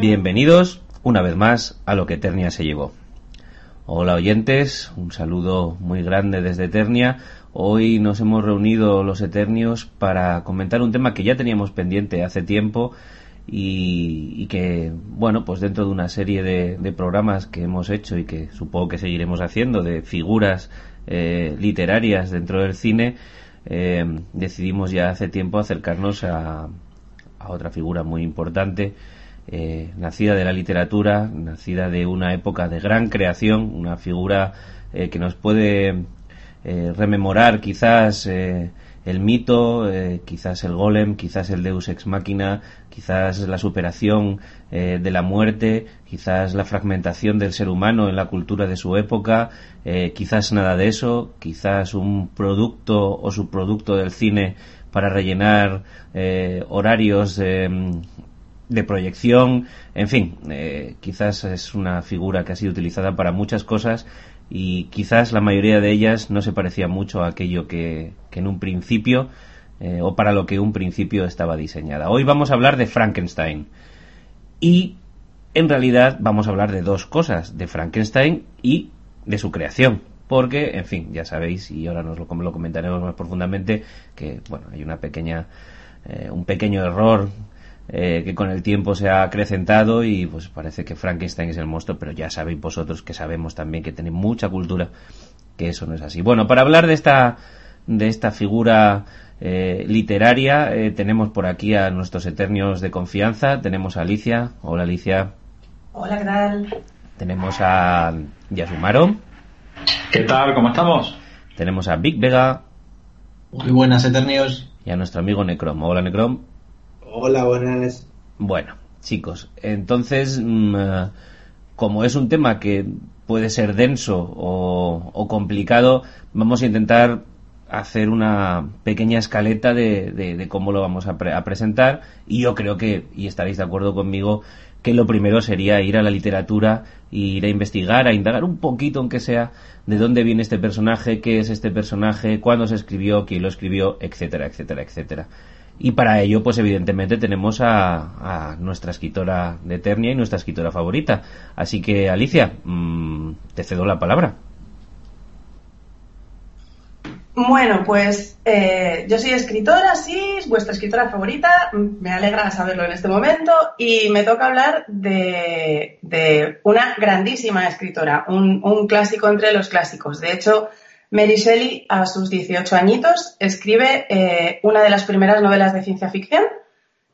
Bienvenidos una vez más a lo que Eternia se llevó. Hola oyentes, un saludo muy grande desde Eternia. Hoy nos hemos reunido los Eternios para comentar un tema que ya teníamos pendiente hace tiempo y, que, bueno, pues dentro de una serie de, programas que hemos hecho y que supongo que seguiremos haciendo de figuras eh, literarias dentro del cine, eh, decidimos ya hace tiempo acercarnos a, otra figura muy importante, eh, nacida de la literatura, nacida de una época de gran creación, una figura que nos puede rememorar quizás el mito, eh, quizás el golem, quizás el deus ex machina, quizás la superación eh, de la muerte, quizás la fragmentación del ser humano en la cultura de su época, eh, quizás nada de eso, quizás un producto o subproducto del cine para rellenar horarios de proyección, en fin, quizás es una figura que ha sido utilizada para muchas cosas y quizás la mayoría de ellas no se parecía mucho a aquello que, en un principio eh, o para lo que un principio estaba diseñada. Hoy vamos a hablar de Frankenstein y en realidad vamos a hablar de dos cosas, de Frankenstein y de su creación. Porque, en fin, ya sabéis, y ahora nos lo, lo comentaremos más profundamente, que bueno, hay una pequeña, eh, un pequeño error eh, que con el tiempo se ha acrecentado y pues parece que Frankenstein es el monstruo, pero ya sabéis vosotros que sabemos también que tenéis mucha cultura que eso no es así. Bueno, para hablar de esta de esta figura eh, literaria eh, tenemos por aquí a nuestros eternios de confianza. Tenemos a Alicia. Hola Alicia. Hola, ¿qué tal? Tenemos a Yasumaro. ¿Qué tal? ¿Cómo estamos? Tenemos a Big Vega. Muy buenas, eternios. Y a nuestro amigo Necrom. Hola Necrom. Hola, buenas. Bueno, chicos, entonces, mm, como es un tema que puede ser denso o, complicado, vamos a intentar hacer una pequeña escaleta de, cómo lo vamos a, a, presentar y yo creo que, y estaréis de acuerdo conmigo, que lo primero sería ir a la literatura ir a investigar, a indagar un poquito, aunque sea, de dónde viene este personaje, qué es este personaje, cuándo se escribió, quién lo escribió, etcétera, etcétera, etcétera. Y para ello, pues evidentemente tenemos a, nuestra escritora de Eternia y nuestra escritora favorita. Así que, Alicia, mm, te cedo la palabra. Bueno, pues eh, yo soy escritora, sí, vuestra escritora favorita, me alegra saberlo en este momento, y me toca hablar de, una grandísima escritora, un clásico entre los clásicos. De hecho, Mary Shelley, a sus 18 añitos, escribe eh, una de las primeras novelas de ciencia ficción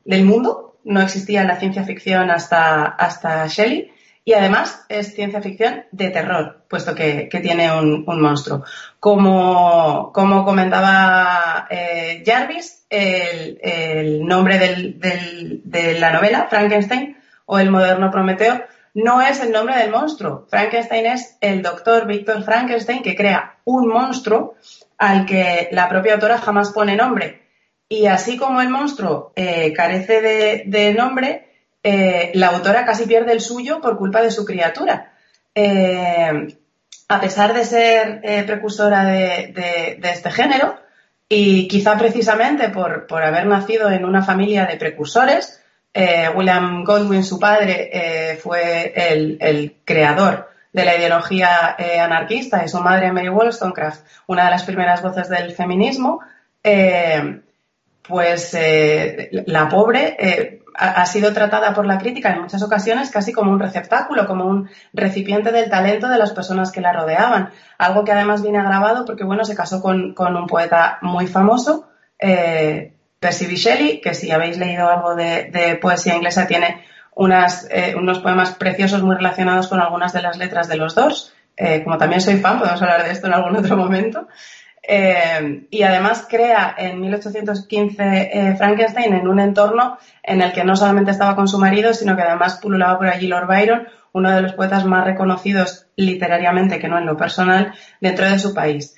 del mundo. No existía la ciencia ficción hasta, hasta Shelley. Y además es ciencia ficción de terror, puesto que, tiene un, monstruo. Como, como comentaba eh, Jarvis, el, nombre de la novela, Frankenstein, o el moderno Prometeo, no es el nombre del monstruo. Frankenstein es el doctor Víctor Frankenstein que crea un monstruo al que la propia autora jamás pone nombre. Y así como el monstruo eh, carece de, nombre, eh, la autora casi pierde el suyo por culpa de su criatura. Eh, a pesar de ser precursora de, este género, y quizá precisamente por, por haber nacido en una familia de precursores, eh, William Goldwyn, su padre, eh, fue el, creador de la ideología eh, anarquista y su madre, Mary Wollstonecraft, una de las primeras voces del feminismo, pues la pobre ha, sido tratada por la crítica en muchas ocasiones casi como un receptáculo, como un recipiente del talento de las personas que la rodeaban. Algo que además viene agravado porque, bueno, se casó con, con un poeta muy famoso, Percy Shelley, que si habéis leído algo de, poesía inglesa tiene eh, unos poemas preciosos muy relacionados con algunas de las letras de los dos. Eh, como también soy fan, podemos hablar de esto en algún otro momento. Eh, y además crea en 1815 Frankenstein en un entorno en el que no solamente estaba con su marido, sino que además pululaba por allí Lord Byron, uno de los poetas más reconocidos literariamente, que no en lo personal, dentro de su país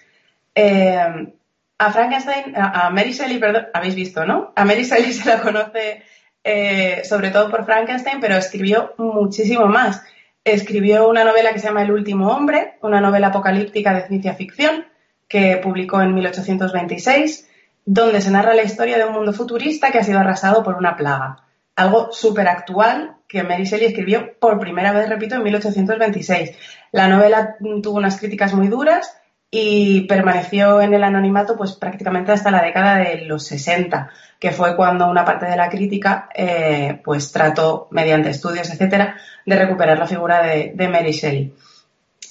a Frankenstein, a Mary Shelley, perdón, habéis visto, ¿no? A Mary Shelley se la conoce eh, sobre todo por Frankenstein, pero escribió muchísimo más. Escribió una novela que se llama El último hombre, una novela apocalíptica de ciencia ficción que publicó en 1826, donde se narra la historia de un mundo futurista que ha sido arrasado por una plaga. Algo súper actual que Mary Shelley escribió por primera vez, repito, en 1826. La novela tuvo unas críticas muy duras y permaneció en el anonimato pues prácticamente hasta la década de los 60, que fue cuando una parte de la crítica eh, pues trató mediante estudios, etcétera, de recuperar la figura de, Mary Shelley.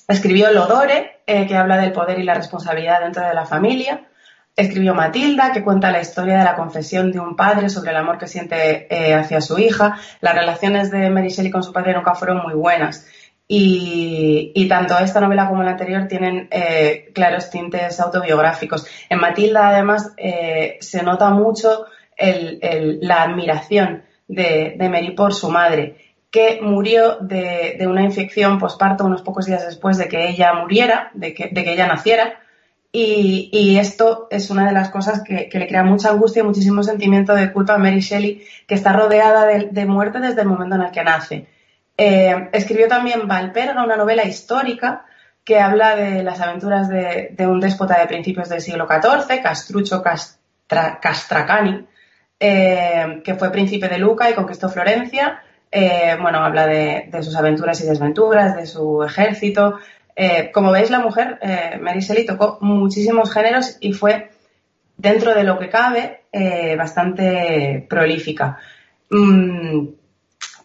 Escribió Lodore, eh, que habla del poder y la responsabilidad dentro de la familia. Escribió Matilda, que cuenta la historia de la confesión de un padre sobre el amor que siente eh, hacia su hija. Las relaciones de Mary Shelley con su padre nunca fueron muy buenas. Y, tanto esta novela como la anterior tienen eh, claros tintes autobiográficos. En Matilda, además, eh, se nota mucho la admiración de, Mary por su madre, que murió de, una infección posparto unos pocos días después de que ella muriera, de que, ella naciera. Y, esto es una de las cosas que, le crea mucha angustia y muchísimo sentimiento de culpa a Mary Shelley, que está rodeada de muerte desde el momento en el que nace. Eh, escribió también Valperga, una novela histórica que habla de las aventuras de, un déspota de principios del siglo XIV, Castrucho Castracani, eh, que fue príncipe de Luca y conquistó Florencia. Eh, bueno, habla de, sus aventuras y desventuras, de su ejército. como veis, la mujer, Mary tocó muchísimos géneros y fue, dentro de lo que cabe, bastante prolífica. Mm,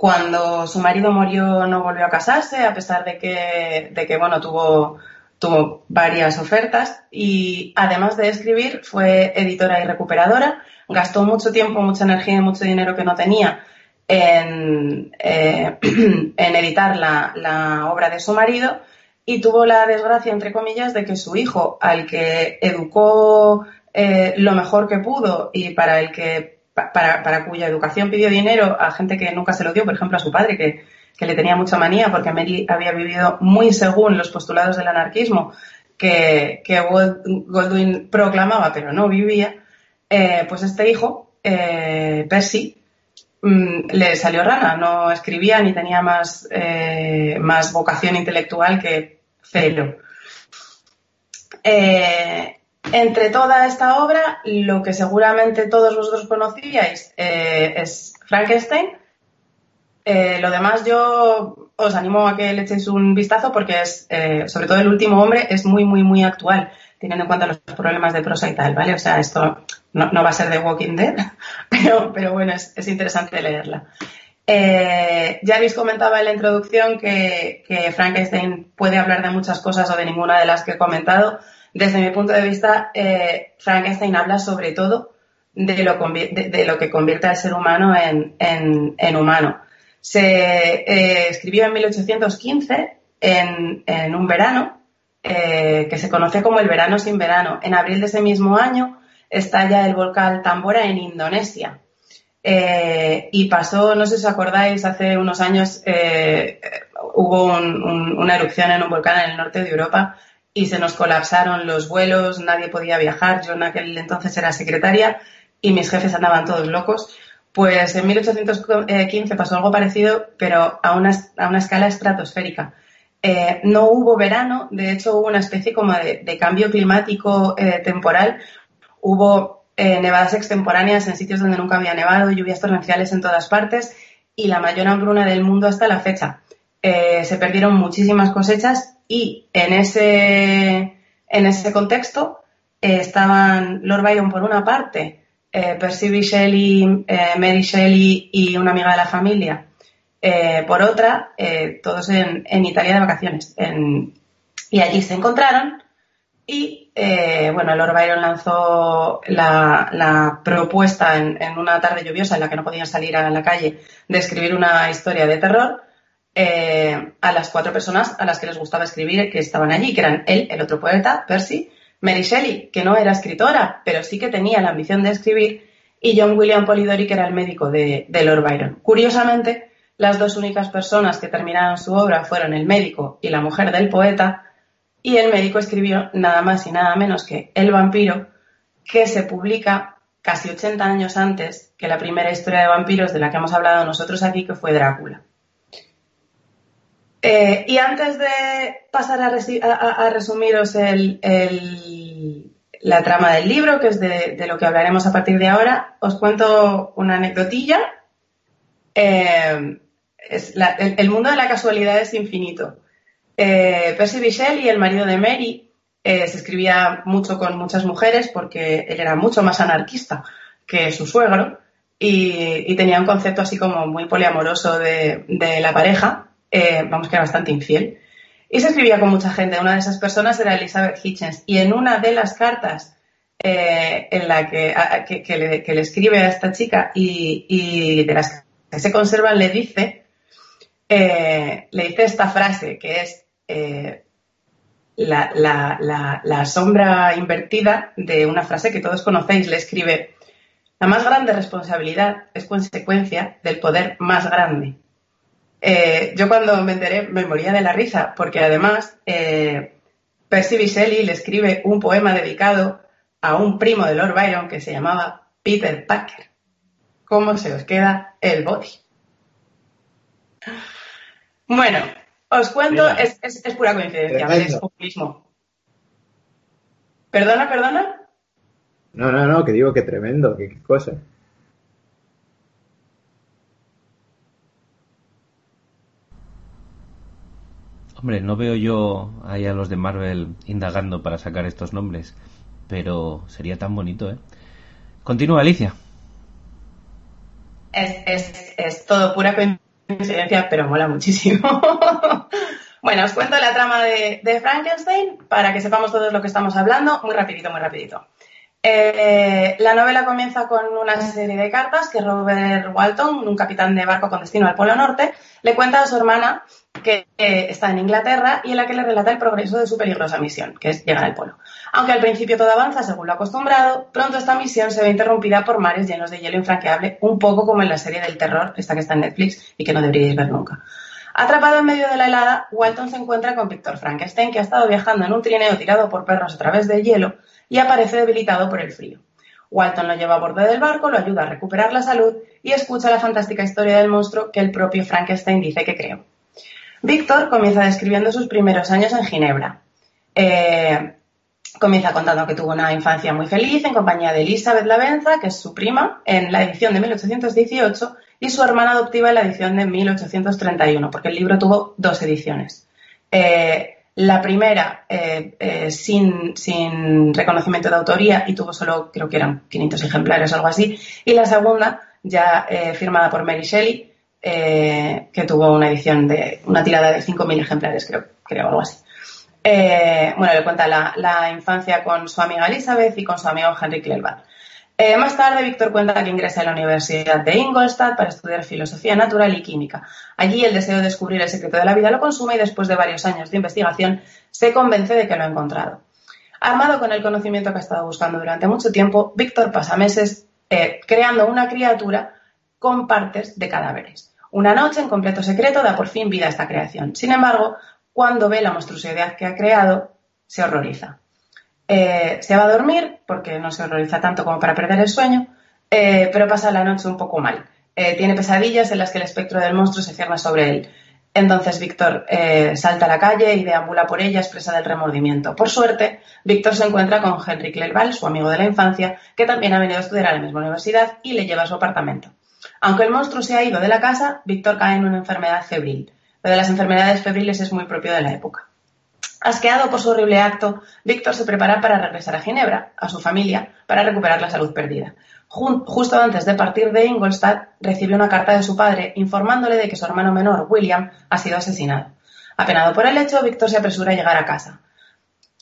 cuando su marido murió no volvió a casarse, a pesar de que, de que bueno, tuvo, tuvo varias ofertas y además de escribir fue editora y recuperadora. Gastó mucho tiempo, mucha energía y mucho dinero que no tenía en, eh, en editar la, la, obra de su marido y tuvo la desgracia, entre comillas, de que su hijo, al que educó eh, lo mejor que pudo y para el que para, para, cuya educación pidió dinero a gente que nunca se lo dio, por ejemplo, a su padre, que, le tenía mucha manía porque Mary había vivido muy según los postulados del anarquismo que, que Goldwyn proclamaba, pero no vivía, eh, pues este hijo, eh, Percy, mm, le salió rana, no escribía ni tenía más, eh, más vocación intelectual que cero. Entre toda esta obra, lo que seguramente todos vosotros conocíais eh, es Frankenstein. Eh, lo demás yo os animo a que le echéis un vistazo porque es, eh, sobre todo el último hombre, es muy, muy, muy actual, teniendo en cuenta los problemas de prosa y tal, ¿vale? O sea, esto no, va a ser de Walking Dead, pero, pero bueno, es, interesante leerla. ya habéis comentaba en la introducción que Frankenstein puede hablar de muchas cosas o de ninguna de las que he comentado. Desde mi punto de vista, eh, Frankenstein habla sobre todo de lo, de, lo, que convierte al ser humano en, humano. Se eh, escribió en 1815 en, un verano eh, que se conoce como el verano sin verano. En abril de ese mismo año estalla el volcán Tambora en Indonesia. y pasó, no sé si os acordáis, hace unos años hubo una erupción en un volcán en el norte de Europa y se nos colapsaron los vuelos, nadie podía viajar, yo en aquel entonces era secretaria y mis jefes andaban todos locos. Pues en 1815 pasó algo parecido, pero a una, a una escala estratosférica. Eh, no hubo verano, de hecho hubo una especie como de, cambio climático eh, temporal. Hubo eh, nevadas extemporáneas en sitios donde nunca había nevado, lluvias torrenciales en todas partes y la mayor hambruna del mundo hasta la fecha. se perdieron muchísimas cosechas y en ese, en ese contexto eh, estaban Lord Byron por una parte, eh, Percy Shelley, eh, Mary Shelley y una amiga de la familia eh, por otra, todos en, Italia de vacaciones. y allí se encontraron y, bueno, Lord Byron lanzó la, propuesta en, en, una tarde lluviosa en la que no podían salir a la calle de escribir una historia de terror eh, a las cuatro personas a las que les gustaba escribir que estaban allí, que eran él, el otro poeta, Percy, Mary Shelley, que no era escritora, pero sí que tenía la ambición de escribir, y John William Polidori, que era el médico de, Lord Byron. Curiosamente, las dos únicas personas que terminaron su obra fueron el médico y la mujer del poeta, y el médico escribió nada más y nada menos que El vampiro, que se publica casi 80 años antes que la primera historia de vampiros de la que hemos hablado nosotros aquí, que fue Drácula. Eh, y antes de pasar a, resumiros la trama del libro, que es de, lo que hablaremos a partir de ahora, os cuento una anecdotilla. Eh, el, mundo de la casualidad es infinito. Eh, Percy Bichelle y el marido de Mary se escribía mucho con muchas mujeres porque él era mucho más anarquista que su suegro y, tenía un concepto así como muy poliamoroso de, la pareja, eh, vamos que era bastante infiel. Y se escribía con mucha gente. Una de esas personas era Elizabeth Hitchens. Y en una de las cartas eh, en la que, que, le, escribe a esta chica y, de las que se conservan le dice, le dice esta frase que es la, sombra invertida de una frase que todos conocéis. Le escribe, la más grande responsabilidad es consecuencia del poder más grande. Eh, yo cuando me enteré me moría de la risa, porque además eh, Percy Biselli le escribe un poema dedicado a un primo de Lord Byron que se llamaba Peter Packer. ¿Cómo se os queda el body? Bueno, os cuento, es, pura coincidencia, es populismo. ¿Perdona, perdona? No, no, no, que digo que tremendo, que qué cosa. Hombre, no veo yo ahí a los de Marvel indagando para sacar estos nombres, pero sería tan bonito, ¿eh? Continúa, Alicia. Es, es, es todo pura coincidencia pero mola muchísimo. bueno, os cuento la trama de, Frankenstein para que sepamos todos lo que estamos hablando, muy rapidito, muy rapidito. Eh, la novela comienza con una serie de cartas que Robert Walton, un capitán de barco con destino al Polo Norte, le cuenta a su hermana que está en Inglaterra y en la que le relata el progreso de su peligrosa misión, que es llegar al Polo. Aunque al principio todo avanza según lo acostumbrado, pronto esta misión se ve interrumpida por mares llenos de hielo infranqueable, un poco como en la serie del terror, esta que está en Netflix y que no deberíais ver nunca. Atrapado en medio de la helada, Walton se encuentra con Víctor Frankenstein, que ha estado viajando en un trineo tirado por perros a través del hielo y aparece debilitado por el frío. Walton lo lleva a bordo del barco, lo ayuda a recuperar la salud y escucha la fantástica historia del monstruo que el propio Frankenstein dice que creó. Víctor comienza describiendo sus primeros años en Ginebra. Eh, comienza contando que tuvo una infancia muy feliz en compañía de Elizabeth Lavenza, que es su prima, en la edición de 1818, y su hermana adoptiva en la edición de 1831, porque el libro tuvo dos ediciones. Eh, la primera eh, sin, sin, reconocimiento de autoría y tuvo solo, creo que eran 500 ejemplares o algo así, y la segunda ya firmada por Mary Shelley, eh, que tuvo una edición de una tirada de 5.000 ejemplares, creo, creo, algo así. Eh, bueno, le cuenta la, infancia con su amiga Elizabeth y con su amigo Henry Clerval. Eh, más tarde, Víctor cuenta que ingresa a la Universidad de Ingolstadt para estudiar filosofía natural y química. Allí el deseo de descubrir el secreto de la vida lo consume y después de varios años de investigación se convence de que lo ha encontrado. Armado con el conocimiento que ha estado buscando durante mucho tiempo, Víctor pasa meses creando una criatura con partes de cadáveres. Una noche, en completo secreto, da por fin vida a esta creación. Sin embargo, cuando ve la monstruosidad que ha creado, se horroriza. Eh, se va a dormir, porque no se horroriza tanto como para perder el sueño, eh, pero pasa la noche un poco mal. Eh, tiene pesadillas en las que el espectro del monstruo se cierra sobre él. Entonces Víctor salta a la calle y deambula por ella expresa del remordimiento. Por suerte, Víctor se encuentra con Henry Clerval, su amigo de la infancia, que también ha venido a estudiar a la misma universidad y le lleva a su apartamento. Aunque el monstruo se ha ido de la casa, Víctor cae en una enfermedad febril. Lo de las enfermedades febriles es muy propio de la época. Asqueado por su horrible acto, Víctor se prepara para regresar a Ginebra, a su familia, para recuperar la salud perdida. Justo antes de partir de Ingolstadt, recibe una carta de su padre informándole de que su hermano menor, William, ha sido asesinado. Apenado por el hecho, Víctor se apresura a llegar a casa.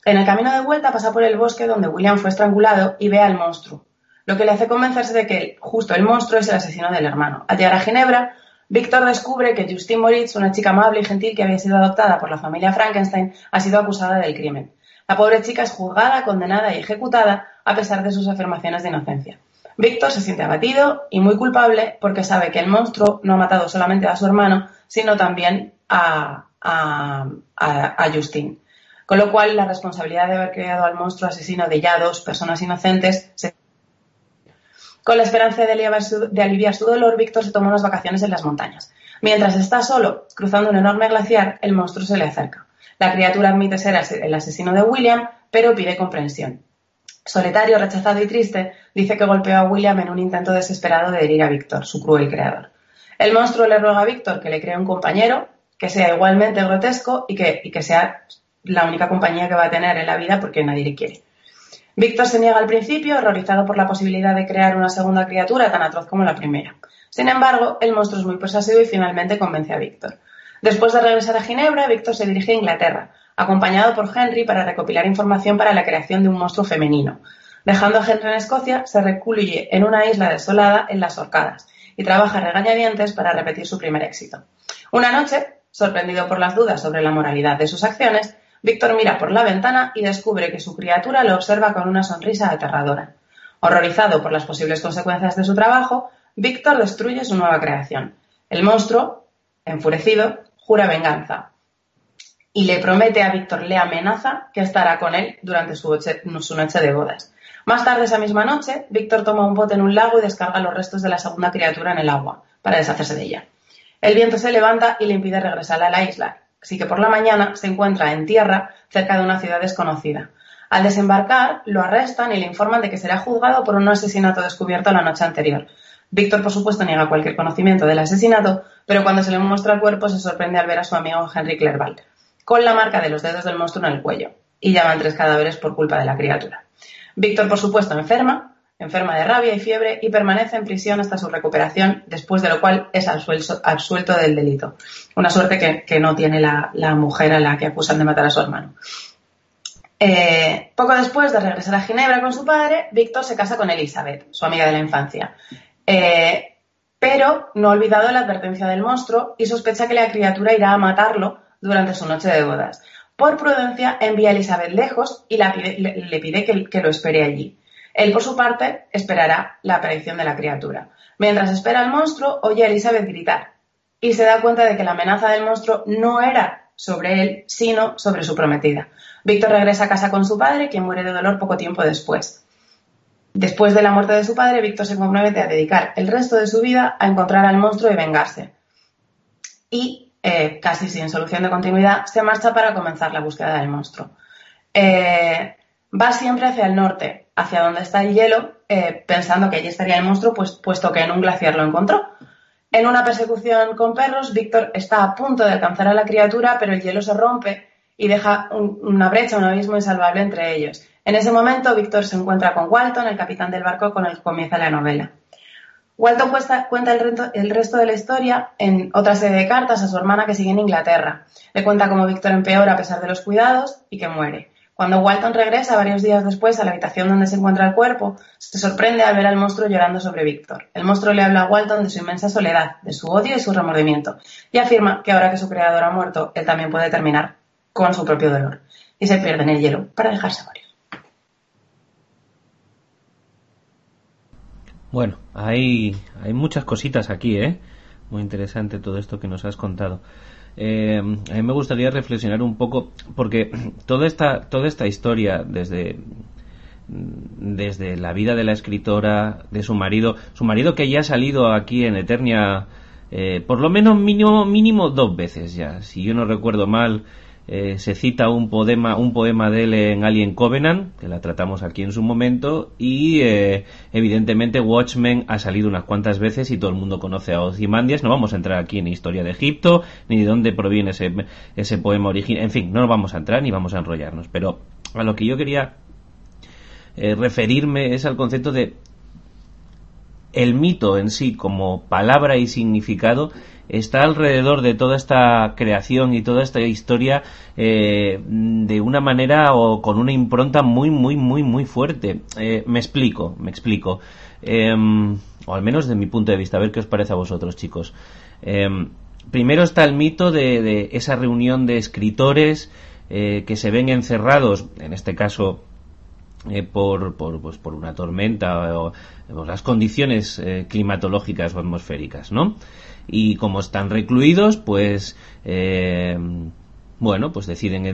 En el camino de vuelta pasa por el bosque donde William fue estrangulado y ve al monstruo lo que le hace convencerse de que justo el monstruo es el asesino del hermano. Al llegar a Ginebra, Víctor descubre que Justine Moritz, una chica amable y gentil que había sido adoptada por la familia Frankenstein, ha sido acusada del crimen. La pobre chica es juzgada, condenada y ejecutada a pesar de sus afirmaciones de inocencia. Víctor se siente abatido y muy culpable porque sabe que el monstruo no ha matado solamente a su hermano, sino también a, Justine. Con lo cual, la responsabilidad de haber creado al monstruo asesino de ya dos personas inocentes se con la esperanza de aliviar, su, dolor, Víctor se toma unas vacaciones en las montañas. Mientras está solo, cruzando un enorme glaciar, el monstruo se le acerca. La criatura admite ser el asesino de William, pero pide comprensión. Solitario, rechazado y triste, dice que golpeó a William en un intento desesperado de herir a Víctor, su cruel creador. El monstruo le ruega a Víctor que le cree un compañero que sea igualmente grotesco y que, y que sea la única compañía que va a tener en la vida porque nadie le quiere. Víctor se niega al principio, horrorizado por la posibilidad de crear una segunda criatura tan atroz como la primera. Sin embargo, el monstruo es muy persuasivo y finalmente convence a Víctor. Después de regresar a Ginebra, Víctor se dirige a Inglaterra, acompañado por Henry para recopilar información para la creación de un monstruo femenino. Dejando a Henry en Escocia, se recluye en una isla desolada en las Orcadas y trabaja regañadientes para repetir su primer éxito. Una noche, sorprendido por las dudas sobre la moralidad de sus acciones, Víctor mira por la ventana y descubre que su criatura lo observa con una sonrisa aterradora. Horrorizado por las posibles consecuencias de su trabajo, Víctor destruye su nueva creación. El monstruo, enfurecido, jura venganza y le promete a Víctor, le amenaza que estará con él durante su noche, de bodas. Más tarde esa misma noche, Víctor toma un bote en un lago y descarga los restos de la segunda criatura en el agua, para deshacerse de ella. El viento se levanta y le impide regresar a la isla, así que por la mañana se encuentra en tierra cerca de una ciudad desconocida. Al desembarcar, lo arrestan y le informan de que será juzgado por un asesinato descubierto la noche anterior. Víctor, por supuesto, niega cualquier conocimiento del asesinato, pero cuando se le muestra el cuerpo se sorprende al ver a su amigo Henry Clerval, con la marca de los dedos del monstruo en el cuello, y llaman tres cadáveres por culpa de la criatura. Víctor, por supuesto, enferma, enferma de rabia y fiebre y permanece en prisión hasta su recuperación, después de lo cual es absuelto, del delito. Una suerte que, no tiene la, mujer a la que acusan de matar a su hermano. Eh, poco después de regresar a Ginebra con su padre, Víctor se casa con Elizabeth, su amiga de la infancia. Eh, pero no ha olvidado la advertencia del monstruo y sospecha que la criatura irá a matarlo durante su noche de bodas. Por prudencia, envía a Elizabeth lejos y le, pide que lo espere allí. Él, por su parte, esperará la aparición de la criatura. Mientras espera al monstruo, oye a Elizabeth gritar y se da cuenta de que la amenaza del monstruo no era sobre él, sino sobre su prometida. Víctor regresa a casa con su padre, quien muere de dolor poco tiempo después. Después de la muerte de su padre, Víctor se compromete a dedicar el resto de su vida a encontrar al monstruo y vengarse. Y, eh, casi sin solución de continuidad, se marcha para comenzar la búsqueda del monstruo. Eh, va siempre hacia el norte, hacia donde está el hielo, eh, pensando que allí estaría el monstruo, pues, puesto que en un glaciar lo encontró. En una persecución con perros, Víctor está a punto de alcanzar a la criatura, pero el hielo se rompe y deja una brecha, un abismo insalvable entre ellos. En ese momento, Víctor se encuentra con Walton, el capitán del barco con el que comienza la novela. Walton cuenta el, resto de la historia en otra serie de cartas a su hermana que sigue en Inglaterra. Le cuenta cómo Víctor empeora a pesar de los cuidados y que muere. Cuando Walton regresa varios días después a la habitación donde se encuentra el cuerpo, se sorprende al ver al monstruo llorando sobre Víctor. El monstruo le habla a Walton de su inmensa soledad, de su odio y su remordimiento, y afirma que ahora que su creador ha muerto, él también puede terminar con su propio dolor. Y se pierde en el hielo para dejarse morir. Bueno, hay, hay muchas cositas aquí, ¿eh? Muy interesante todo esto que nos has contado. Eh, a mí me gustaría reflexionar un poco, porque toda esta, toda esta historia, desde, desde la vida de la escritora, de su marido, su marido que ya ha salido aquí en Eternia, eh, por lo menos mínimo, mínimo dos veces ya, si yo no recuerdo mal, eh, se cita un poema, un poema de él en Alien Covenant, que la tratamos aquí en su momento, y eh, evidentemente Watchmen ha salido unas cuantas veces y todo el mundo conoce a Ozymandias. No vamos a entrar aquí en historia de Egipto, ni de dónde proviene ese, ese poema original. En fin, no vamos a entrar ni vamos a enrollarnos. Pero a lo que yo quería eh, referirme es al concepto de el mito en sí como palabra y significado está alrededor de toda esta creación y toda esta historia eh, de una manera o con una impronta muy, muy, muy, muy fuerte. Eh, me explico, me explico. Em, o al menos de mi punto de vista, a ver qué os parece a vosotros, chicos. Em, primero está el mito de, esa reunión de escritores eh, que se ven encerrados, en este caso por, por, pues, por una tormenta o, o las condiciones climatológicas o atmosféricas, ¿no? Y como están recluidos, pues eh, bueno, pues deciden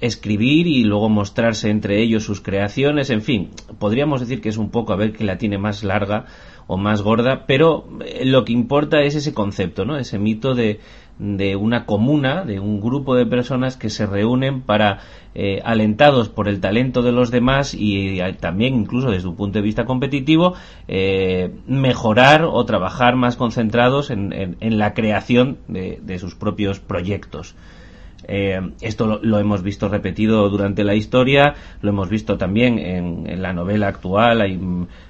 escribir y luego mostrarse entre ellos sus creaciones, en fin, podríamos decir que es un poco a ver que la tiene más larga o más gorda, pero eh, lo que importa es ese concepto, ¿no? Ese mito de, de una comuna, de un grupo de personas que se reúnen para, eh, alentados por el talento de los demás y eh, también incluso desde un punto de vista competitivo, mejorar o trabajar más concentrados en, la creación de sus propios proyectos. Eh, esto lo, hemos visto repetido durante la historia, lo hemos visto también en, la novela actual, hay,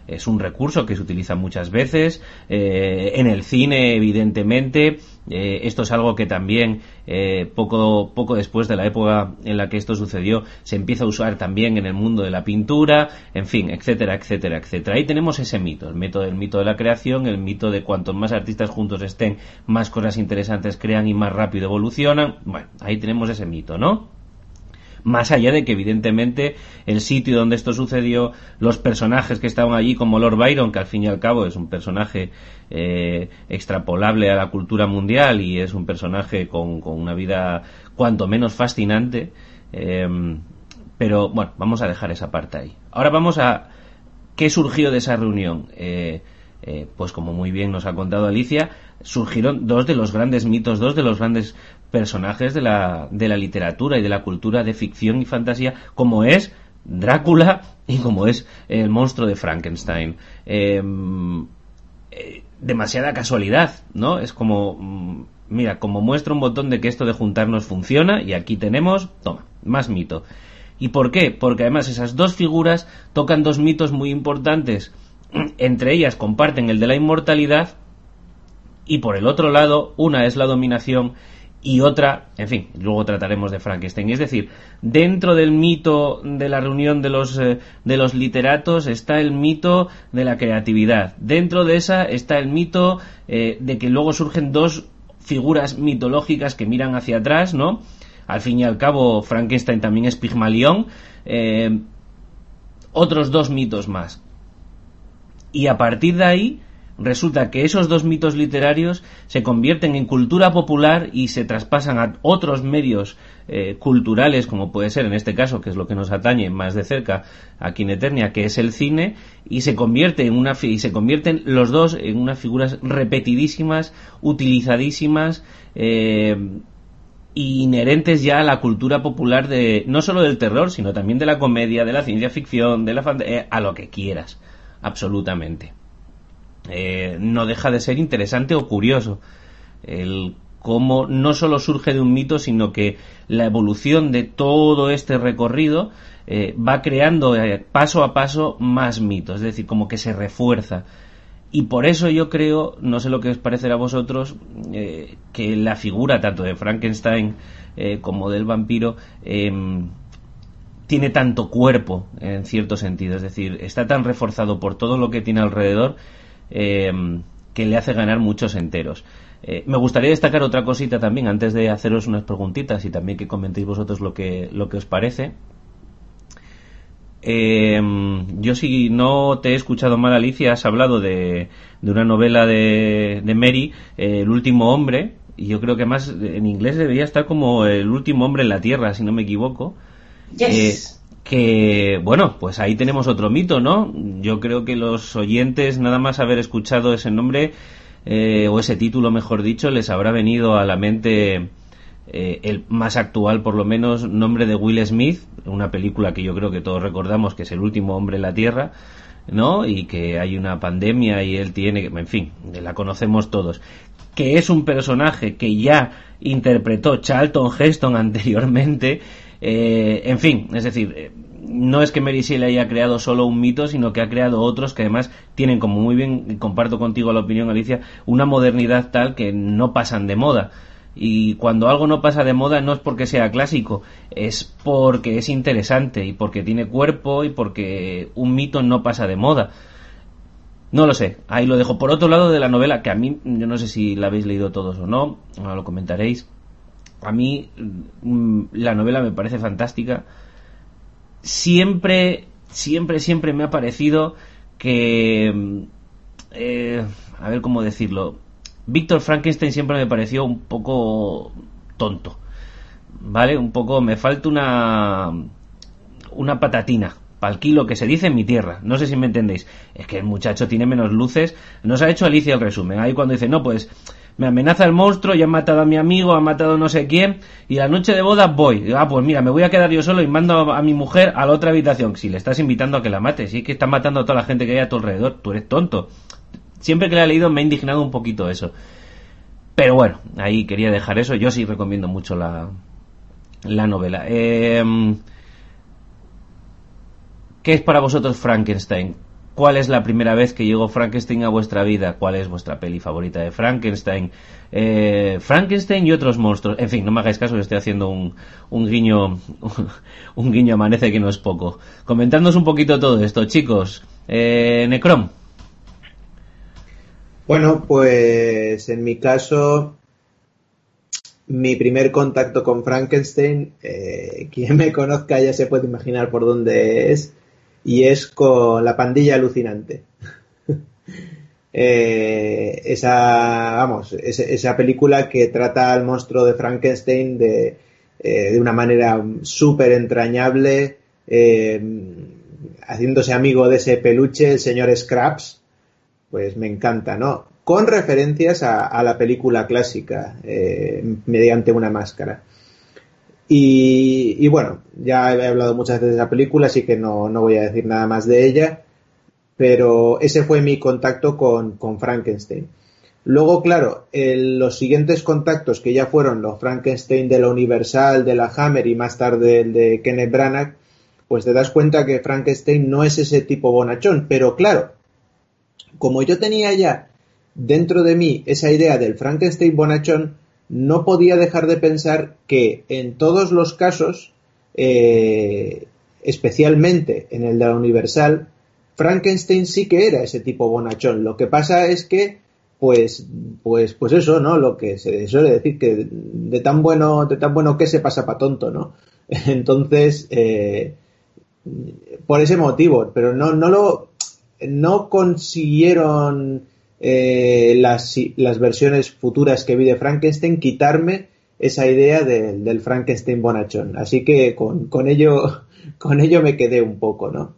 es un recurso que se utiliza muchas veces, eh, en el cine evidentemente, eh, esto es algo que también eh, poco, poco después de la época en la que esto sucedió se empieza a usar también en el mundo de la pintura, en fin, etcétera, etcétera, etcétera. Ahí tenemos ese mito, el mito del mito de la creación, el mito de cuantos más artistas juntos estén, más cosas interesantes crean y más rápido evolucionan. Bueno, ahí tenemos ese mito, ¿no? Más allá de que evidentemente el sitio donde esto sucedió, los personajes que estaban allí, como Lord Byron, que al fin y al cabo es un personaje eh, extrapolable a la cultura mundial y es un personaje con, una vida cuanto menos fascinante, eh, pero bueno, vamos a dejar esa parte ahí. Ahora vamos a qué surgió de esa reunión. Eh, pues como muy bien nos ha contado Alicia, surgieron dos de los grandes mitos, dos de los grandes personajes de la, de la literatura y de la cultura de ficción y fantasía, como es Drácula y como es el monstruo de Frankenstein. Em, eh, demasiada casualidad, ¿no? Es como, mm, mira, como muestra un botón de que esto de juntarnos funciona y aquí tenemos, toma, más mito. ¿Y por qué? Porque además esas dos figuras tocan dos mitos muy importantes. Entre ellas comparten el de la inmortalidad y por el otro lado, una es la dominación y otra, en fin, luego trataremos de Frankenstein. Es decir, dentro del mito de la reunión de los, eh, de los literatos está el mito de la creatividad. Dentro de esa está el mito eh, de que luego surgen dos figuras mitológicas que miran hacia atrás, ¿no? Al fin y al cabo, Frankenstein también es Pigmalión. Eh, otros dos mitos más. Y a partir de ahí resulta que esos dos mitos literarios se convierten en cultura popular y se traspasan a otros medios eh, culturales, como puede ser en este caso, que es lo que nos atañe más de cerca aquí en que es el cine, y se convierte en una y se convierten los dos en unas figuras repetidísimas, utilizadísimas. Eh, inherentes ya a la cultura popular de no solo del terror, sino también de la comedia, de la ciencia ficción, de la eh, a lo que quieras, absolutamente. Eh, no deja de ser interesante o curioso el cómo no solo surge de un mito, sino que la evolución de todo este recorrido eh, va creando eh, paso a paso más mitos, es decir, como que se refuerza. Y por eso yo creo, no sé lo que os parecerá a vosotros, que la figura tanto de Frankenstein como del vampiro em, tiene tanto cuerpo en cierto sentido, es decir, está tan reforzado por todo lo que tiene alrededor Em, que le hace ganar muchos enteros. Eh, me gustaría destacar otra cosita también antes de haceros unas preguntitas y también que comentéis vosotros lo que, lo que os parece. Em, yo si no te he escuchado mal Alicia, has hablado de, de una novela de, de Mary, eh, El último hombre, y yo creo que más en inglés debería estar como El último hombre en la tierra, si no me equivoco. Yes. Que, bueno, pues ahí tenemos otro mito, ¿no? Yo creo que los oyentes, nada más haber escuchado ese nombre, eh, o ese título, mejor dicho, les habrá venido a la mente eh, el más actual, por lo menos, nombre de Will Smith, una película que yo creo que todos recordamos que es el último hombre en la Tierra, ¿no? Y que hay una pandemia y él tiene, en fin, la conocemos todos. Que es un personaje que ya interpretó Charlton Heston anteriormente eh, en fin, es decir, eh, no es que Mary Shelley haya creado solo un mito, sino que ha creado otros que además tienen, como muy bien comparto contigo la opinión, Alicia, una modernidad tal que no pasan de moda. Y cuando algo no pasa de moda no es porque sea clásico, es porque es interesante y porque tiene cuerpo y porque un mito no pasa de moda. No lo sé, ahí lo dejo. Por otro lado de la novela, que a mí, yo no sé si la habéis leído todos o no, ahora lo comentaréis, a mí mm, la novela me parece fantástica. Siempre, siempre, siempre me ha parecido que... Mm, eh, a ver cómo decirlo. Víctor Frankenstein siempre me pareció un poco tonto. ¿vale? Un poco, me falta una, una patatina el kilo que se dice en mi tierra. No sé si me entendéis. Es que el muchacho tiene menos luces. Nos ha hecho Alicia el resumen. Ahí cuando dice, no, pues me amenaza el monstruo, ya ha matado a mi amigo, ha matado no sé quién, y la noche de boda voy. Ah, pues mira, me voy a quedar yo solo y mando a, mi mujer a la otra habitación. Si le estás invitando a que la mate, sí que está matando a toda la gente que hay a tu alrededor, tú eres tonto. Siempre que la he leído me ha indignado un poquito eso. Pero bueno, ahí quería dejar eso. Yo sí recomiendo mucho la, la novela. Em, ¿Qué es para vosotros Frankenstein? ¿Cuál es la primera vez que llegó Frankenstein a vuestra vida? ¿Cuál es vuestra peli favorita de Frankenstein? Eh, Frankenstein y otros monstruos. En fin, no me hagáis caso, estoy haciendo un, un guiño, un guiño amanece que no es poco. Comentadnos un poquito todo esto, chicos. Eh, Necrom. Bueno, pues en mi caso, mi primer contacto con Frankenstein, eh, quien me conozca ya se puede imaginar por dónde es y es con la pandilla alucinante. Eh, esa, vamos, esa película que trata al monstruo de Frankenstein de, eh, de una manera súper entrañable, eh, haciéndose amigo de ese peluche, el señor Scraps, pues me encanta, ¿no? Con referencias a, a la película clásica, mediante una máscara. Y, bueno, ya he hablado muchas veces de la película, así que no, voy a decir nada más de ella, pero ese fue mi contacto con, Frankenstein. Luego, claro, los siguientes contactos que ya fueron los Frankenstein de la Universal, de la Hammer y más tarde el de Kenneth Branagh, pues te das cuenta que Frankenstein no es ese tipo bonachón. Pero claro, como yo tenía ya dentro de mí esa idea del Frankenstein bonachón, no podía dejar de pensar que en todos los casos, eh, especialmente en el de la Universal, Frankenstein sí que era ese tipo bonachón. Lo que pasa es que, pues, pues, pues eso, ¿no? Lo que se suele decir que de tan bueno, de tan bueno que se pasa para tonto, ¿no? Entonces, eh, por ese motivo, pero no, no lo, no consiguieron eh, las, versiones futuras que vi de Frankenstein, quitarme esa idea del Frankenstein bonachón. Así que con, con, ello, con ello me quedé un poco, ¿no?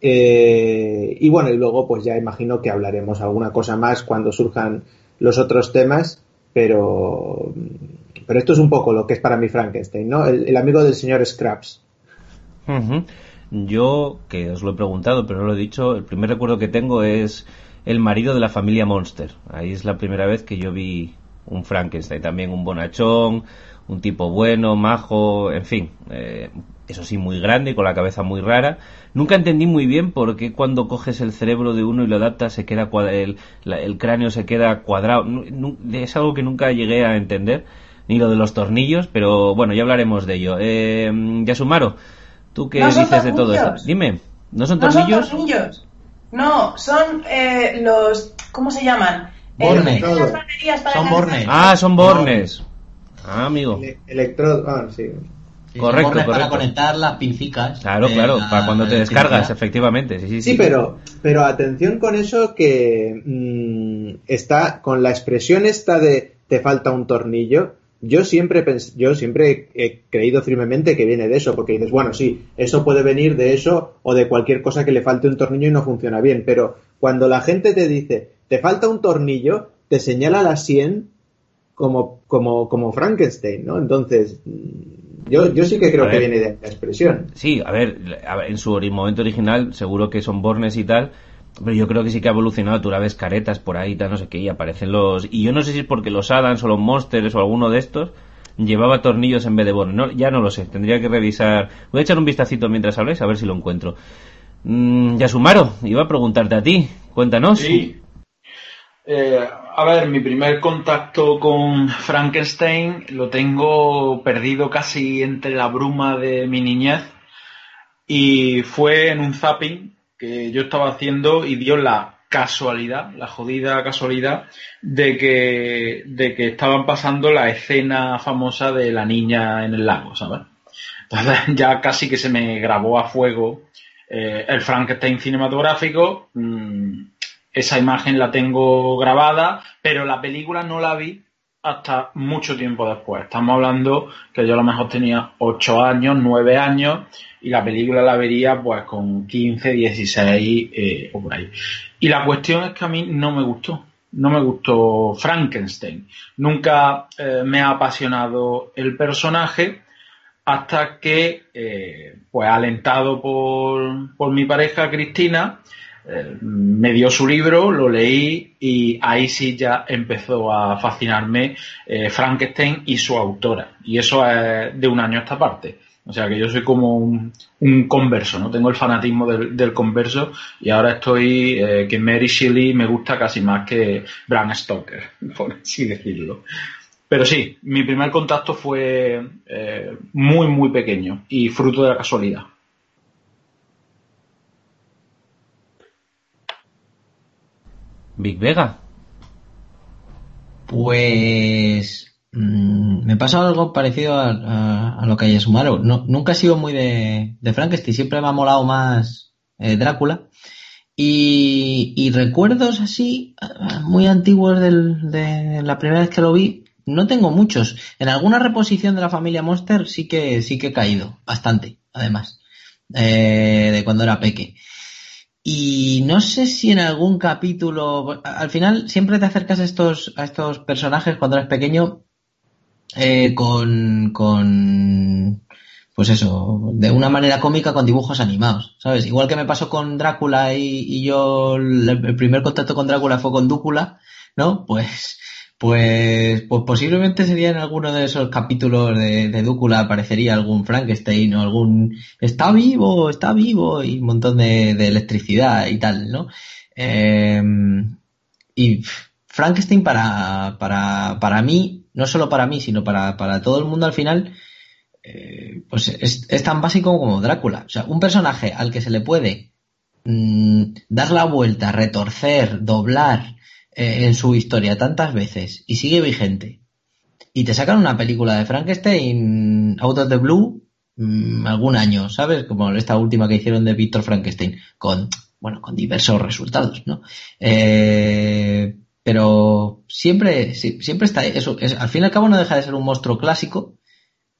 Eh, y bueno, y luego pues ya imagino que hablaremos alguna cosa más cuando surjan los otros temas, pero, pero esto es un poco lo que es para mí Frankenstein, ¿no? El, amigo del señor Scraps. Yo, que os lo he preguntado, pero no lo he dicho, el primer recuerdo que tengo es el marido de la familia Monster. Ahí es la primera vez que yo vi un Frankenstein, también un bonachón, un tipo bueno, majo, en fin, eh, eso sí, muy grande, con la cabeza muy rara. Nunca entendí muy bien por qué cuando coges el cerebro de uno y lo adaptas se queda el, el cráneo se queda cuadrado. Es algo que nunca llegué a entender, ni lo de los tornillos, pero bueno, ya hablaremos de ello. Eh, Yasumaro, ¿tú qué dices de todo esto? Dime, ¿no son tornillos? No son tornillos. No, son eh, los. ¿Cómo se llaman? Bornes. son bornes. Ah, son bornes. Ah, amigo. Electrodo. Ah, sí. correcto, correcto. Para conectar las pincicas. Claro, claro, para cuando te descargas, efectivamente. Sí, sí, sí, pero, pero atención con eso que mm, está con la expresión esta de te falta un tornillo yo siempre, yo siempre he creído firmemente que viene de eso, porque dices, bueno, sí, eso puede venir de eso o de cualquier cosa que le falte un tornillo y no funciona bien, pero cuando la gente te dice, te falta un tornillo, te señala la 100 como, como, como Frankenstein, ¿no? Entonces, yo, yo sí que creo que viene de la expresión. Sí, a ver, en su momento original seguro que son bornes y tal, pero yo creo que sí que ha evolucionado. Tú la ves caretas por ahí, tal, no sé qué, y aparecen los. Y yo no sé si es porque los Adams o los Monsters o alguno de estos llevaba tornillos en vez de bonos. No, ya no lo sé, tendría que revisar. Voy a echar un vistacito mientras habléis a ver si lo encuentro. Mm, Yasumaro, iba a preguntarte a ti. Cuéntanos. Sí. Eh, a ver, mi primer contacto con Frankenstein lo tengo perdido casi entre la bruma de mi niñez y fue en un zapping que yo estaba haciendo y dio la casualidad, la jodida casualidad de que, de que estaban pasando la escena famosa de la niña en el lago, ¿sabes? Entonces ya casi que se me grabó a fuego eh, el Frankenstein cinematográfico. Mm, esa imagen la tengo grabada, pero la película no la vi hasta mucho tiempo después. Estamos hablando que yo a lo mejor tenía 8 años, 9 años y la película la vería pues con 15, 16 eh, o por ahí. Y la cuestión es que a mí no me gustó. No me gustó Frankenstein. Nunca eh, me ha apasionado el personaje hasta que, eh, pues alentado por, por mi pareja Cristina, me dio su libro, lo leí y ahí sí ya empezó a fascinarme Frankenstein y su autora. Y eso es de un año a esta parte. O sea que yo soy como un, converso, ¿no? Tengo el fanatismo del, converso y ahora estoy eh, que Mary Shelley me gusta casi más que Bram Stoker, por así decirlo. Pero sí, mi primer contacto fue muy, muy pequeño y fruto de la casualidad. Big Vega. Pues mm, me pasa algo parecido a, lo que hay en No, nunca he sido muy de, Frankenstein, siempre me ha molado más eh, Drácula. Y, recuerdos así, muy antiguos de la primera vez que lo vi, no tengo muchos. En alguna reposición de la familia Monster sí que, sí que he caído, bastante, además, eh, de cuando era peque. Y no sé si en algún capítulo, al final siempre te acercas a estos, a estos personajes cuando eres pequeño eh, con, con, pues eso, de una manera cómica con dibujos animados, ¿sabes? Igual que me pasó con Drácula y, yo, el primer contacto con Drácula fue con Dúcula, ¿no? Pues pues, pues posiblemente sería en alguno de esos capítulos de, de Dúcula aparecería algún Frankenstein o algún está vivo, está vivo y un montón de, electricidad y tal, ¿no? Em, y Frankenstein para, para, para mí, no solo para mí, sino para, para todo el mundo al final, eh, pues es, es, tan básico como Drácula. O sea, un personaje al que se le puede mm, dar la vuelta, retorcer, doblar, eh, en su historia tantas veces y sigue vigente y te sacan una película de Frankenstein out of the blue mm, algún año, ¿sabes? Como esta última que hicieron de Víctor Frankenstein con bueno, con diversos resultados, ¿no? Eh, pero siempre, siempre está eso. al fin y al cabo no deja de ser un monstruo clásico.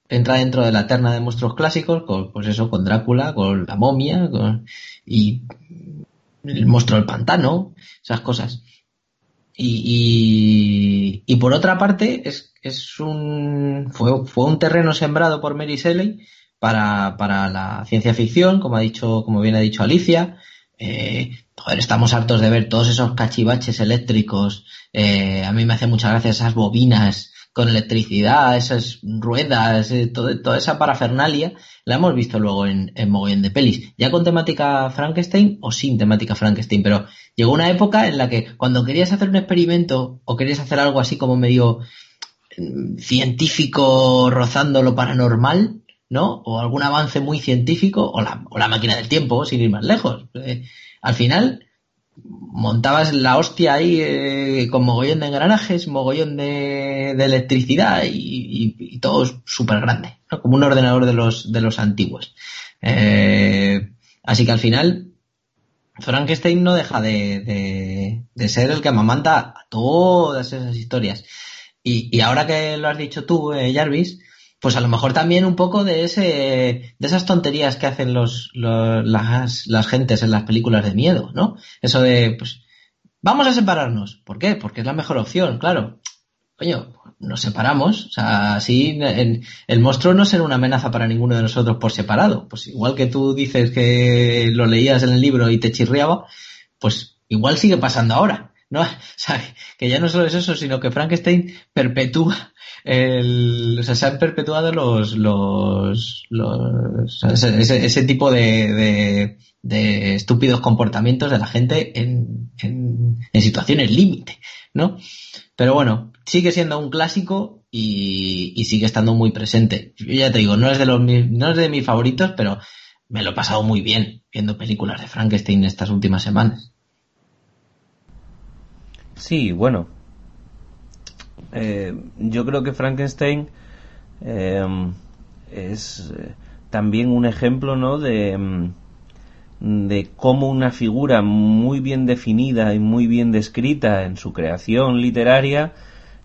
Entra dentro de la terna de monstruos clásicos, con, pues eso, con Drácula, con la momia, y el monstruo del pantano, esas cosas. Y, y, por otra parte, es, es un, fue, fue un terreno sembrado por Mary Shelley para, para la ciencia ficción, como ha dicho, como bien ha dicho Alicia. Eh, joder, estamos hartos de ver todos esos cachivaches eléctricos. Eh, a mí me hace mucha gracia esas bobinas con electricidad, esas ruedas, eh, toda esa parafernalia, la hemos visto luego en, en mogollón de pelis, ya con temática Frankenstein o sin temática Frankenstein, pero llegó una época en la que cuando querías hacer un experimento o querías hacer algo así como medio mm, científico rozando lo paranormal, ¿no? O algún avance muy científico, o la, o la máquina del tiempo, sin ir más lejos. Eh, al final, montabas la hostia ahí eh, con mogollón de engranajes, mogollón de, electricidad y, todo súper grande, como un ordenador de los, de los antiguos. Eh, así que al final, Frankenstein no deja de, de, ser el que amamanta todas esas historias. Y, y, ahora que lo has dicho tú, eh, Jarvis, pues a lo mejor también un poco de ese de esas tonterías que hacen los, las, las gentes en las películas de miedo, ¿no? Eso de pues vamos a separarnos. ¿Por qué? Porque es la mejor opción, claro. Coño, nos separamos, o sea, así el, monstruo no será una amenaza para ninguno de nosotros por separado. Pues igual que tú dices que lo leías en el libro y te chirriaba, pues igual sigue pasando ahora. ¿No? O sea, que ya no solo es eso, sino que Frankenstein perpetúa el, o sea, se han perpetuado los, los, los ese, ese, tipo de, de, estúpidos comportamientos de la gente en, en, en situaciones límite, ¿no? Pero bueno, sigue siendo un clásico y, y, sigue estando muy presente. Yo ya te digo, no es de los no es de mis favoritos, pero me lo he pasado muy bien viendo películas de Frankenstein estas últimas semanas. Sí, bueno, eh, yo creo que Frankenstein eh, es también un ejemplo ¿no? de, mm, de cómo una figura muy bien definida y muy bien descrita en su creación literaria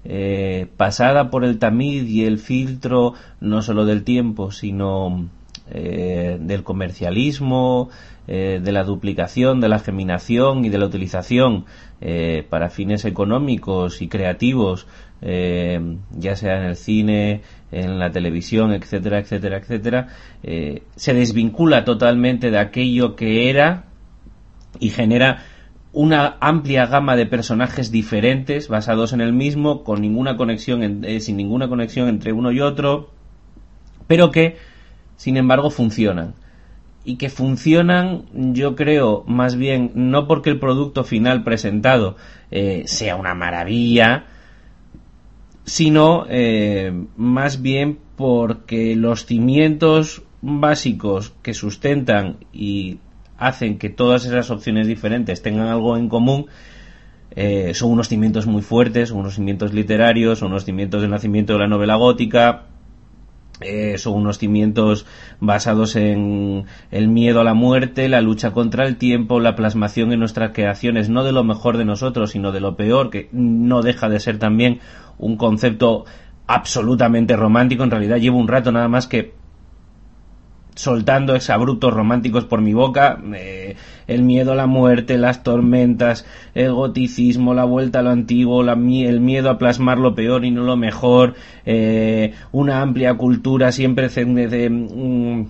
eh, pasada por el tamiz y el filtro no solo del tiempo, sino eh, del comercialismo, eh, de la duplicación, de la geminación y de la utilización para fines económicos y creativos, ya sea en el cine, en la televisión, etcétera, etcétera, etcétera, se desvincula totalmente de aquello que era y genera una amplia gama de personajes diferentes basados en el mismo con ninguna conexión eh, sin ninguna conexión entre uno y otro pero que sin embargo funcionan. Y que funcionan yo creo más bien no porque el producto final presentado eh, sea una maravilla sino eh, más bien porque los cimientos básicos que sustentan y hacen que todas esas opciones diferentes tengan algo en común, eh, son unos cimientos muy fuertes, unos cimientos literarios, unos cimientos del nacimiento de la novela gótica, eh, son unos cimientos basados en el miedo a la muerte, la lucha contra el tiempo, la plasmación en nuestras creaciones, no de lo mejor de nosotros, sino de lo peor, que no deja de ser también un concepto absolutamente romántico. En realidad llevo un rato nada más que soltando exabruptos románticos por mi boca, eh, el miedo a la muerte, las tormentas, el goticismo, la vuelta a lo antiguo, el miedo a plasmar lo peor y no lo mejor, eh, una amplia cultura siempre mm,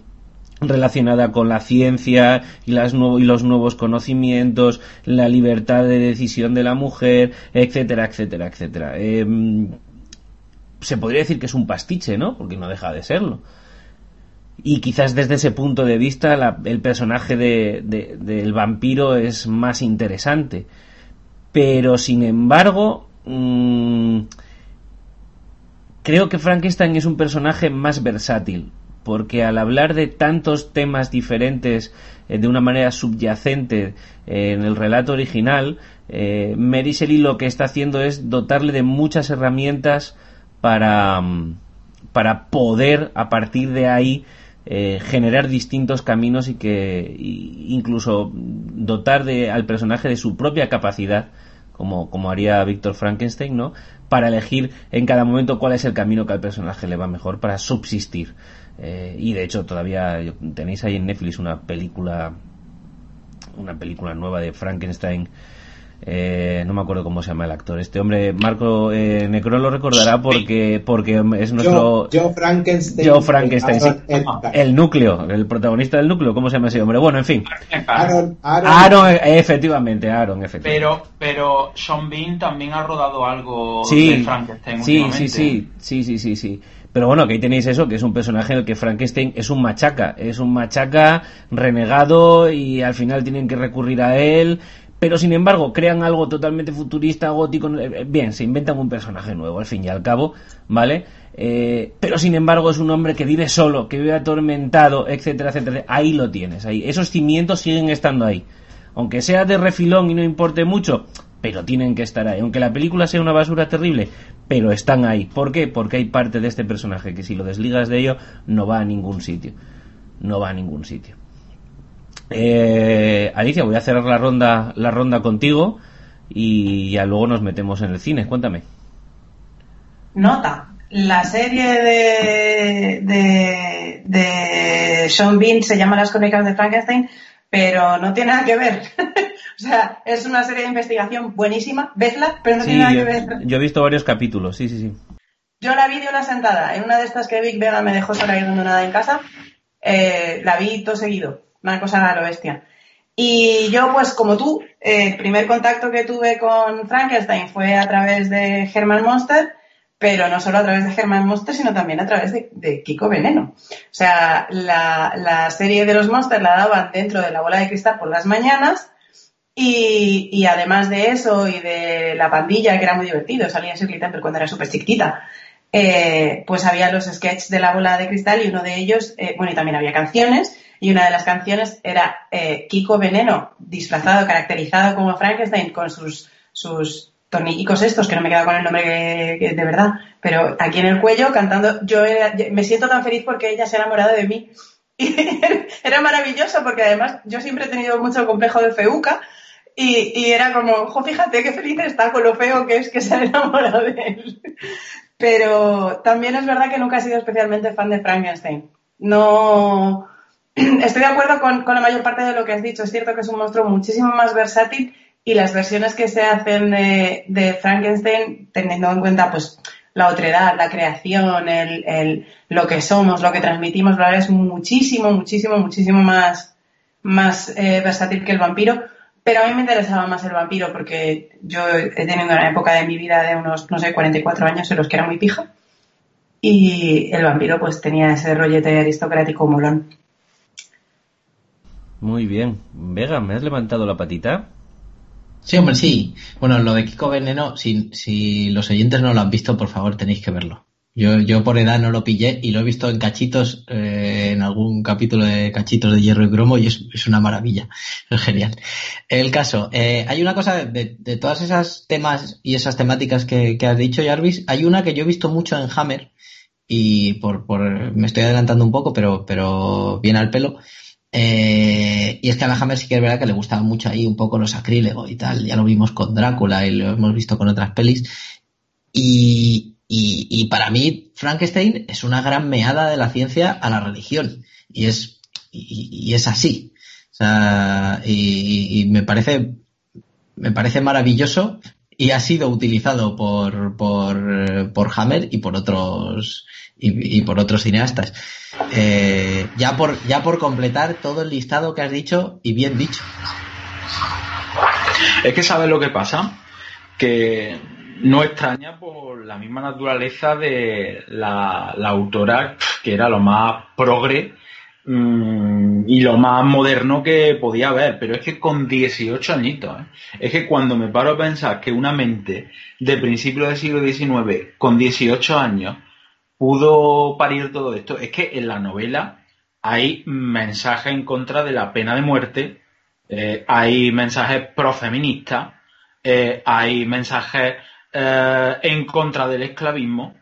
relacionada con la ciencia y, las y los nuevos conocimientos, la libertad de decisión de la mujer, etcétera, etcétera, etcétera. Mm, se podría decir que es un pastiche, ¿no? Porque no deja de serlo y quizás desde ese punto de vista el personaje de, del vampiro es más interesante. Pero sin embargo, mm, creo que Frankenstein es un personaje más versátil, porque al hablar de tantos temas diferentes eh, de una manera subyacente eh, en el relato original, eh, Mary Shelley lo que está haciendo es dotarle de muchas herramientas para, mm, para poder a partir de ahí eh, generar distintos caminos y que incluso dotar de, al personaje de su propia capacidad como, como haría Víctor Frankenstein, ¿no? Para elegir en cada momento cuál es el camino que al personaje le va mejor para subsistir. Eh, y de hecho todavía tenéis ahí en Netflix una película una película nueva de Frankenstein eh, no me acuerdo cómo se llama el actor. Este hombre, Marco eh, Necro lo recordará porque, porque es nuestro. Joe, Frankenstein. Joe Frankenstein, El núcleo, el protagonista del núcleo. ¿Cómo se llama ese hombre? Bueno, en fin. Aaron, Aaron. efectivamente, Aaron, efectivamente. Pero, pero Sean Bean también ha rodado algo de Frankenstein. Sí, sí, sí, sí, sí, sí, sí. Pero bueno, que ahí tenéis eso, que es un personaje en el que Frankenstein es un machaca, es un machaca renegado y al final tienen que recurrir a él pero sin embargo crean algo totalmente futurista, gótico, eh, bien, se inventan un personaje nuevo al fin y al cabo, ¿vale? Eh, pero sin embargo es un hombre que vive solo, que vive atormentado, etcétera, etcétera. Ahí lo tienes, ahí. Esos cimientos siguen estando ahí. Aunque sea de refilón y no importe mucho, pero tienen que estar ahí. Aunque la película sea una basura terrible, pero están ahí. ¿Por qué? Porque hay parte de este personaje que si lo desligas de ello no va a ningún sitio. No va a ningún sitio. Eh, Alicia, voy a cerrar la ronda, la ronda contigo y ya luego nos metemos en el cine. Cuéntame. Nota. La serie de, de, de Sean Bean se llama Las Crónicas de Frankenstein, pero no tiene nada que ver. o sea, es una serie de investigación buenísima, vedla, pero no tiene nada que ver. Yo he visto varios capítulos, sí, sí, sí. Yo la vi de una sentada, en una de estas que Vic Vega me dejó sola y nada en casa, eh, la vi todo seguido una cosa a lo bestia. Y yo, pues como tú, el primer contacto que tuve con Frankenstein fue a través de Herman Monster, pero no solo a través de Herman Monster, sino también a través de, Kiko Veneno. O sea, la, serie de los Monsters la daban dentro de la bola de cristal por las mañanas y, además de eso y de la pandilla, que era muy divertido, salía Shirley Temple cuando era súper chiquitita, eh, pues había los sketches de la bola de cristal y uno de ellos, eh, bueno, y también había canciones y una de las canciones era eh, Kiko Veneno, disfrazado, caracterizado como Frankenstein con sus, sus tornillicos estos, que no me he quedado con el nombre de verdad, pero aquí en el cuello cantando, yo, me siento tan feliz porque ella se ha enamorado de mí. Y era maravilloso porque además yo siempre he tenido mucho complejo de feuca Y, era como, ojo, fíjate qué feliz está con lo feo que es que se ha enamorado de él. Pero también es verdad que nunca he sido especialmente fan de Frankenstein. No. Estoy de acuerdo con, la mayor parte de lo que has dicho. Es cierto que es un monstruo muchísimo más versátil y las versiones que se hacen de, Frankenstein, teniendo en cuenta pues la otredad, la creación, lo que somos, lo que transmitimos, la verdad es muchísimo, muchísimo, muchísimo más, más eh, versátil que el vampiro. Pero a mí me interesaba más el vampiro porque yo he tenido una época de mi vida de unos, no sé, 44 años en los que era muy pija. Y el vampiro pues tenía ese rollete aristocrático molón. Muy bien. Vega, ¿me has levantado la patita? Sí, hombre, sí. Bueno, lo de Kiko Veneno, si, si los oyentes no lo han visto, por favor tenéis que verlo. Yo, yo por edad no lo pillé y lo he visto en cachitos, eh, en algún capítulo de cachitos de hierro y cromo y es, es una maravilla, es genial. El caso, eh, hay una cosa de, de, todas esas temas y esas temáticas que, que, has dicho, Jarvis, hay una que yo he visto mucho en Hammer y por, por me estoy adelantando un poco, pero, pero viene al pelo. Eh, y es que a la sí que es verdad que le gustaba mucho ahí un poco los acrílegos y tal. Ya lo vimos con Drácula y lo hemos visto con otras pelis. Y, y, para mí, Frankenstein es una gran meada de la ciencia a la religión. Y es, y, es así. O sea, y, me parece, me parece maravilloso y ha sido utilizado por, por, por Hammer y por otros, y, por otros cineastas. Eh, ya por, ya por completar todo el listado que has dicho y bien dicho. Es que sabes lo que pasa, que no extraña por la misma naturaleza de la, autora, que era lo más progre mm, y lo más moderno que podía haber, pero es que con 18 añitos, ¿eh? es que cuando me paro a pensar que una mente de principio del siglo XIX, con 18 años, pudo parir todo esto, es que en la novela hay mensajes en contra de la pena de muerte, eh, hay mensajes profeministas, eh, hay mensajes eh, en contra del esclavismo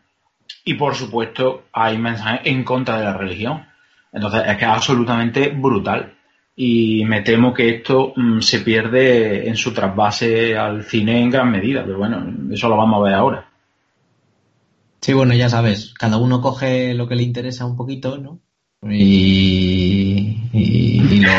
y por supuesto hay mensajes en contra de la religión. Entonces es que es absolutamente brutal y me temo que esto mm, se pierde en su trasvase al cine en gran medida, pero bueno, eso lo vamos a ver ahora. Sí, bueno, ya sabes, cada uno coge lo que le interesa un poquito, ¿no? Y, y lo,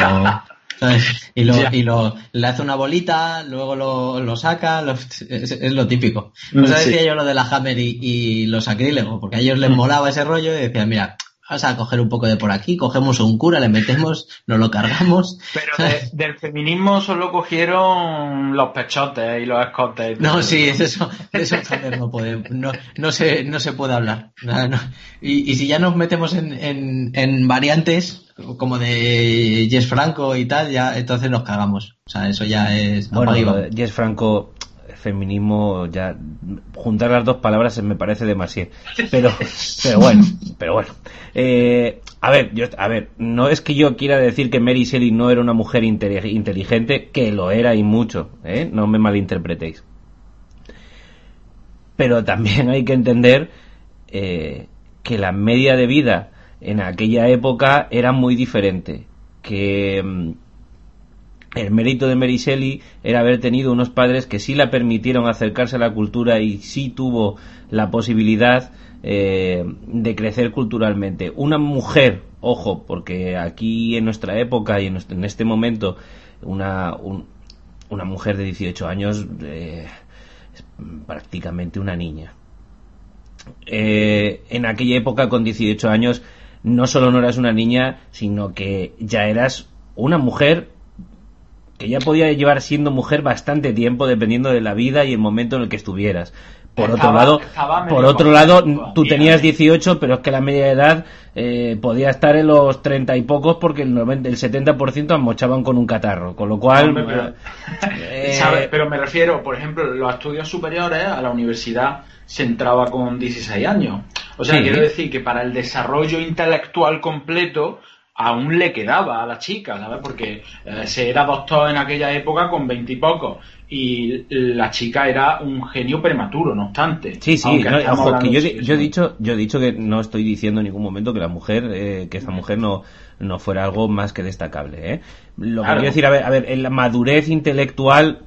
y, lo, y lo, le hace una bolita, luego lo, lo saca, es, lo típico. Pues decía yo lo de la Hammer y, los acrílegos, porque a ellos les mm. molaba ese rollo y decían, mira, vamos a coger un poco de por aquí, cogemos un cura, le metemos, nos lo cargamos. Pero del feminismo solo cogieron los pechotes y los escotes. no, sí, eso, eso no, puede, no, no, se, no se puede hablar. Y, y, si ya nos metemos en, en, en variantes, como de Jess Franco y tal, ya entonces nos cagamos. O sea, eso ya es. Bueno, Jess Franco, feminismo, ya juntar las dos palabras me parece demasiado. Pero, pero bueno, pero bueno. Eh, a ver, yo, a ver, no es que yo quiera decir que Mary Shelley no era una mujer inteligente, que lo era y mucho, ¿eh? No me malinterpretéis. Pero también hay que entender eh, que la media de vida en aquella época era muy diferente. Que mm, el mérito de Shelley era haber tenido unos padres que sí la permitieron acercarse a la cultura y sí tuvo la posibilidad eh, de crecer culturalmente. Una mujer, ojo, porque aquí en nuestra época y en, este momento una, una mujer de 18 años eh, es prácticamente una niña. Eh, en aquella época con 18 años no solo no eras una niña, sino que ya eras una mujer que ya podía llevar siendo mujer bastante tiempo dependiendo de la vida y el momento en el que estuvieras. Por otro lado, por otro lado, tú tenías 18, pero es que la media edad eh, podía estar en los 30 y pocos porque el, 90, el 70% amochaban con un catarro, con lo cual... pero, eh, pero me refiero, por ejemplo, los estudios superiores a la universidad se entraba con 16 años. O sea, quiero decir que para el desarrollo intelectual completo aún le quedaba a la chica, ¿sabes? Porque eh, se era doctor en aquella época con veintipocos y, la chica era un genio prematuro, no obstante. Sí, sí, ojo, que yo, yo, he dicho, yo he dicho que no estoy diciendo en ningún momento que la mujer, eh, que esta mujer no, no fuera algo más que destacable, ¿eh? Lo que quiero decir, a ver, a ver, en la madurez intelectual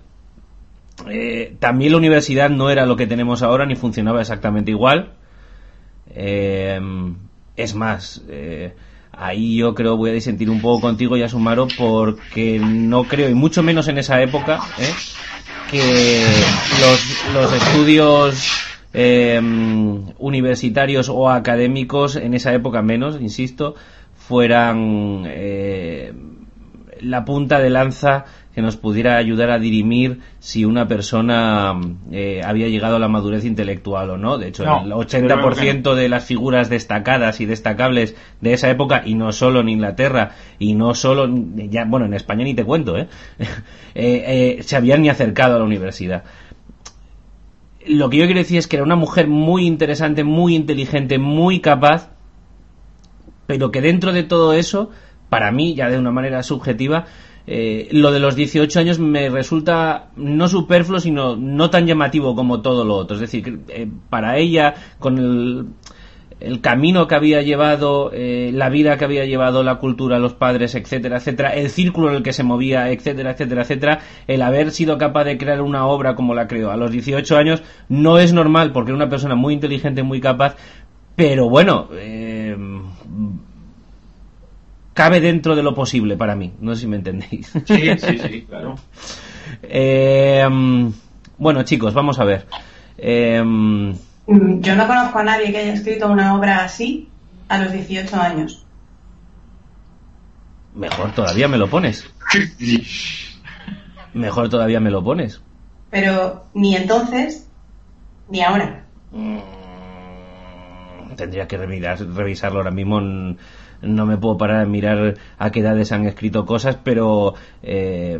eh, también la universidad no era lo que tenemos ahora ni funcionaba exactamente igual. Eh, es más, eh, ahí yo creo voy a disentir un poco contigo, ya Sumaro, porque no creo, y mucho menos en esa época, ¿eh? que los, los estudios eh, universitarios o académicos, en esa época menos, insisto, fueran eh, la punta de lanza que nos pudiera ayudar a dirimir si una persona eh, había llegado a la madurez intelectual o no. De hecho, el 80% de las figuras destacadas y destacables de esa época, y no solo en Inglaterra, y no solo, ya, bueno, en España ni te cuento, ¿eh? eh se habían ni acercado a la universidad. Lo que yo quiero decir es que era una mujer muy interesante, muy inteligente, muy capaz, pero que dentro de todo eso, para mí, ya de una manera subjetiva, eh, lo de los 18 años me resulta no superfluo, sino no tan llamativo como todo lo otro. Es decir, eh, para ella, con el, camino que había llevado, eh, la vida que había llevado, la cultura, los padres, etcétera, etcétera, el círculo en el que se movía, etcétera, etcétera, etcétera, el haber sido capaz de crear una obra como la creó a los 18 años no es normal porque era una persona muy inteligente, muy capaz, pero bueno, cabe dentro de lo posible para mí. No sé si me entendéis. Sí, sí, sí, claro. Eh, bueno, chicos, vamos a ver. Eh, Yo no conozco a nadie que haya escrito una obra así a los 18 años. Mejor todavía me lo pones. Mejor todavía me lo pones. Pero ni entonces ni ahora. Mm, tendría que revisarlo ahora mismo. En no me puedo parar a mirar a qué edades han escrito cosas, pero eh,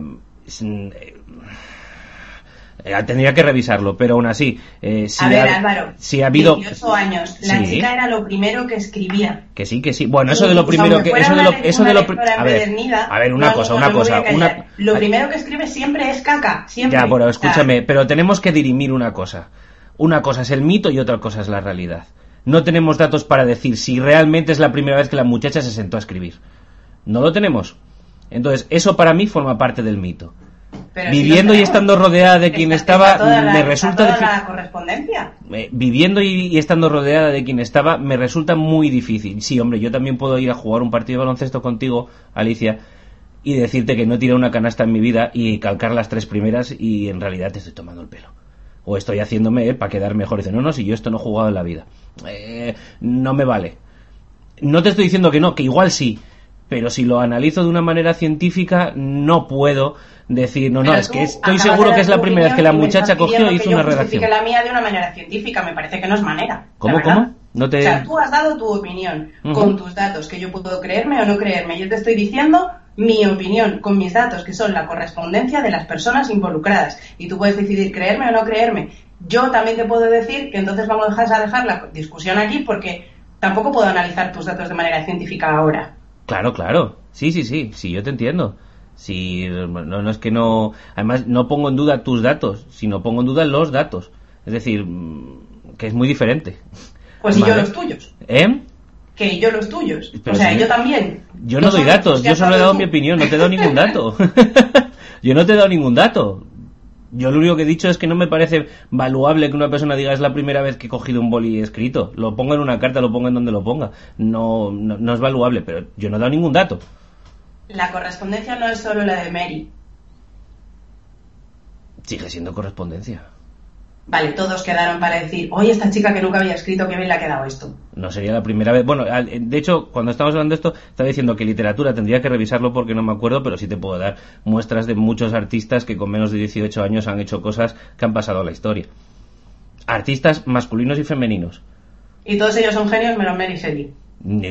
eh, tendría que revisarlo, pero aún así, eh, si a ver, Álvaro, si ha habido 18 años, la chica era lo primero que escribía. Que sí, que sí. Bueno, eso de lo primero que eso de lo eso de lo a ver, a ver, una cosa, una cosa, una lo primero que escribe siempre es caca, siempre. Ya, bueno, escúchame, pero tenemos que dirimir una cosa. Una cosa es el mito y otra cosa es la realidad no tenemos datos para decir si realmente es la primera vez que la muchacha se sentó a escribir. No lo tenemos. Entonces, eso para mí forma parte del mito. viviendo y estando rodeada de quien estaba, me resulta difícil. la correspondencia? viviendo y, estando rodeada de quien estaba, me resulta muy difícil. Sí, hombre, yo también puedo ir a jugar un partido de baloncesto contigo, Alicia, y decirte que no tirado una canasta en mi vida y calcar las tres primeras y en realidad te estoy tomando el pelo o estoy haciéndome para quedar mejor. Dice, no, no, si yo esto no he jugado en la vida. Eh, no me vale. No te estoy diciendo que no, que igual sí, pero si lo analizo de una manera científica, no puedo decir, no, no, es que estoy seguro que es la primera vez que la muchacha cogió y hizo una redacción. la mía de una manera científica, me parece que no es manera. ¿Cómo, cómo? No te... O sea, tú has dado tu opinión con tus datos, que yo puedo creerme o no creerme. Yo te estoy diciendo mi opinión con mis datos, que son la correspondencia de las personas involucradas. Y tú puedes decidir creerme o no creerme. Yo también te puedo decir que entonces vamos a dejar la discusión aquí porque tampoco puedo analizar tus datos de manera científica ahora. Claro, claro. Sí, sí, sí. Sí, yo te entiendo. Si no, no es que no. Además, no pongo en duda tus datos, sino pongo en duda los datos. Es decir, mm, que es muy diferente. Pues y yo los tuyos. ¿Eh? que yo los tuyos. o sea, yo también. Yo no, doy datos, yo solo he dado mi opinión, no te he dado ningún dato. yo no te he dado ningún dato. Yo lo único que he dicho es que no me parece valuable que una persona diga es la primera vez que he cogido un boli escrito. Lo pongo en una carta, lo pongo en donde lo ponga. No, no, no es valuable, pero yo no he dado ningún dato. La correspondencia no es solo la de Mary. Sigue siendo correspondencia. Vale, todos quedaron para decir, oye, esta chica que nunca había escrito, qué bien le ha quedado esto. No sería la primera vez. Bueno, de hecho, cuando estamos hablando de esto, estaba diciendo que literatura tendría que revisarlo porque no me acuerdo, pero sí te puedo dar muestras de muchos artistas que con menos de 18 años han hecho cosas que han pasado a la historia. Artistas masculinos y femeninos. Y todos ellos son genios menos Mary Shelley.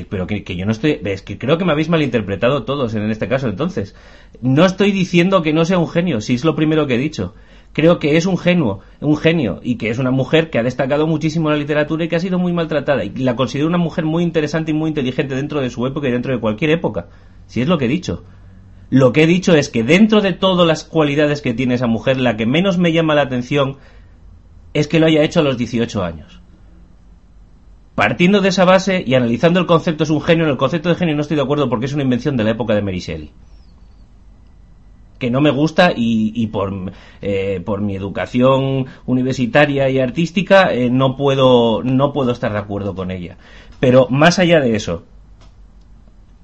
Pero que, que, yo no estoy. Es que creo que me habéis malinterpretado todos en este caso entonces. No estoy diciendo que no sea un genio, si es lo primero que he dicho Creo que es un genio, un genio y que es una mujer que ha destacado muchísimo en la literatura y que ha sido muy maltratada y la considero una mujer muy interesante y muy inteligente dentro de su época y dentro de cualquier época. Si es lo que he dicho. Lo que he dicho es que dentro de todas las cualidades que tiene esa mujer, la que menos me llama la atención es que lo haya hecho a los 18 años. Partiendo de esa base y analizando el concepto es un genio, en el concepto de genio no estoy de acuerdo porque es una invención de la época de Mary. Que no me gusta y, por, eh, por mi educación universitaria y artística eh, no, puedo, no puedo estar de acuerdo con ella. Pero más allá de eso,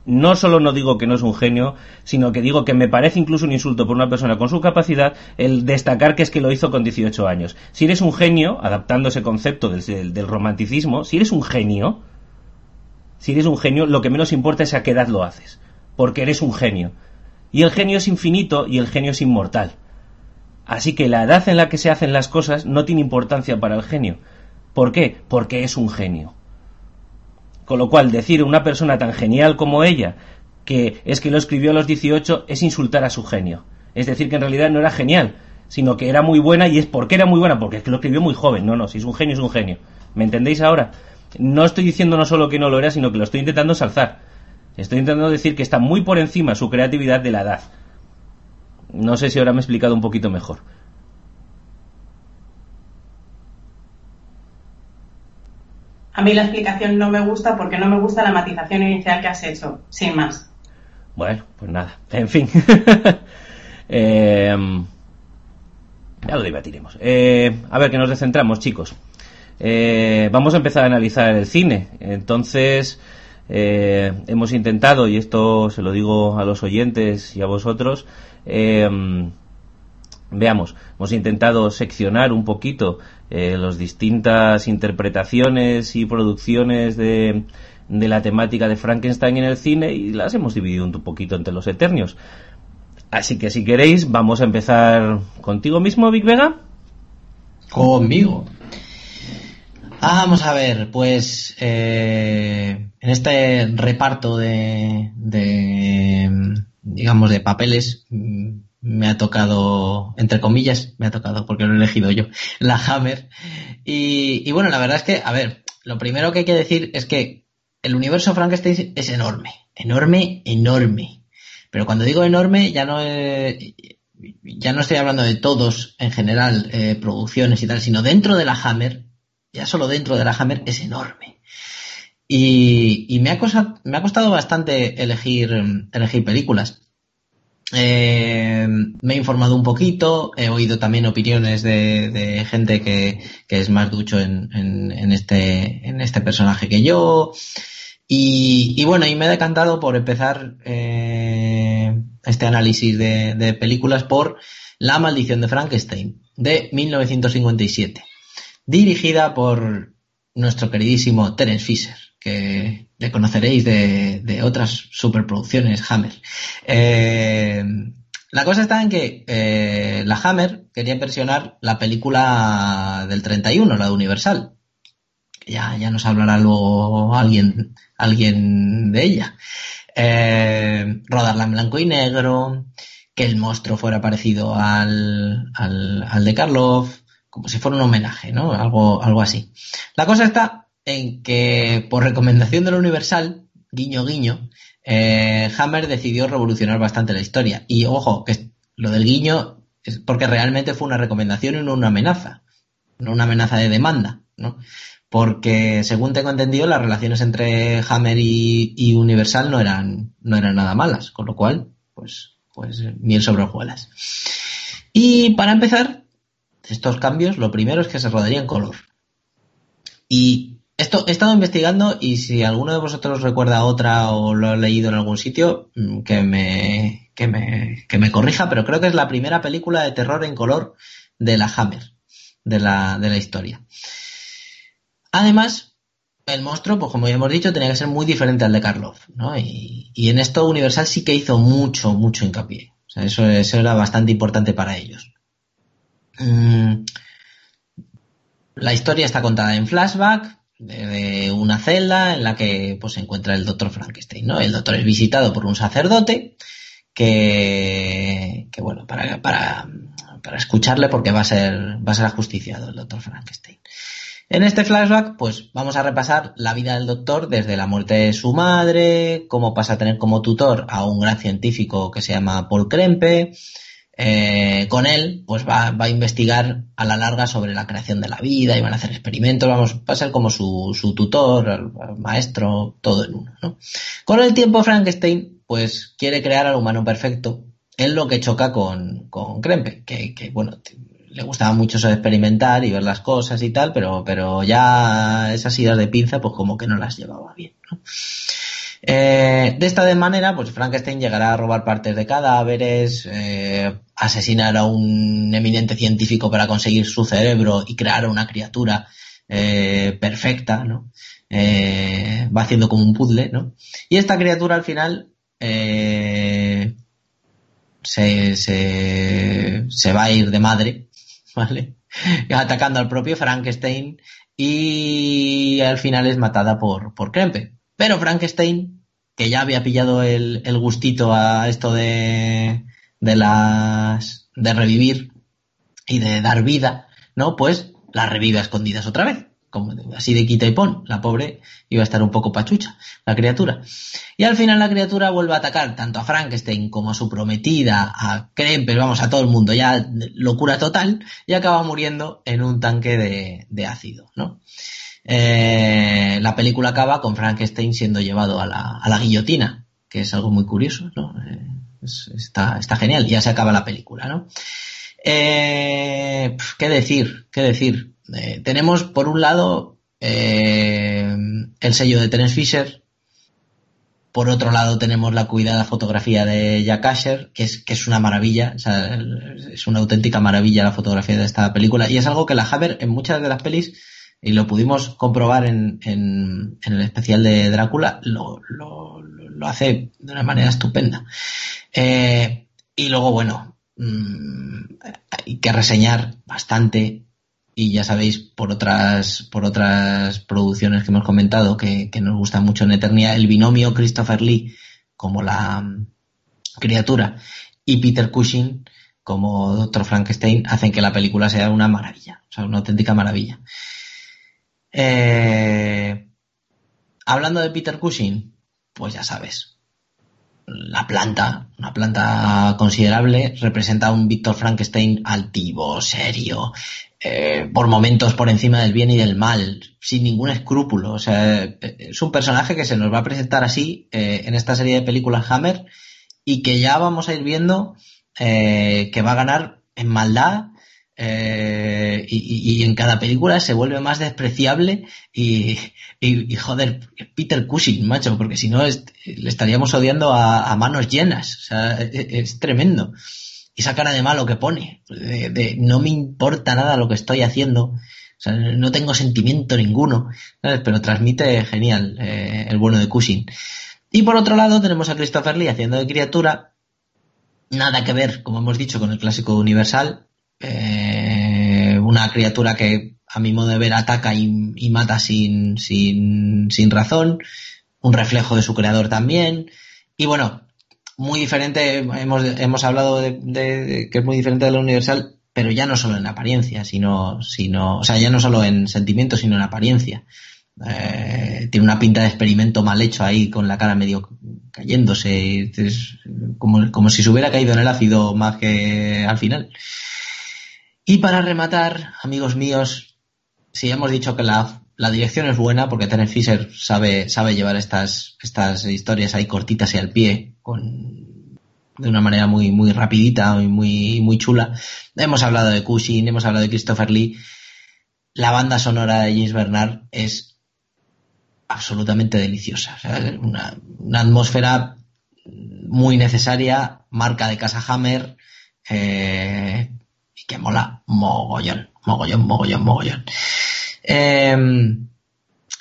no solo no digo que no es un genio, sino que digo que me parece incluso un insulto por una persona con su capacidad el destacar que es que lo hizo con 18 años. Si eres un genio, adaptando ese concepto del, romanticismo, si eres un genio, si eres un genio, lo que menos importa es a qué edad lo haces, porque eres un genio. Y el genio es infinito y el genio es inmortal. Así que la edad en la que se hacen las cosas no tiene importancia para el genio. ¿Por qué? Porque es un genio. Con lo cual, decir una persona tan genial como ella que es que lo escribió a los 18 es insultar a su genio. Es decir, que en realidad no era genial, sino que era muy buena y es porque era muy buena, porque es que lo escribió muy joven. No, no, si es un genio, es un genio. ¿Me entendéis ahora? No estoy diciendo no solo que no lo era, sino que lo estoy intentando salzar. Estoy intentando decir que está muy por encima su creatividad de la edad. No sé si ahora me he explicado un poquito mejor. A mí la explicación no me gusta porque no me gusta la matización inicial que has hecho, sin más. Bueno, pues nada, en fin. Em, ya lo debatiremos. Eh, a ver, que nos descentramos, chicos. Eh, vamos a empezar a analizar el cine. Entonces, eh, hemos intentado, y esto se lo digo a los oyentes y a vosotros, em, veamos, hemos intentado seccionar un poquito eh, las distintas interpretaciones y producciones de, de la temática de Frankenstein en el cine y las hemos dividido un poquito entre los eternios. Así que si queréis, vamos a empezar contigo mismo, Big Vega. Conmigo. Vamos a ver, pues eh, en este reparto de, de, digamos, de papeles, me ha tocado, entre comillas, me ha tocado porque lo he elegido yo, la Hammer. Y, bueno, la verdad es que, a ver, lo primero que hay que decir es que el universo Frankenstein es enorme, enorme, enorme. Pero cuando digo enorme, ya no, ya no estoy hablando de todos en general, eh, producciones y tal, sino dentro de la Hammer, ya solo dentro de la Hammer es enorme. Y, me, ha costado, me ha costado bastante elegir, elegir películas. Eh, me he informado un poquito, he oído también opiniones de, gente que, es más ducho en, este, en este personaje que yo. Y, bueno, y me he decantado por empezar eh, este análisis de, de películas por La maldición de Frankenstein, de 1957, dirigida por nuestro queridísimo Terence Fisher que le conoceréis de, otras superproducciones Hammer. Eh, la cosa está en que eh, la Hammer quería impresionar la película del 31, la de Universal. Ya, ya nos hablará luego alguien, alguien de ella. Eh, rodarla en blanco y negro, que el monstruo fuera parecido al, al, al de Karloff, como si fuera un homenaje, ¿no? Algo, algo así. La cosa está en que, por recomendación de la Universal, guiño guiño, eh, Hammer decidió revolucionar bastante la historia. Y ojo, que lo del guiño es porque realmente fue una recomendación y no una amenaza. No una amenaza de demanda, ¿no? Porque, según tengo entendido, las relaciones entre Hammer y, Universal no eran, no eran nada malas. Con lo cual, pues, pues, miel sobre hojuelas. Y para empezar, estos cambios, lo primero es que se rodaría en color. Y esto he estado investigando y si alguno de vosotros recuerda otra o lo ha leído en algún sitio, mm, que me, que me, que me corrija, pero creo que es la primera película de terror en color de la Hammer, de la, de la historia. Además, el monstruo, pues como ya hemos dicho, tenía que ser muy diferente al de Karloff, ¿no? Y, y en esto Universal sí que hizo mucho, mucho hincapié. O sea, eso, eso era bastante importante para ellos. Mm, la historia está contada en flashback, de una celda en la que pues, se encuentra el doctor Frankenstein. El doctor es visitado por un sacerdote que, que bueno, para, para, para escucharle porque va a ser, va a ser ajusticiado el doctor Frankenstein. En este flashback, pues vamos a repasar la vida del doctor desde la muerte de su madre, cómo pasa a tener como tutor a un gran científico que se llama Paul Krempe. Eh, con él, pues va, a investigar a la larga sobre la creación de la vida y van a hacer experimentos, vamos, va a ser como su, tutor, maestro, todo en uno, ¿no? Con el tiempo, Frankenstein, pues quiere crear al humano perfecto, es lo que choca con, con Krempe, que, que bueno, le gustaba mucho eso experimentar y ver las cosas y tal, pero, pero ya esas ideas de pinza, pues como que no las llevaba bien. ¿no? Eh, de esta manera, pues Frankenstein llegará a robar partes de cadáveres, eh, asesinar a un eminente científico para conseguir su cerebro y crear una criatura eh, perfecta, ¿no? Eh, va haciendo como un puzzle, ¿no? Y esta criatura al final se, se, se va a ir de madre ¿vale? Atacando al propio Frankenstein y al final es matada por, por Krempe. Pero Frankenstein, que ya había pillado el, gustito a esto de, de las, de revivir y de dar vida, ¿no? Pues la revive a escondidas otra vez como así de quita y pon, la pobre iba a estar un poco pachucha, la criatura. Y al final la criatura vuelve a atacar tanto a Frankenstein como a su prometida, a Kremper, vamos, a todo el mundo, ya locura total, y acaba muriendo en un tanque de, de ácido, ¿no? Eh, la película acaba con Frankenstein siendo llevado a la, a la guillotina, que es algo muy curioso, ¿no? Eh, es, está, está genial, ya se acaba la película, ¿no? Eh, ¿Qué decir? ¿Qué decir? Eh, tenemos por un lado el sello de Terence Fisher, por otro lado tenemos la cuidada fotografía de Jack Asher, que es, que es una maravilla, es una auténtica maravilla la fotografía de esta película y es algo que la Hammer en muchas de las pelis, y lo pudimos comprobar en, en, en el especial de Drácula, lo, lo, hace de una manera estupenda. Eh, y luego, bueno, mmm, hay que reseñar bastante y ya sabéis por otras por otras producciones que hemos comentado que, nos gusta mucho en Eternia el binomio Christopher Lee como la um, criatura y Peter Cushing como Dr. Frankenstein hacen que la película sea una maravilla, o sea, una auténtica maravilla. Eh, hablando de Peter Cushing, pues ya sabes, la planta, una planta considerable, representa a un Víctor Frankenstein altivo, serio, eh, por momentos por encima del bien y del mal, sin ningún escrúpulo. O sea, es un personaje que se nos va a presentar así eh, en esta serie de películas Hammer y que ya vamos a ir viendo eh, que va a ganar en maldad eh, y, y, en cada película se vuelve más despreciable y, y, y joder, Peter Cushing, macho, porque si no le estaríamos odiando a, manos llenas. O sea, es, es tremendo esa cara de malo que pone, de, de, no me importa nada lo que estoy haciendo, o sea, no tengo sentimiento ninguno, pero transmite genial eh, el bueno de Cushing. Y por otro lado tenemos a Christopher Lee haciendo de criatura, nada que ver, como hemos dicho, con el clásico universal, eh, una criatura que a mi modo de ver ataca y, mata sin, sin, sin razón, un reflejo de su creador también, y bueno, muy diferente, hemos, hemos hablado de, que es muy diferente de la Universal, pero ya no solo en apariencia, sino, sino, o sea, ya no solo en sentimiento, sino en apariencia. Eh, tiene una pinta de experimento mal hecho ahí, con la cara medio cayéndose, es como, como si se hubiera caído en el ácido más que al final. Y para rematar, amigos míos, si hemos dicho que la la dirección es buena porque Terence Fisher sabe, sabe llevar estas, estas historias ahí cortitas y al pie, con, de una manera muy, muy rapidita y muy, muy chula. Hemos hablado de Cushing, hemos hablado de Christopher Lee. La banda sonora de James Bernard es absolutamente deliciosa. Una, una, atmósfera muy necesaria, marca de Casa Hammer, eh, y que mola mogollón, mogollón, mogollón, mogollón. Eh,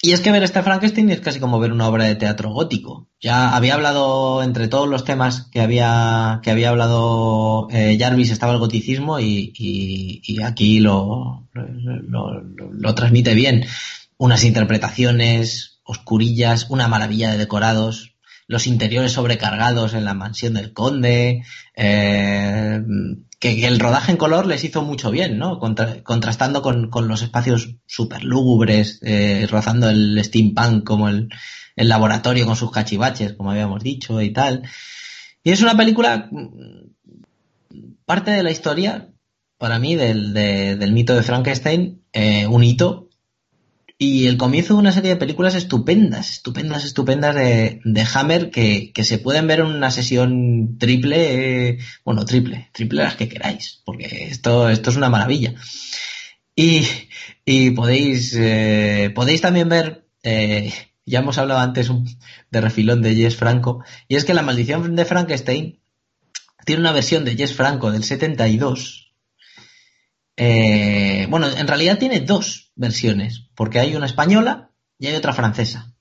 y es que ver este Frankenstein es casi como ver una obra de teatro gótico. Ya había hablado entre todos los temas que había que había hablado eh, Jarvis estaba el goticismo y, y, y aquí lo, lo, lo, lo, transmite bien. Unas interpretaciones oscurillas, una maravilla de decorados. los interiores sobrecargados en la mansión del conde, eh, que, el rodaje en color les hizo mucho bien, ¿no? contrastando con, los espacios súper lúgubres, eh, rozando el steampunk como el, el laboratorio con sus cachivaches, como habíamos dicho y tal. Y es una película, parte de la historia, para mí, del, del mito de Frankenstein, eh, un hito y el comienzo de una serie de películas estupendas, estupendas, estupendas de, Hammer que, que, se pueden ver en una sesión triple, bueno, triple, triple las que queráis, porque esto, esto es una maravilla. Y, y podéis, eh, podéis también ver, eh, ya hemos hablado antes de refilón de Jess Franco, y es que La maldición de Frankenstein tiene una versión de Jess Franco del 72, eh, bueno, en realidad tiene dos versiones, porque hay una española y hay otra francesa.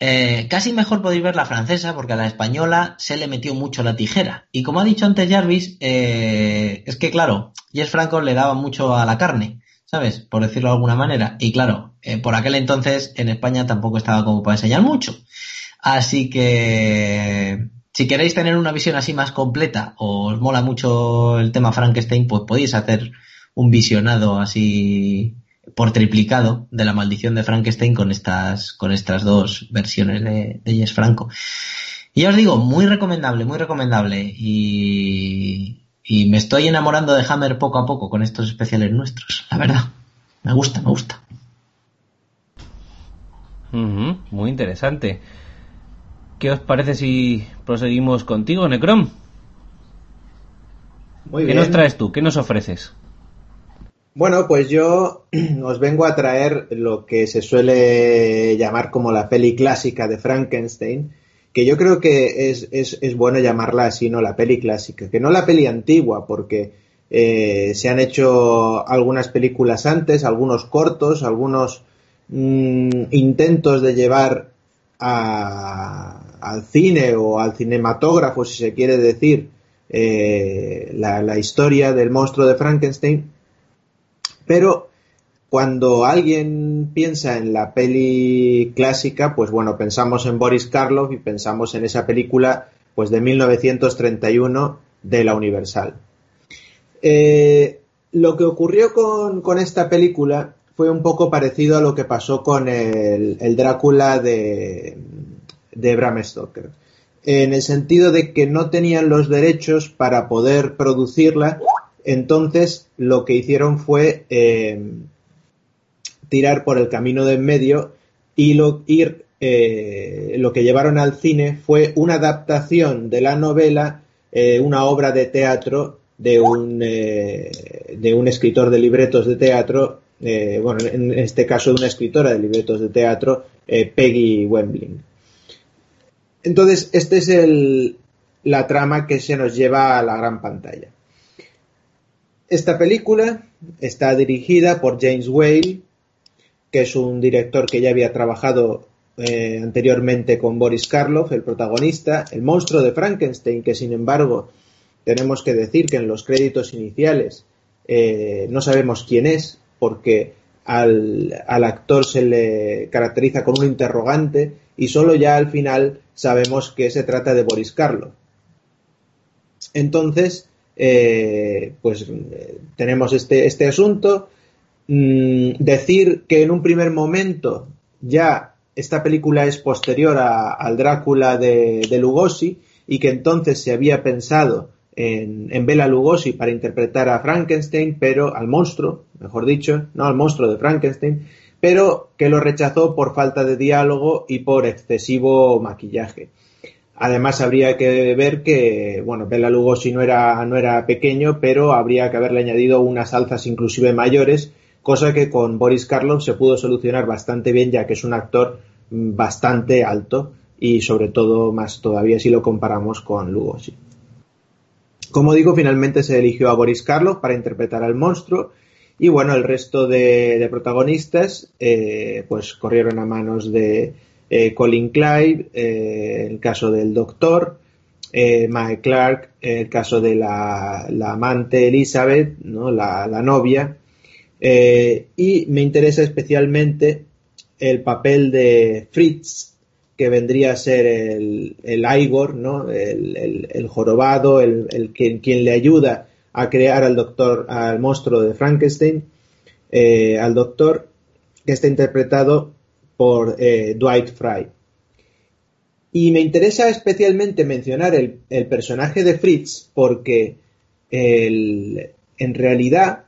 Eh, casi mejor podéis ver la francesa, porque a la española se le metió mucho la tijera. Y como ha dicho antes Jarvis, eh, es que claro, Jess Franco le daba mucho a la carne, ¿sabes? Por decirlo de alguna manera. Y claro, por aquel entonces en España tampoco estaba como para enseñar mucho. Así que si queréis tener una visión así más completa o os mola mucho el tema Frankenstein, pues podéis hacer un visionado así por triplicado de la maldición de Frankenstein con estas, con estas dos versiones de, de Yes Franco. Y ya os digo, muy recomendable, muy recomendable. Y, y me estoy enamorando de Hammer poco a poco con estos especiales nuestros, la verdad. Me gusta, me gusta. muy interesante. ¿Qué os parece si proseguimos contigo, Necrom? ¿Qué nos traes tú? ¿Qué nos ofreces? Bueno, pues yo os vengo a traer lo que se suele llamar como la peli clásica de Frankenstein, que yo creo que es, es, es bueno llamarla así, no la peli clásica, que no la peli antigua, porque eh, se han hecho algunas películas antes, algunos cortos, algunos mm, intentos de llevar al cine o al cinematógrafo, si se quiere decir, eh, la, la historia del monstruo de Frankenstein pero cuando alguien piensa en la peli clásica, pues bueno, pensamos en Boris Karloff y pensamos en esa película pues de 1931 de la Universal. Eh, lo que ocurrió con, esta película fue un poco parecido a lo que pasó con el, Drácula de, de Bram Stoker, en el sentido de que no tenían los derechos para poder producirla entonces lo que hicieron fue eh, tirar por el camino de en medio y eh, lo que llevaron al cine fue una adaptación de la novela, eh, una obra de teatro de un, escritor de libretos de teatro, bueno, en este caso de una escritora de libretos de teatro, Peggy Wembling. Entonces, esta es la trama que se nos lleva a la gran pantalla. Esta película está dirigida por James Whale, que es un director que ya había trabajado eh, anteriormente con Boris Karloff, el protagonista, el monstruo de Frankenstein, que sin embargo tenemos que decir que en los créditos iniciales eh, no sabemos quién es, porque al, al, actor se le caracteriza con un interrogante y solo ya al final sabemos que se trata de Boris Karloff. Entonces, eh, pues tenemos este, este asunto. Mm, decir que en un primer momento ya esta película es posterior al Drácula de, Lugosi y que entonces se había pensado en, en Bela Lugosi para interpretar a Frankenstein, pero al monstruo, mejor dicho, no al monstruo de Frankenstein, pero que lo rechazó por falta de diálogo y por excesivo maquillaje. Además, habría que ver que, bueno, Bela Lugosi no era, no era pequeño, pero habría que haberle añadido unas alzas inclusive mayores, cosa que con Boris Karloff se pudo solucionar bastante bien, ya que es un actor bastante alto y sobre todo más todavía si lo comparamos con Lugosi. Como digo, finalmente se eligió a Boris Karloff para interpretar al monstruo y bueno, el resto de, protagonistas eh, pues corrieron a manos de, eh, Colin Clive, eh, el caso del doctor, eh, Mae Clark, el caso de la, amante Elizabeth, ¿no? la, novia, y me interesa especialmente el papel de Fritz, que vendría a ser el, Igor, ¿no? El, jorobado, el, quien, quien, le ayuda a crear al doctor, al monstruo de Frankenstein, eh, al doctor, que está interpretado por eh, Dwight Fry. Y me interesa especialmente mencionar el, personaje de Fritz porque en realidad,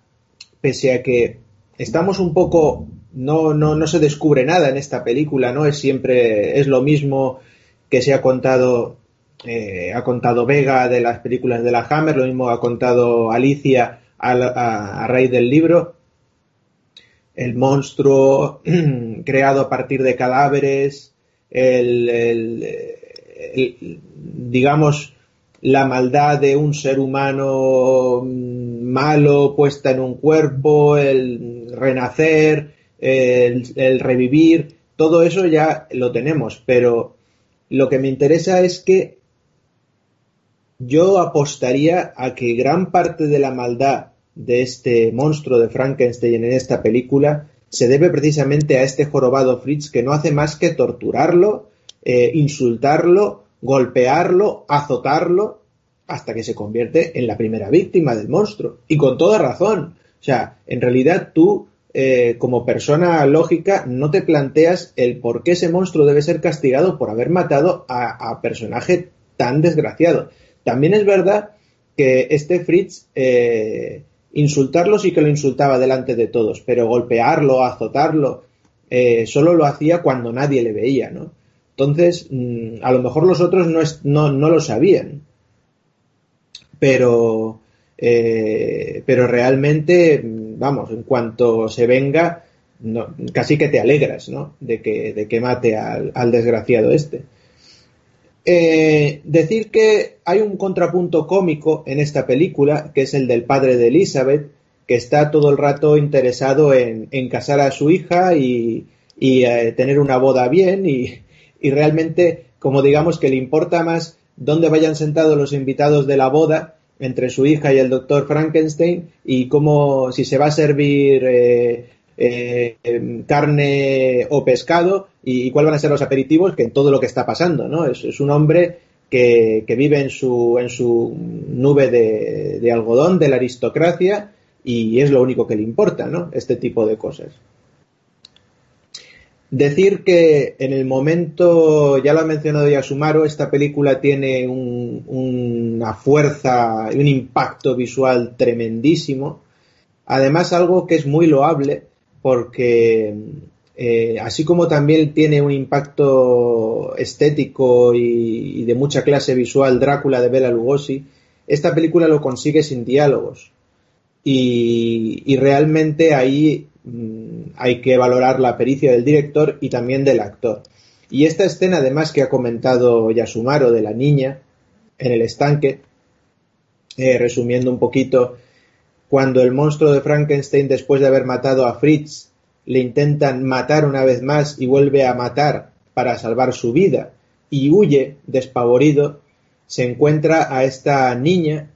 pese a que estamos un poco, no, no, no se descubre nada en esta película, ¿no? Es siempre, es lo mismo que se ha contado, eh, ha contado Vega de las películas de la Hammer, lo mismo ha contado Alicia a, raíz del libro. El monstruo creado a partir de cadáveres, el, digamos, la maldad de un ser humano malo puesta en un cuerpo, el renacer, el, revivir, todo eso ya lo tenemos, pero lo que me interesa es que yo apostaría a que gran parte de la maldad de este monstruo de Frankenstein en esta película se debe precisamente a este jorobado Fritz que no hace más que torturarlo, eh, insultarlo, golpearlo, azotarlo, hasta que se convierte en la primera víctima del monstruo. Y con toda razón. O sea, en realidad tú, eh, como persona lógica, no te planteas el por qué ese monstruo debe ser castigado por haber matado a, personaje tan desgraciado. También es verdad que este Fritz, eh, insultarlo sí que lo insultaba delante de todos, pero golpearlo, azotarlo, eh, solo lo hacía cuando nadie le veía, ¿no? Entonces, mm, a lo mejor los otros no, no, no lo sabían pero, eh, pero realmente, vamos, en cuanto se venga, casi que te alegras, ¿no? De que, de que mate al, desgraciado este. Eh, decir que hay un contrapunto cómico en esta película, que es el del padre de Elizabeth, que está todo el rato interesado en, casar a su hija y, eh, tener una boda bien y, y realmente, como digamos que le importa más dónde vayan sentados los invitados de la boda entre su hija y el doctor Frankenstein y cómo si se va a servir eh, eh, carne o pescado y, cuáles van a ser los aperitivos que en todo lo que está pasando, ¿no? Es, un hombre que, vive en su, en su nube de, de algodón de la aristocracia y es lo único que le importa, ¿no? Este tipo de cosas. Decir que en el momento, ya lo ha mencionado Yasumaro, esta película tiene una fuerza y un impacto visual tremendísimo. Además, algo que es muy loable, porque eh, así como también tiene un impacto estético y, de mucha clase visual Drácula de Bela Lugosi, esta película lo consigue sin diálogos. Y, realmente ahí Mm, hay que valorar la pericia del director y también del actor. Y esta escena, además, que ha comentado Yasumaro de la niña en el estanque, eh, resumiendo un poquito, cuando el monstruo de Frankenstein, después de haber matado a Fritz, le intentan matar una vez más y vuelve a matar para salvar su vida y huye despavorido, se encuentra a esta niña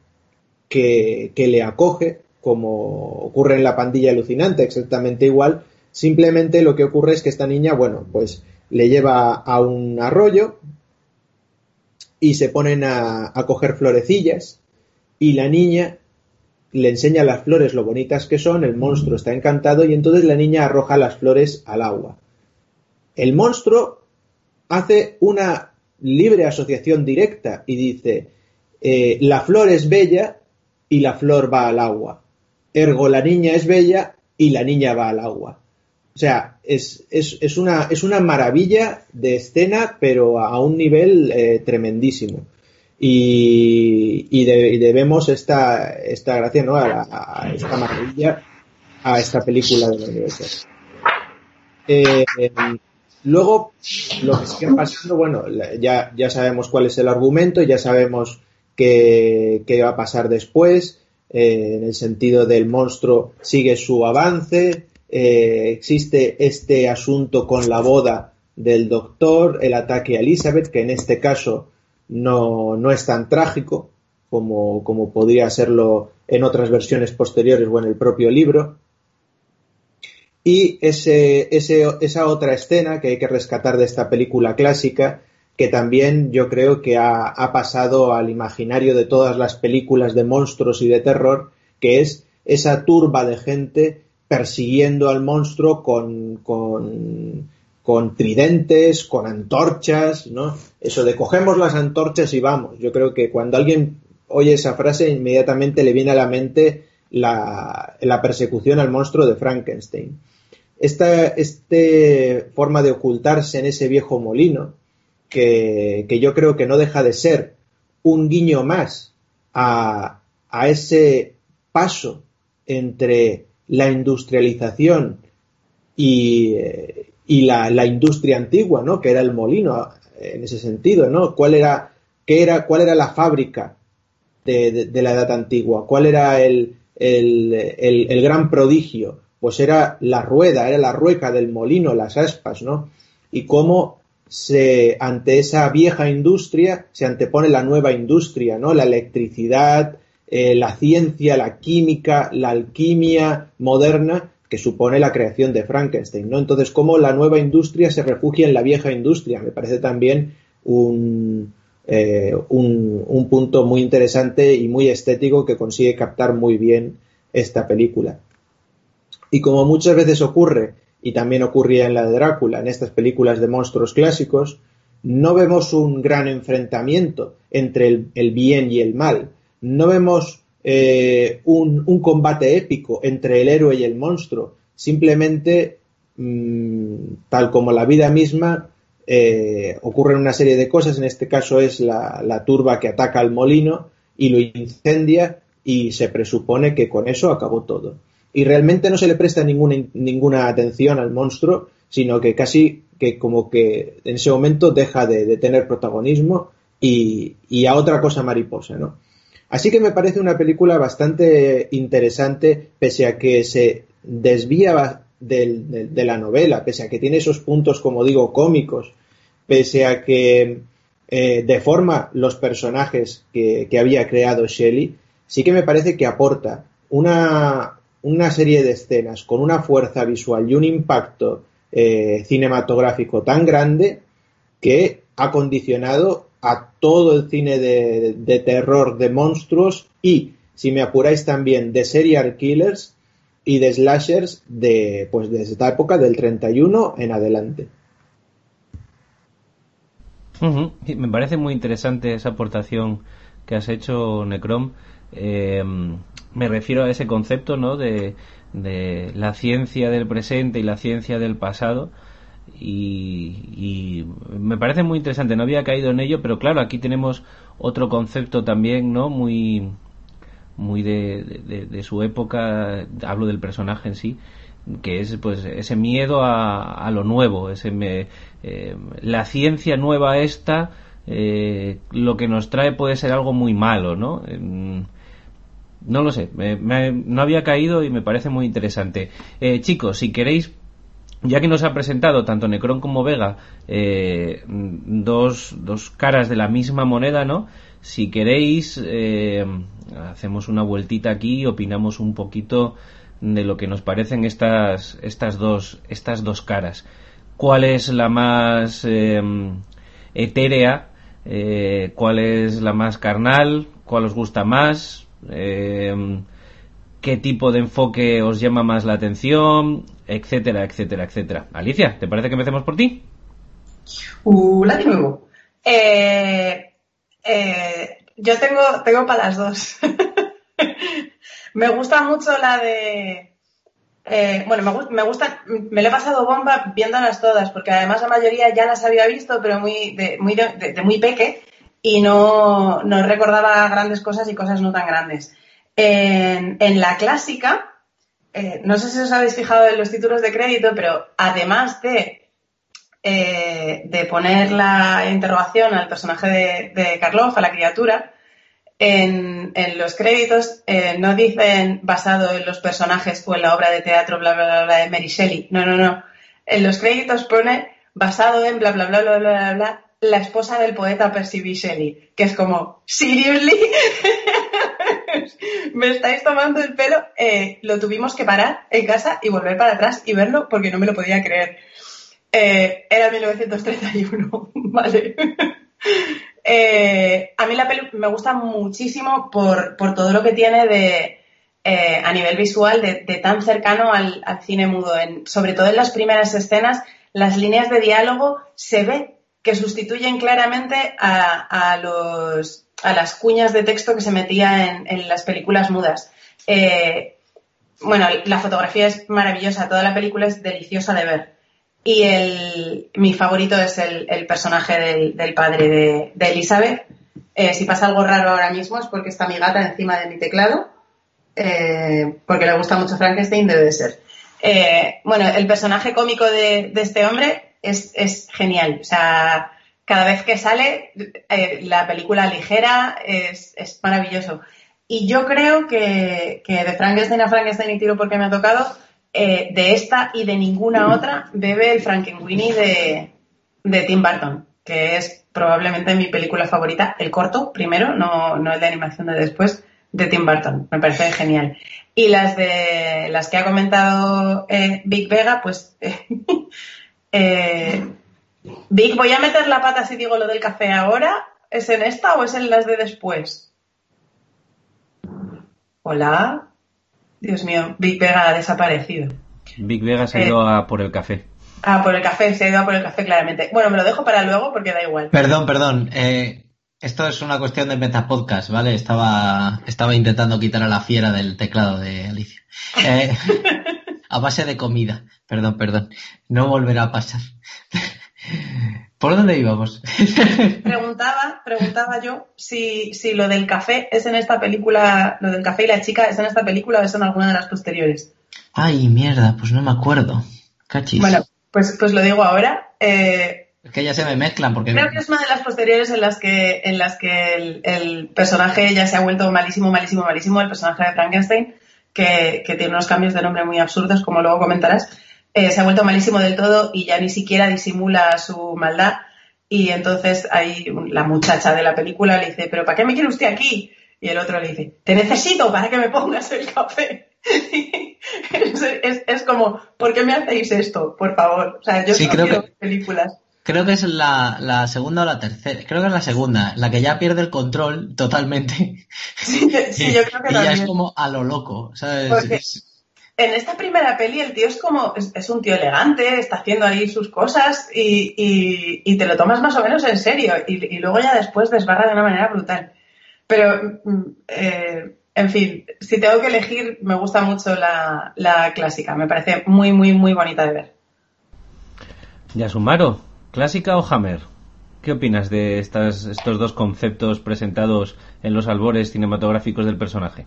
que, que le acoge como ocurre en la pandilla alucinante, exactamente igual. Simplemente lo que ocurre es que esta niña, bueno, pues le lleva a un arroyo y se ponen a, coger florecillas y la niña le enseña las flores lo bonitas que son, el monstruo está encantado y entonces la niña arroja las flores al agua. El monstruo hace una libre asociación directa y dice, eh, la flor es bella y la flor va al agua ergo la niña es bella y la niña va al agua. O sea, es, es, una, es una maravilla de escena, pero a un nivel eh, tremendísimo. Y, debemos esta, esta gracia, ¿no? A, esta maravilla, a esta película de los eh, luego, lo que sigue pasando, bueno, ya, ya sabemos cuál es el argumento, ya sabemos qué, qué va a pasar después. Eh, en el sentido del monstruo sigue su avance, eh, existe este asunto con la boda del doctor, el ataque a Elizabeth, que en este caso no, no es tan trágico como, como, podría serlo en otras versiones posteriores o en el propio libro. Y ese, ese, esa otra escena que hay que rescatar de esta película clásica, que también yo creo que ha, ha pasado al imaginario de todas las películas de monstruos y de terror, que es esa turba de gente persiguiendo al monstruo con, con, con, tridentes, con antorchas, ¿no? Eso de cogemos las antorchas y vamos. Yo creo que cuando alguien oye esa frase, inmediatamente le viene a la mente la, persecución al monstruo de Frankenstein. Esta este forma de ocultarse en ese viejo molino, que, yo creo que no deja de ser un guiño más a, ese paso entre la industrialización y, y la, la, industria antigua, ¿no? Que era el molino, en ese sentido, ¿no? ¿Cuál era, qué era, cuál era la fábrica de, la edad antigua? ¿Cuál era el, el, el, el, gran prodigio? Pues era la rueda, era la rueca del molino, las aspas, ¿no? Y cómo se, ante esa vieja industria se antepone la nueva industria, ¿no? La electricidad, eh, la ciencia, la química, la alquimia moderna que supone la creación de Frankenstein, ¿no? Entonces, cómo la nueva industria se refugia en la vieja industria, me parece también un, eh, un, un, punto muy interesante y muy estético que consigue captar muy bien esta película. Y como muchas veces ocurre, y también ocurría en la de Drácula, en estas películas de monstruos clásicos, no vemos un gran enfrentamiento entre el bien y el mal, no vemos eh, un, combate épico entre el héroe y el monstruo, simplemente, mmm, tal como la vida misma, eh, ocurren una serie de cosas, en este caso es la, turba que ataca al molino y lo incendia y se presupone que con eso acabó todo. Y realmente no se le presta ninguna, ninguna atención al monstruo, sino que casi que como que en ese momento deja de, tener protagonismo y, a otra cosa mariposa, ¿no? Así que me parece una película bastante interesante, pese a que se desvía de, la novela, pese a que tiene esos puntos, como digo, cómicos, pese a que eh, deforma los personajes que, había creado Shelley, sí que me parece que aporta una, una serie de escenas con una fuerza visual y un impacto eh, cinematográfico tan grande que ha condicionado a todo el cine de, terror de monstruos y, si me apuráis también, de serial killers y de slashers de, pues, de esta época, del 31 en adelante. Me parece muy interesante esa aportación que has hecho, Necrom. Eh, me refiero a ese concepto ¿no? de, de la ciencia del presente y la ciencia del pasado y, me parece muy interesante. No había caído en ello, pero claro, aquí tenemos otro concepto también, ¿no? Muy, muy de, de, su época. Hablo del personaje en sí, que es pues ese miedo a, a lo nuevo, ese me, eh, la ciencia nueva esta. Eh, lo que nos trae puede ser algo muy malo, ¿no? no lo sé, no había caído y me parece muy interesante. Eh, chicos, si queréis ya que nos ha presentado tanto Necron como Vega eh, dos, dos, caras de la misma moneda, ¿no? Si queréis, eh, hacemos una vueltita aquí y opinamos un poquito de lo que nos parecen estas, estas, dos, estas dos caras. ¿Cuál es la más eh, etérea? Eh, ¿Cuál es la más carnal? ¿Cuál os gusta más? Eh, qué tipo de enfoque os llama más la atención, etcétera, etcétera, etcétera. Alicia, ¿te parece que empecemos por ti? Uh, la de nuevo. Yo tengo, tengo para las dos. me gusta mucho la de. Eh, bueno, me, me, gusta, me lo he pasado bomba viéndolas todas, porque además la mayoría ya las había visto, pero muy de, muy, de, muy peque, y no, recordaba grandes cosas y cosas no tan grandes. En la clásica, eh, no sé si os habéis fijado en los títulos de crédito, pero además de, eh, de poner la interrogación al personaje de, de Karloff, a la criatura, en, en los créditos eh, no dicen basado en los personajes o en la obra de teatro bla bla bla, bla de Mary Shelley. No, no, no. En los créditos pone basado en bla bla bla bla bla bla, bla la esposa del poeta Percy. Shelley, que es como, ¿seriously? me estáis tomando el pelo, eh, lo tuvimos que parar en casa y volver para atrás y verlo porque no me lo podía creer. Eh, era 1931, ¿vale? Eh, a mí la me gusta muchísimo por, por todo lo que tiene de, a nivel visual de, tan cercano al, cine mudo. Sobre todo en las primeras escenas, las líneas de diálogo se ve que sustituyen claramente a, las cuñas de texto que se metía en, las películas mudas. Eh, bueno, la fotografía es maravillosa, toda la película es deliciosa de ver. Y mi favorito es el, personaje del, padre de, Elizabeth. Eh, si pasa algo raro ahora mismo es porque está mi gata encima de mi teclado, eh, porque le gusta mucho Frankenstein, debe de ser. Bueno, el personaje cómico de este hombre es, es, genial. O sea, cada vez que sale, eh, la película ligera es, es, maravilloso. Y yo creo que, que de Frankenstein a Frankenstein y tiro porque me ha tocado, eh, de esta y de ninguna otra bebe el Frankenweenie de, de Tim Burton, que es probablemente mi película favorita, el corto primero, no, no el de animación de después, de Tim Burton. Me parece genial. Y las de las que ha comentado eh, Big Vega, pues eh, Big, voy a meter la pata si digo lo del café ahora. ¿Es en esta o es en las de después? Hola. Dios mío, Big Vega ha desaparecido. Big Vega se ha ido eh, a por el café. Ah, por el café, se ha ido a por el café, claramente. Bueno, me lo dejo para luego porque da igual. Perdón, perdón. Eh, esto es una cuestión de metapodcast, ¿vale? Estaba, estaba intentando quitar a la fiera del teclado de Alicia. Eh, a base de comida. Perdón, perdón. No volverá a pasar. ¿Por dónde íbamos? preguntaba, preguntaba yo si, si lo del café es en esta película, lo del café y la chica es en esta película o es en alguna de las posteriores. Ay, mierda, pues no me acuerdo. Cachis. Bueno, pues, pues lo digo ahora. Eh, es que ya se me mezclan porque creo que es una de las posteriores en las que en las que el, el, personaje ya se ha vuelto malísimo, malísimo, malísimo, el personaje de Frankenstein, que, que tiene unos cambios de nombre muy absurdos, como luego comentarás eh, se ha vuelto malísimo del todo y ya ni siquiera disimula su maldad. Y entonces ahí la muchacha de la película le dice, pero ¿para qué me quiere usted aquí? Y el otro le dice, te necesito para que me pongas el café. es, es, es, como, ¿por qué me hacéis esto? Por favor. O sea, yo sí, no creo quiero que, películas. Creo que es la, la, segunda o la tercera. Creo que es la segunda, la que ya pierde el control totalmente. Sí, sí yo creo que y también. ya es como a lo loco. ¿sabes? Porque en esta primera peli el tío es como, es, es, un tío elegante, está haciendo ahí sus cosas y, y, y te lo tomas más o menos en serio y, y, luego ya después desbarra de una manera brutal. Pero, eh, en fin, si tengo que elegir, me gusta mucho la, la clásica, me parece muy, muy, muy bonita de ver. Yasumaro, ¿clásica o Hammer? ¿Qué opinas de estas, estos dos conceptos presentados en los albores cinematográficos del personaje?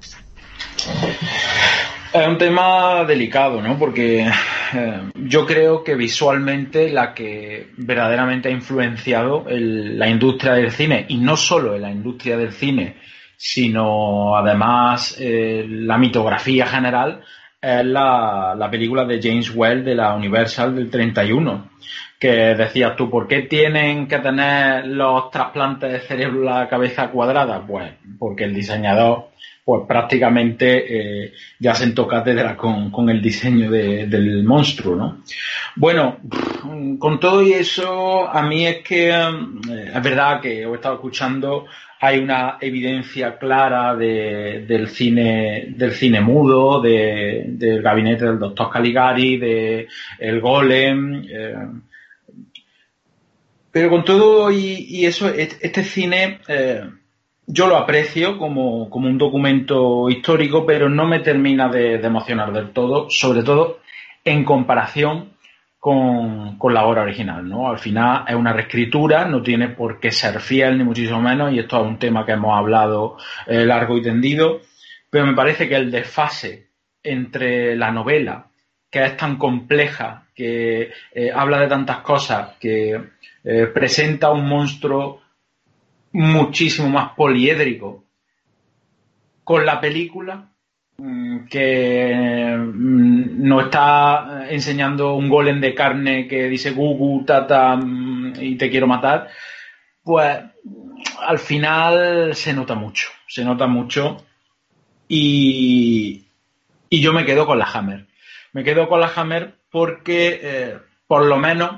Es un tema delicado, ¿no? Porque eh, yo creo que visualmente la que verdaderamente ha influenciado la industria del cine, y no solo en la industria del cine, sino además eh, la mitografía general, es la, la, película de James Well de la Universal del 31. Que decías tú, ¿por qué tienen que tener los trasplantes de cerebro la cabeza cuadrada? Pues porque el diseñador pues prácticamente eh, ya se toca cátedra con, con el diseño de, del monstruo, ¿no? Bueno, con todo y eso, a mí es que eh, es verdad que he estado escuchando, hay una evidencia clara de, del cine, del cine mudo, de, del gabinete del doctor Caligari, de El Golem, eh, pero con todo y, eso, este cine, eh, yo lo aprecio como, como, un documento histórico, pero no me termina de, de emocionar del todo, sobre todo en comparación con, con, la obra original, ¿no? Al final es una reescritura, no tiene por qué ser fiel, ni muchísimo menos, y esto es un tema que hemos hablado eh, largo y tendido, pero me parece que el desfase entre la novela, que es tan compleja, que eh, habla de tantas cosas, que eh, presenta un monstruo muchísimo más poliédrico con la película que nos está enseñando un golem de carne que dice gugu, tata y te quiero matar, pues al final se nota mucho, se nota mucho y, y yo me quedo con la Hammer. Me quedo con la Hammer porque, eh, por lo menos,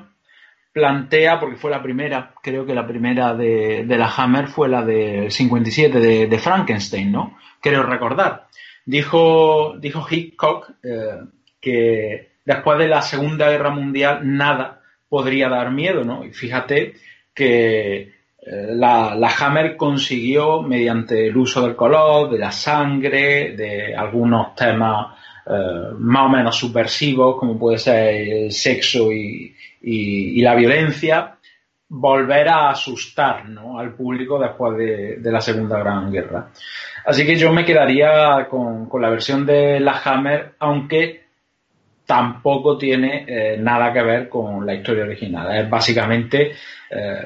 plantea, porque fue la primera, creo que la primera de, la Hammer fue la del 57 de, Frankenstein, ¿no? Creo recordar. Dijo, dijo Hitchcock eh, que después de la Segunda Guerra Mundial nada podría dar miedo, ¿no? Y fíjate que eh, la, Hammer consiguió, mediante el uso del color, de la sangre, de algunos temas eh, más o menos subversivos, como puede ser el sexo y, la violencia, volver a asustar al público después de, la Segunda Gran Guerra. Así que yo me quedaría con, la versión de la Hammer, aunque tampoco tiene eh, nada que ver con la historia original. Es básicamente eh,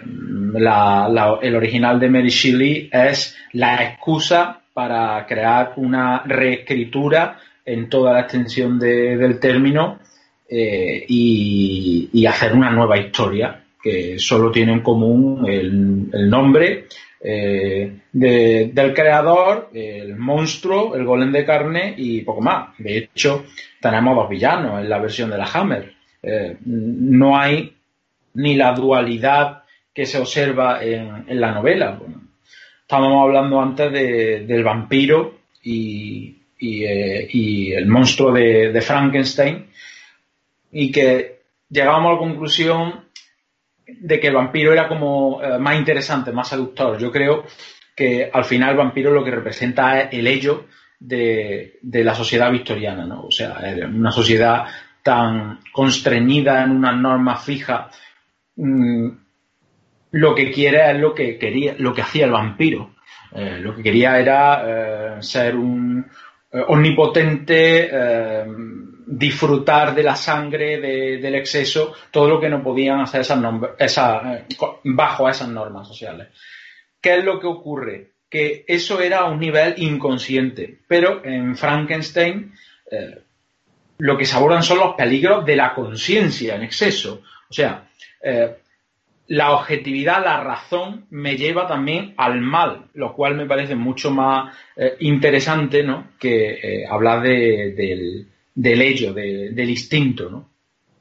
el original de Mary Shelley es la excusa para crear una reescritura en toda la extensión del término eh, y, hacer una nueva historia que solo tiene en común el, nombre eh, del creador, el monstruo, el golem de carne y poco más. De hecho, tenemos dos villanos en la versión de la Hammer. Eh, no hay ni la dualidad que se observa en, la novela. estábamos hablando antes del vampiro y, eh, y, el monstruo de, Frankenstein y que llegábamos a la conclusión de que el vampiro era como eh, más interesante, más seductor. Yo creo que al final el vampiro lo que representa es el ello de, la sociedad victoriana, ¿no? O sea, una sociedad tan constreñida en unas normas fijas, mm, lo que quiere es lo que quería, lo que hacía el vampiro. Eh, lo que quería era ser un, eh, omnipotente, eh, disfrutar de la sangre, del exceso, todo lo que no podían hacer eh, bajo esas normas sociales. ¿Qué es lo que ocurre? Que eso era a un nivel inconsciente, pero en Frankenstein lo que se son los peligros de la conciencia en exceso. O sea, la objetividad, la razón, me lleva también al mal, lo cual me parece mucho más eh, interesante ¿no? que eh, hablar del, ello, del instinto. ¿no?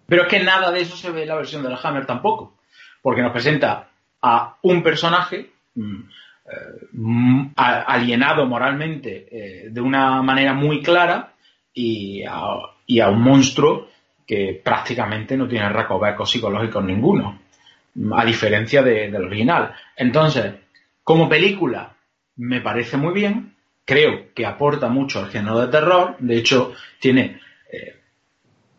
Pero es que nada de eso se ve en la versión de la Hammer tampoco, porque nos presenta a un personaje mm, eh, alienado moralmente de una manera muy clara y a, un monstruo que prácticamente no tiene recovecos psicológicos ninguno a diferencia del original. Entonces, como película, me parece muy bien, creo que aporta mucho al género de terror, de hecho, tiene eh,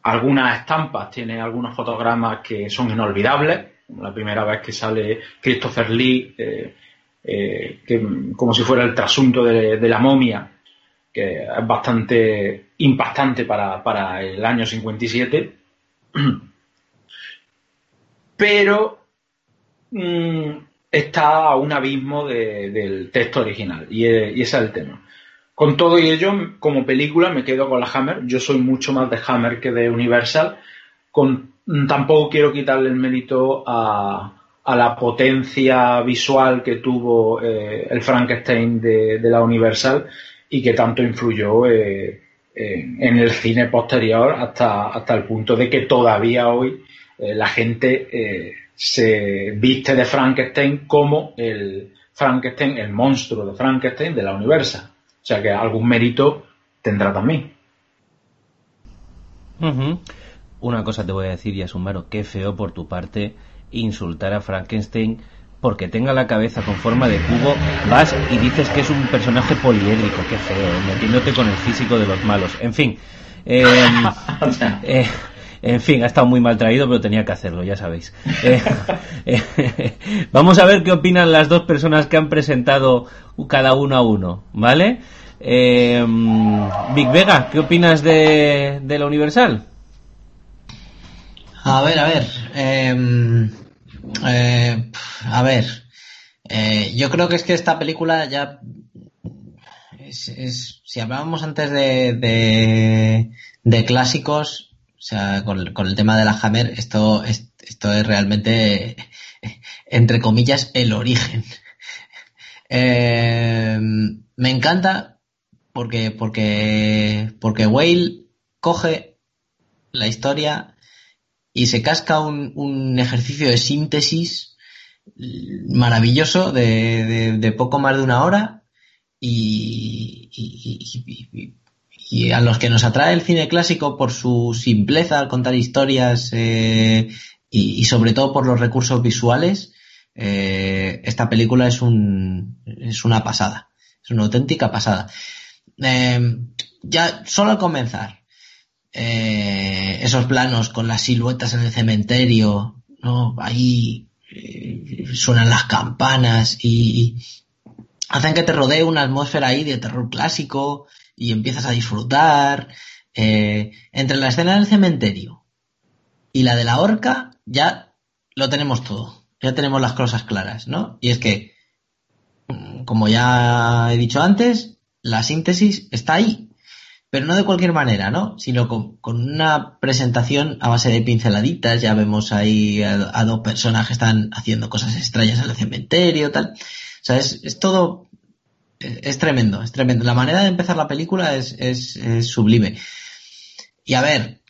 algunas estampas, tiene algunos fotogramas que son inolvidables, la primera vez que sale Christopher Lee, eh, eh, como si fuera el trasunto de, la momia, que es bastante impactante para el año 57. Pero Mm, está a un abismo del texto original y, ese es el tema. Con todo y ello, como película me quedo con la Hammer. Yo soy mucho más de Hammer que de Universal. Con, mm, tampoco quiero quitarle el mérito a, la potencia visual que tuvo eh, el Frankenstein de, la Universal y que tanto influyó eh, en el cine posterior hasta, hasta el punto de que todavía hoy eh, la gente se viste de Frankenstein como el Frankenstein, el monstruo de Frankenstein de la Universal. O sea que algún mérito tendrá también. Una cosa te voy a decir, Yasumaro, qué feo por tu parte insultar a Frankenstein porque tenga la cabeza con forma de cubo, vas y dices que es un personaje poliédrico, qué feo, metiéndote con el físico de los malos. En fin, eh, eh, en fin, ha estado muy mal traído, pero tenía que hacerlo, ya sabéis. Eh, eh, vamos a ver qué opinan las dos personas que han presentado cada uno a uno, ¿vale? Eh, Big Vega, ¿qué opinas de, la Universal? A ver, a ver. Em, a ver. yo creo que es que esta película ya es, si hablábamos antes de, de, clásicos, o sea, con, el tema de la Hammer, esto, esto es realmente, entre comillas, el origen. Eh, me encanta porque, porque, porque Whale coge la historia y se casca un, un ejercicio de síntesis maravilloso de, de, poco más de una hora y, a los que nos atrae el cine clásico por su simpleza al contar historias eh, y, sobre todo por los recursos visuales, eh, esta película es, un, es una pasada, es una auténtica pasada. Eh, ya solo al comenzar, eh, esos planos con las siluetas en el cementerio, ¿no? Ahí suenan las campanas y, hacen que te rodee una atmósfera ahí de terror clásico y empiezas a disfrutar. Eh, entre la escena del cementerio y la de la horca, ya lo tenemos todo. Ya tenemos las cosas claras, ¿no? Y es que, mm, como ya he dicho antes, la síntesis está ahí pero no de cualquier manera, ¿no? Sino con, una presentación a base de pinceladitas, ya vemos ahí a, dos personas que están haciendo cosas extrañas en el cementerio, tal. O sea, es, todo, es, tremendo, es tremendo. La manera de empezar la película es, es, sublime. Y a ver,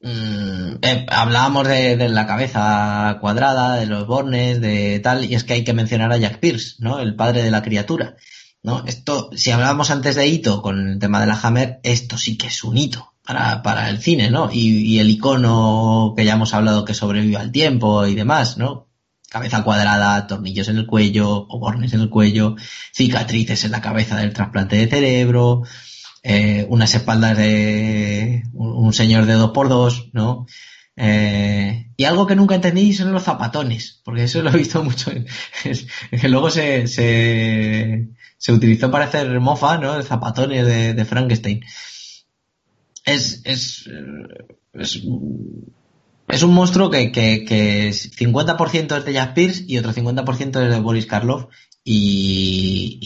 mm, eh, hablábamos de, de, la cabeza cuadrada, de los bornes, de tal, y es que hay que mencionar a Jack Pierce, ¿no? El padre de la criatura. ¿no? Esto, si hablábamos antes de hito con el tema de la Hammer, esto sí que es un hito para, para el cine, ¿no? Y, el icono que ya hemos hablado que sobrevive al tiempo y demás, ¿no? Cabeza cuadrada, tornillos en el cuello, o bornes en el cuello, cicatrices en la cabeza del trasplante de cerebro, eh, unas espaldas de un, señor de dos por dos, ¿no? Eh, y algo que nunca entendí son los zapatones, porque eso lo he visto mucho. que luego se, se, se utilizó para hacer mofa, ¿no? El zapatones de, de Frankenstein. Es, es, es, es un monstruo que, que, que 50% es de Jack Pierce y otro 50% es de Boris Karloff y,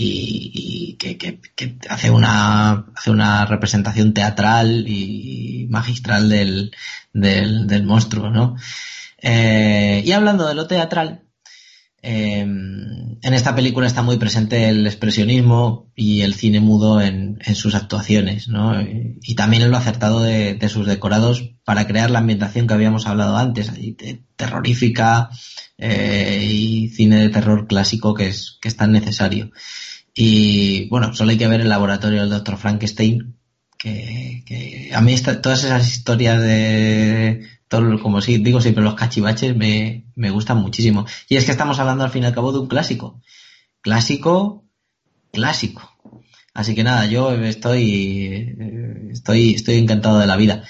que, que, hace una hace una representación teatral y magistral del, del, del monstruo, ¿no? Eh, y hablando de lo teatral, Em, en esta película está muy presente el expresionismo y el cine mudo en, sus actuaciones, ¿no? Y, también lo acertado de, sus decorados para crear la ambientación que habíamos hablado antes, terrorífica eh, y cine de terror clásico que es, que es tan necesario. Y bueno, solo hay que ver el laboratorio del Dr. Frankenstein, que, que a mí todas esas historias de como sí, digo siempre, los cachivaches me, me gustan muchísimo. Y es que estamos hablando al fin y al cabo de un clásico. Clásico, clásico. Así que nada, yo estoy, estoy, estoy encantado de la vida.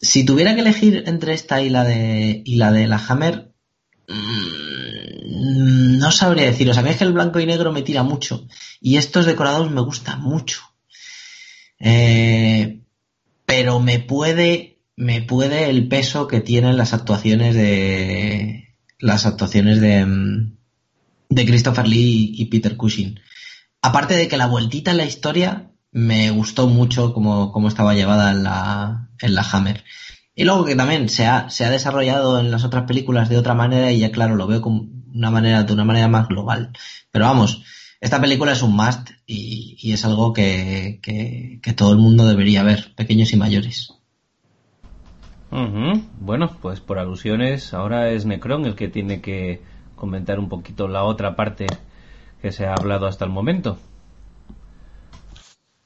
Si tuviera que elegir entre esta y la de, y la de la Hammer, mm, no sabría deciros. A mí que el blanco y negro me tira mucho. Y estos decorados me gustan mucho. Eh, pero me puede me puede el peso que tienen las actuaciones de las actuaciones de, mm, de Christopher Lee y Peter Cushing. Aparte de que la vueltita en la historia me gustó mucho como, como estaba llevada en la, en la Hammer. Y luego que también se ha, se ha desarrollado en las otras películas de otra manera y ya claro, lo veo como una manera, de una manera más global. Pero vamos, esta película es un must y, y es algo que, que, que todo el mundo debería ver, pequeños y mayores. Bueno, pues por alusiones, ahora es Necron el que tiene que comentar un poquito la otra parte que se ha hablado hasta el momento.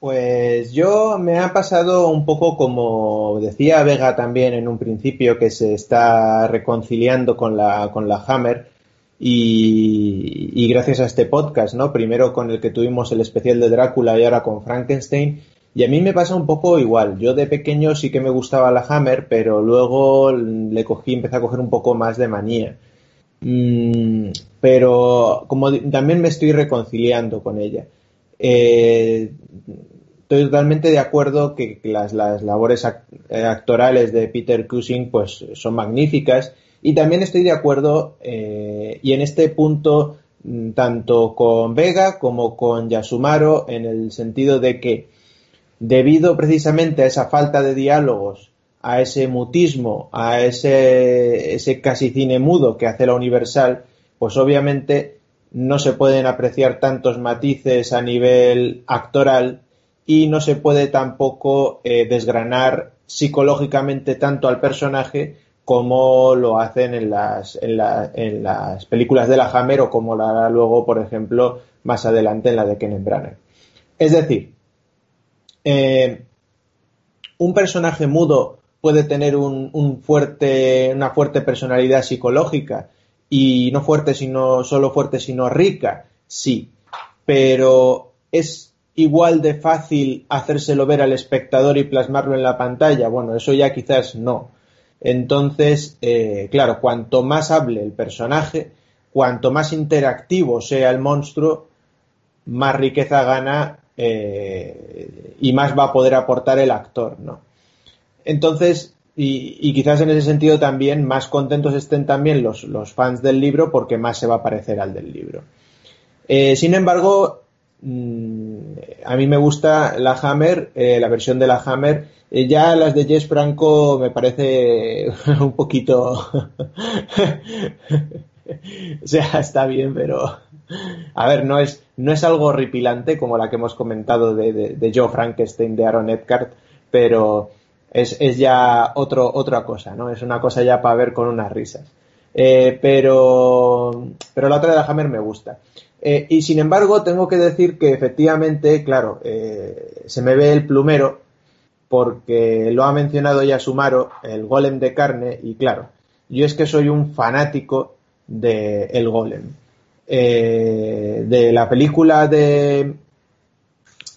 Pues yo me ha pasado un poco como decía Vega también en un principio que se está reconciliando con la, con la Hammer y, y gracias a este podcast, ¿no? Primero con el que tuvimos el especial de Drácula y ahora con Frankenstein y a mí me pasa un poco igual. Yo de pequeño sí que me gustaba la Hammer, pero luego le cogí, empecé a coger un poco más de manía. Mm, pero también me estoy reconciliando con ella. Eh, estoy totalmente de acuerdo que, las, labores eh, actorales de Peter Cushing pues son magníficas y también estoy de acuerdo eh, y en este punto mm, tanto con Vega como con Yasumaro en el sentido de que debido precisamente a esa falta de diálogos, a ese mutismo, a ese, casi cine mudo que hace la Universal, pues obviamente no se pueden apreciar tantos matices a nivel actoral y no se puede tampoco eh, desgranar psicológicamente tanto al personaje como lo hacen en las, en, las películas de la Hammer o como lo hará luego, por ejemplo, más adelante en la de Kenneth Branagh. Es decir, eh, un personaje mudo puede tener una fuerte personalidad psicológica y no fuerte sino solo fuerte sino rica, sí, pero es igual de fácil hacérselo ver al espectador y plasmarlo en la pantalla. Bueno, eso ya quizás no. Entonces, eh, claro, cuanto más hable el personaje, cuanto más interactivo sea el monstruo, más riqueza gana eh, y más va a poder aportar el actor, ¿no? Entonces, y, quizás en ese sentido también más contentos estén también los, fans del libro porque más se va a parecer al del libro. Eh, sin embargo, mm, a mí me gusta la Hammer, eh, la versión de la Hammer. ya las de Jess Franco me parece un poquito... o sea, está bien, pero... A ver, no es, no es algo horripilante como la que hemos comentado de, Joe Frankenstein de Aaron Eckhart, pero es, ya otra cosa, ¿no? Es una cosa ya para ver con unas risas. Eh, pero, pero la otra de Hammer me gusta. Eh, y sin embargo, tengo que decir que efectivamente, claro, eh, se me ve el plumero porque lo ha mencionado ya Sumaro, el golem de carne, y claro, yo es que soy un fanático de el golem. de la película de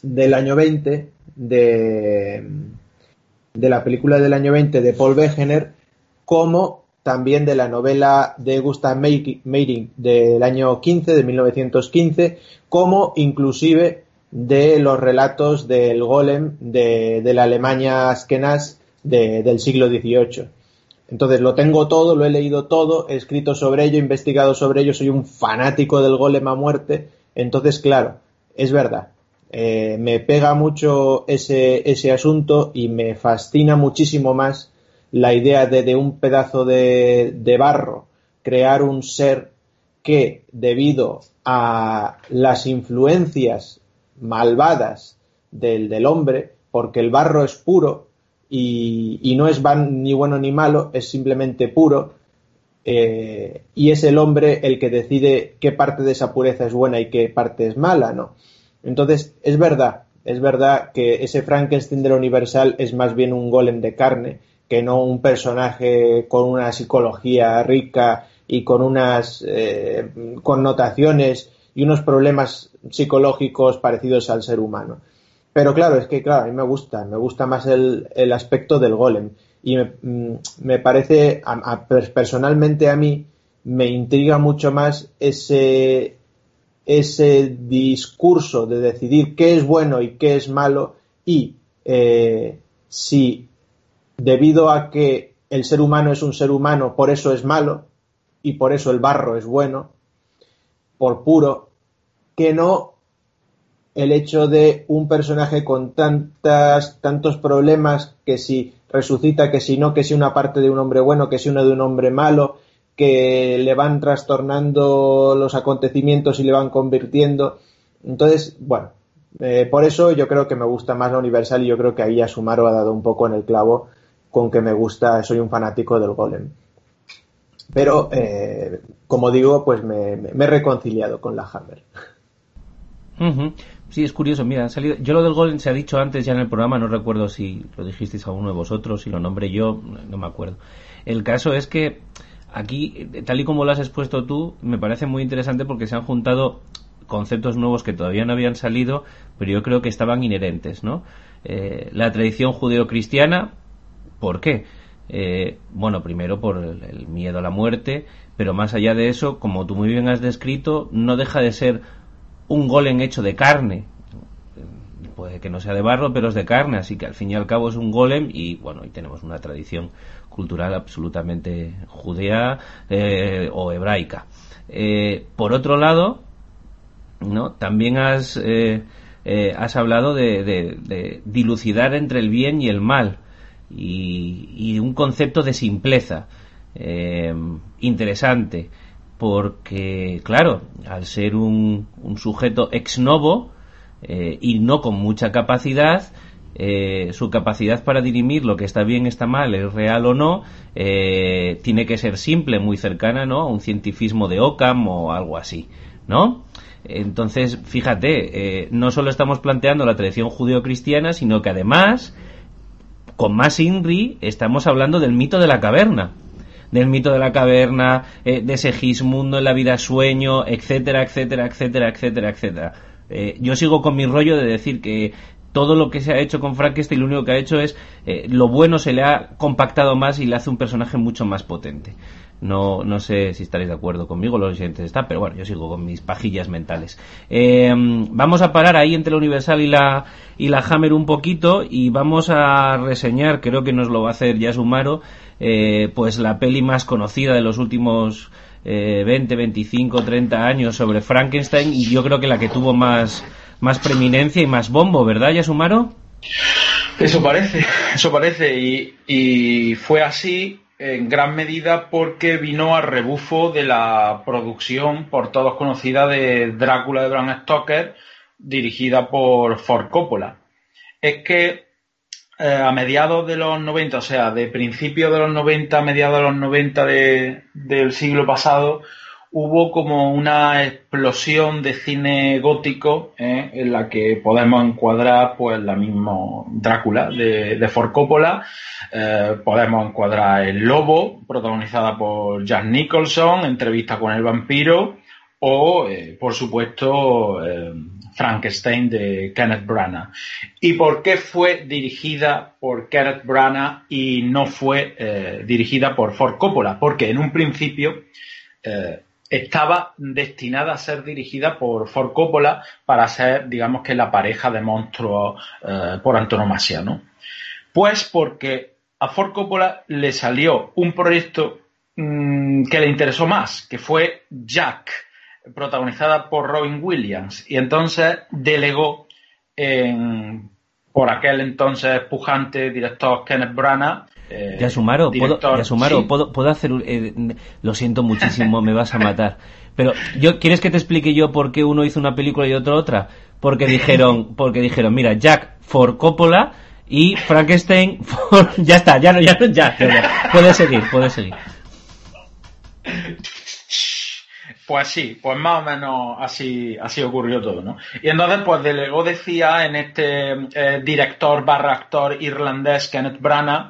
del año 20 de de la película del año 20 de Paul Wegener, como también de la novela de Gustav Meyrink del año 15, de 1915, como inclusive de los relatos del Golem de, la Alemania Askenaz del siglo XVIII. Entonces lo tengo todo, lo he leído todo, he escrito sobre ello, he investigado sobre ello, soy un fanático del Golem muerte. Entonces, claro, es verdad, eh, me pega mucho ese, ese asunto y me fascina muchísimo más la idea de, de un pedazo de, de, barro crear un ser que debido a las influencias malvadas del, del hombre, porque el barro es puro y, y no es ni bueno ni malo, es simplemente puro, eh, y es el hombre el que decide qué parte de esa pureza es buena y qué parte es mala, ¿no? Entonces, es verdad, es verdad que ese Frankenstein de la Universal es más bien un golem de carne que no un personaje con una psicología rica y con unas eh, connotaciones y unos problemas psicológicos parecidos al ser humano. Pero claro, es que claro, a mí me gusta, me gusta más el, el aspecto del golem. Y me, mm, me parece, personalmente a mí, me intriga mucho más ese, ese discurso de decidir qué es bueno y qué es malo y eh, si debido a que el ser humano es un ser humano, por eso es malo y por eso el barro es bueno, por puro, que no el hecho de un personaje con tantas, tantos problemas que si resucita, que si no, que si una parte de un hombre bueno, que si uno de un hombre malo, que le van trastornando los acontecimientos y le van convirtiendo. Entonces, bueno, eh, por eso yo creo que me gusta más la Universal y yo creo que ahí Asumaro ha dado un poco en el clavo con que me gusta, soy un fanático del Golem. Pero, eh, como digo, pues me, he reconciliado con la Hammer. Sí, es curioso. Mira, salido. Yo lo del Golem se ha dicho antes ya en el programa, no recuerdo si lo dijisteis a uno de vosotros, si lo nombré yo, no me acuerdo. El caso es que aquí, tal y como lo has expuesto tú, me parece muy interesante porque se han juntado conceptos nuevos que todavía no habían salido, pero yo creo que estaban inherentes, ¿no? Eh, la tradición judeocristiana, ¿por qué? Eh, bueno, primero por el, miedo a la muerte, pero más allá de eso, como tú muy bien has descrito, no deja de ser un golem hecho de carne. Puede que no sea de barro, pero es de carne, así que al fin y al cabo es un golem y bueno, y tenemos una tradición cultural absolutamente judea eh, o hebraica. Eh, por otro lado, ¿no? también has, eh, has hablado de, dilucidar entre el bien y el mal y, un concepto de simpleza interesante porque, claro, al ser un, un sujeto ex novo, eh, y no con mucha capacidad, eh, su capacidad para dirimir lo que está bien, está mal, es real o no, eh, tiene que ser simple, muy cercana, ¿no? A un cientifismo de Occam o algo así, ¿no? Entonces, fíjate, no solo estamos planteando la tradición judeocristiana, sino que además, con más INRI, estamos hablando del mito de la caverna del mito de la caverna, de ese gismundo en la vida sueño, etcétera, etcétera, etcétera, etcétera, etcétera. Eh, yo sigo con mi rollo de decir que todo lo que se ha hecho con Frankenstein lo único que ha hecho es eh, lo bueno se le ha compactado más y le hace un personaje mucho más potente. No, no sé si estaréis de acuerdo conmigo, los oyentes están, pero bueno, yo sigo con mis pajillas mentales. Eh, vamos a parar ahí entre la Universal y la, y la Hammer un poquito y vamos a reseñar, creo que nos lo va a hacer ya Sumaro, pues la peli más conocida de los últimos 20, 25, 30 años sobre Frankenstein y yo creo que la que tuvo más, más preeminencia y más bombo, ¿verdad, Yasumaro? Eso parece, eso parece. Y, y, fue así en gran medida porque vino a rebufo de la producción por todos conocida de Drácula de Bram Stoker, dirigida por Ford Coppola. Es que eh, a mediados de los 90, o sea, de principios de los 90 a mediados de los 90 del siglo pasado, hubo como una explosión de cine gótico eh, en la que podemos encuadrar pues la misma Drácula de, de eh, podemos encuadrar El Lobo, protagonizada por Jack Nicholson, entrevista con el vampiro, o por supuesto Frankenstein de Kenneth Branagh. ¿Y por qué fue dirigida por Kenneth Branagh y no fue eh, dirigida por Ford Coppola? Porque en un principio eh, estaba destinada a ser dirigida por Ford Coppola para ser, digamos que, la pareja de monstruos eh, por antonomasia, ¿no? Pues porque a Ford Coppola le salió un proyecto mm, que le interesó más, que fue Jack protagonizada por Robin Williams, y entonces delegó en, por aquel entonces pujante director Kenneth Branagh. Eh, ya sumaron ¿puedo, ¿puedo, hacer eh, lo siento muchísimo, me vas a matar. Pero yo ¿quieres que te explique yo por qué uno hizo una película y otro otra? Porque dijeron, porque dijeron, mira, Jack for Coppola y Frankenstein ya está, ya no, ya no, ya, ya, puedes seguir, puedes seguir. Pues sí, pues más o menos así, así ocurrió todo, ¿no? Y entonces, pues delegó, decía, en este eh, director barra actor irlandés Kenneth Branagh,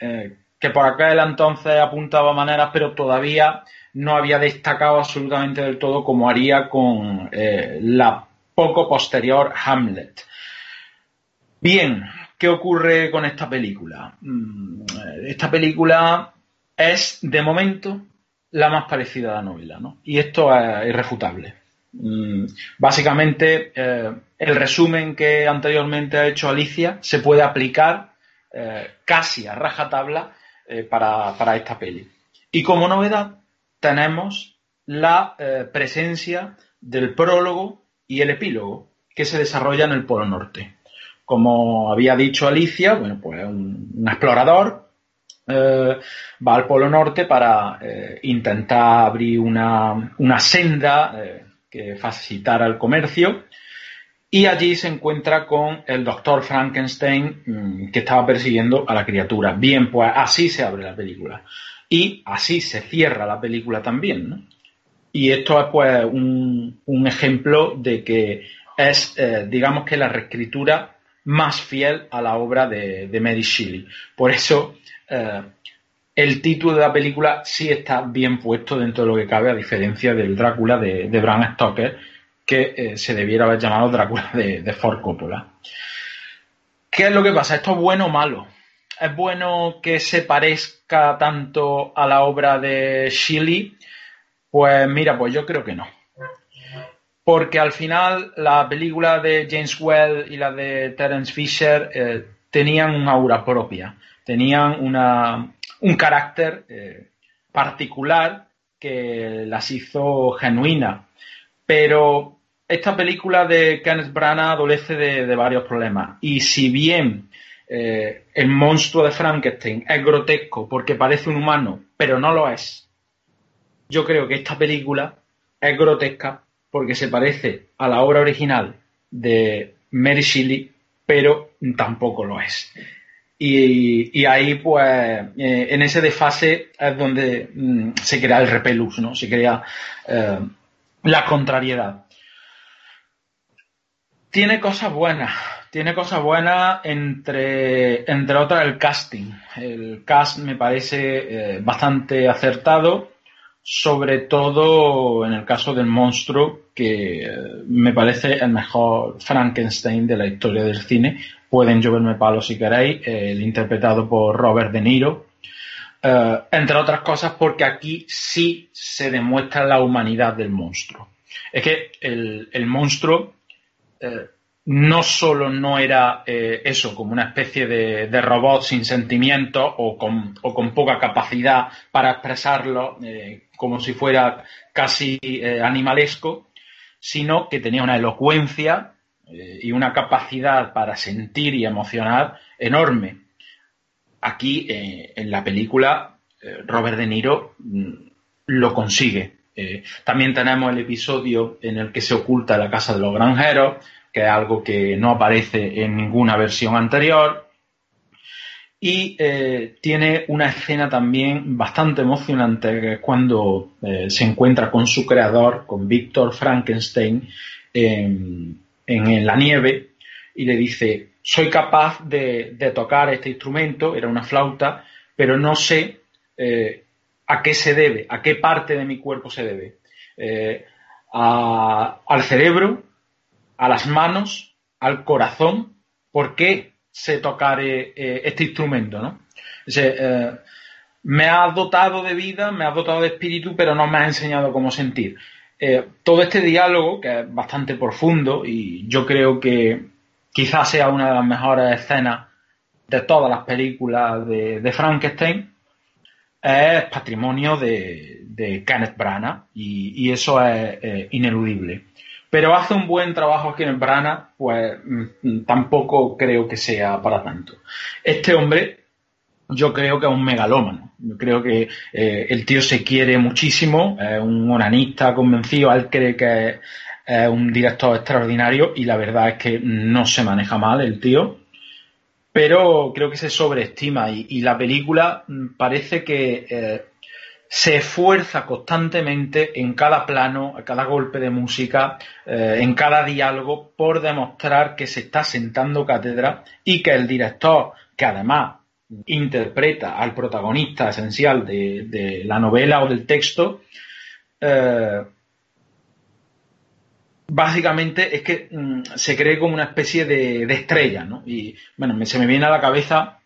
eh, que por aquel entonces apuntaba maneras, pero todavía no había destacado absolutamente del todo como haría con eh, la poco posterior Hamlet. Bien, ¿qué ocurre con esta película? Mm, esta película es, de momento, la más parecida a la novela, ¿no? Y esto es irrefutable. Mm, básicamente, eh, el resumen que anteriormente ha hecho Alicia se puede aplicar eh, casi a rajatabla eh, para, para, esta peli. Y como novedad, tenemos la presencia del prólogo y el epílogo que se desarrolla en el Polo Norte. Como había dicho Alicia, bueno, pues un explorador eh, va al Polo Norte para eh, intentar abrir una, senda eh, que facilitara el comercio y allí se encuentra con el doctor Frankenstein mm, que estaba persiguiendo a la criatura. Bien, pues así se abre la película y así se cierra la película también. Y esto es pues un, ejemplo de que es, digamos que la reescritura más fiel a la obra de, de Mary Shelley. Por eso eh, el título de la película sí está bien puesto dentro de lo que cabe, a diferencia del Drácula de, Bram Stoker, que eh, se debiera haber llamado Drácula de, de Ford Coppola. ¿Qué es lo que pasa? ¿Esto es bueno o malo? ¿Es bueno que se parezca tanto a la obra de Shelley? Pues mira, pues yo creo que no. Porque al final la película de James Well y la de Terence Fisher eh, tenían una aura propia tenían una, un carácter eh, particular que las hizo genuinas. Pero esta película de Kenneth Branagh adolece de, varios problemas. Y si bien eh, el monstruo de Frankenstein es grotesco porque parece un humano, pero no lo es, yo creo que esta película es grotesca porque se parece a la obra original de Mary Shelley, pero tampoco lo es. Y, ahí, pues, eh, en ese desfase es donde mm, se crea el repelus, ¿no? Se crea eh, la contrariedad. Tiene cosas buenas, tiene cosas buenas entre, entre otras el casting. El cast me parece eh, bastante acertado, sobre todo en el caso del monstruo, que me parece el mejor Frankenstein de la historia del cine, Pueden lloverme palos si queréis, el interpretado por Robert De Niro. Eh, entre otras cosas porque aquí sí se demuestra la humanidad del monstruo. Es que el, monstruo eh, no solo no era eh, eso, como una especie de, robot sin sentimientos o con, o con, poca capacidad para expresarlo, como si fuera casi animalesco, sino que tenía una elocuencia eh, y una capacidad para sentir y emocionar enorme. Aquí, eh, en la película, eh, Robert De Niro mm, lo consigue. también tenemos el episodio en el que se oculta la casa de los granjeros, que es algo que no aparece en ninguna versión anterior. Y tiene una escena también bastante emocionante, que es cuando se encuentra con su creador, con Víctor Frankenstein, en, la nieve y le dice, soy capaz de, tocar este instrumento, era una flauta, pero no sé eh, a qué se debe, a qué parte de mi cuerpo se debe. Eh, al cerebro, a las manos, al corazón, ¿por qué sé tocar eh, este instrumento? ¿no? me ha dotado de vida, me ha dotado de espíritu, pero no me ha enseñado cómo sentir. Eh, todo este diálogo, que es bastante profundo y yo creo que quizás sea una de las mejores escenas de todas las películas de, Frankenstein, es patrimonio de, Kenneth Branagh y, eso es ineludible. Pero hace un buen trabajo Kenneth Branagh, pues mm, tampoco creo que sea para tanto. Este hombre yo creo que es un megalómano. Yo creo que eh, el tío se quiere muchísimo, es un onanista convencido, él cree que es, un director extraordinario y la verdad es que no se maneja mal el tío, pero creo que se sobreestima y, la película parece que eh, se esfuerza constantemente en cada plano, a cada golpe de música, eh, en cada diálogo por demostrar que se está sentando cátedra y que el director, que además interpreta al protagonista esencial de, la novela o del texto, eh, básicamente es que mm, se cree como una especie de, estrella, ¿no? Y bueno, se me viene a la cabeza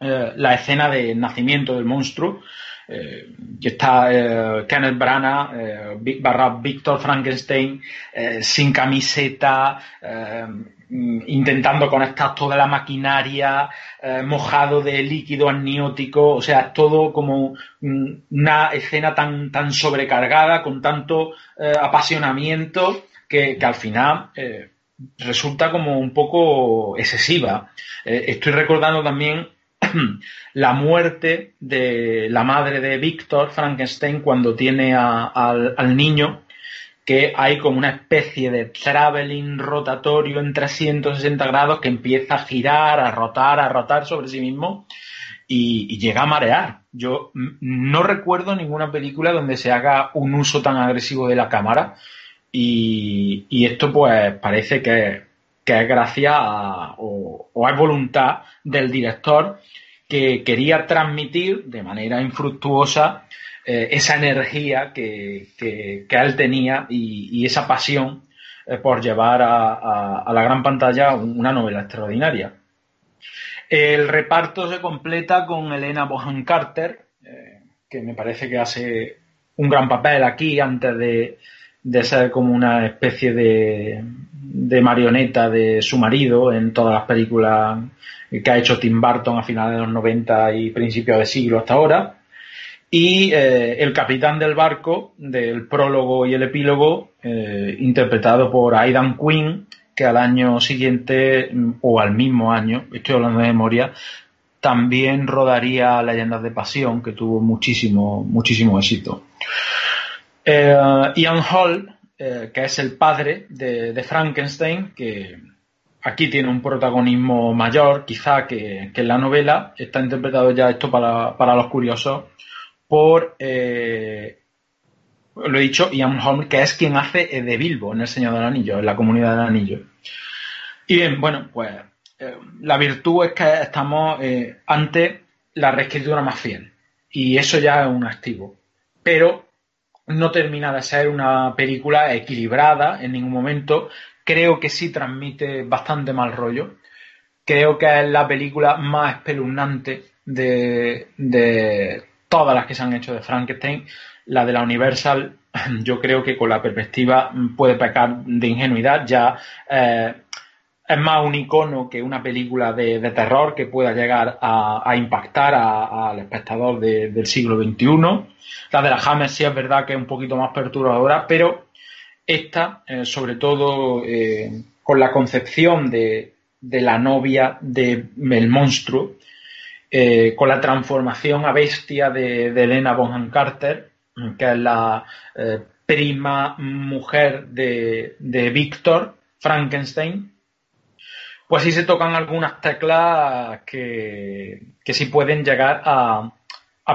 eh, la escena de nacimiento del monstruo, eh, que está Kenneth Branagh barra Víctor Frankenstein sin camiseta, intentando conectar toda la maquinaria, eh, mojado de líquido amniótico, o sea, todo como mm, una escena tan, tan sobrecargada, con tanto eh, apasionamiento, que, al final eh, resulta como un poco excesiva. estoy recordando también la muerte de la madre de Víctor Frankenstein cuando tiene al niño que hay como una especie de traveling rotatorio en 360 grados que empieza a girar, a rotar, a rotar sobre sí mismo y, llega a marear. Yo no recuerdo ninguna película donde se haga un uso tan agresivo de la cámara y, esto pues parece que, es gracias a, o, o es voluntad del director que quería transmitir de manera infructuosa eh, esa energía que, él tenía y, esa pasión eh, por llevar a, la gran pantalla una novela extraordinaria. El reparto se completa con Elena Bohan Carter, eh, que me parece que hace un gran papel aquí antes de, ser como una especie de, de, marioneta de su marido en todas las películas que ha hecho Tim Burton a finales de los 90 y principios de siglo hasta ahora y eh, el capitán del barco del prólogo y el epílogo eh, interpretado por Aidan Quinn que al año siguiente mm, o al mismo año, estoy hablando de memoria, también rodaría Leyendas de Pasión que tuvo muchísimo muchísimo éxito. Eh, Ian Hall que es el padre de, Frankenstein, que aquí tiene un protagonismo mayor, quizá que, en la novela. Está interpretado ya esto para, los curiosos por, lo he dicho, Ian Holm, que es quien hace de Bilbo en El Señor del Anillo, en la comunidad del Anillo. Y bien, bueno, pues la virtud es que estamos ante la reescritura más fiel. Y eso ya es un activo. Pero no termina de ser una película equilibrada en ningún momento. Creo que sí transmite bastante mal rollo. Creo que es la película más espeluznante de, de todas las que se han hecho de Frankenstein. La de la Universal, yo creo que con la perspectiva puede pecar de ingenuidad. Ya eh, es más un icono que una película de, terror que pueda llegar a, impactar al espectador del siglo XXI. La de la Hammer sí es verdad que es un poquito más perturbadora, pero esta, eh, sobre todo eh, con la concepción de, la novia del monstruo, eh, con la transformación a bestia de, Elena Bonham Carter, que es la prima mujer de, de Víctor Frankenstein, pues sí se tocan algunas teclas que, que sí pueden llegar a,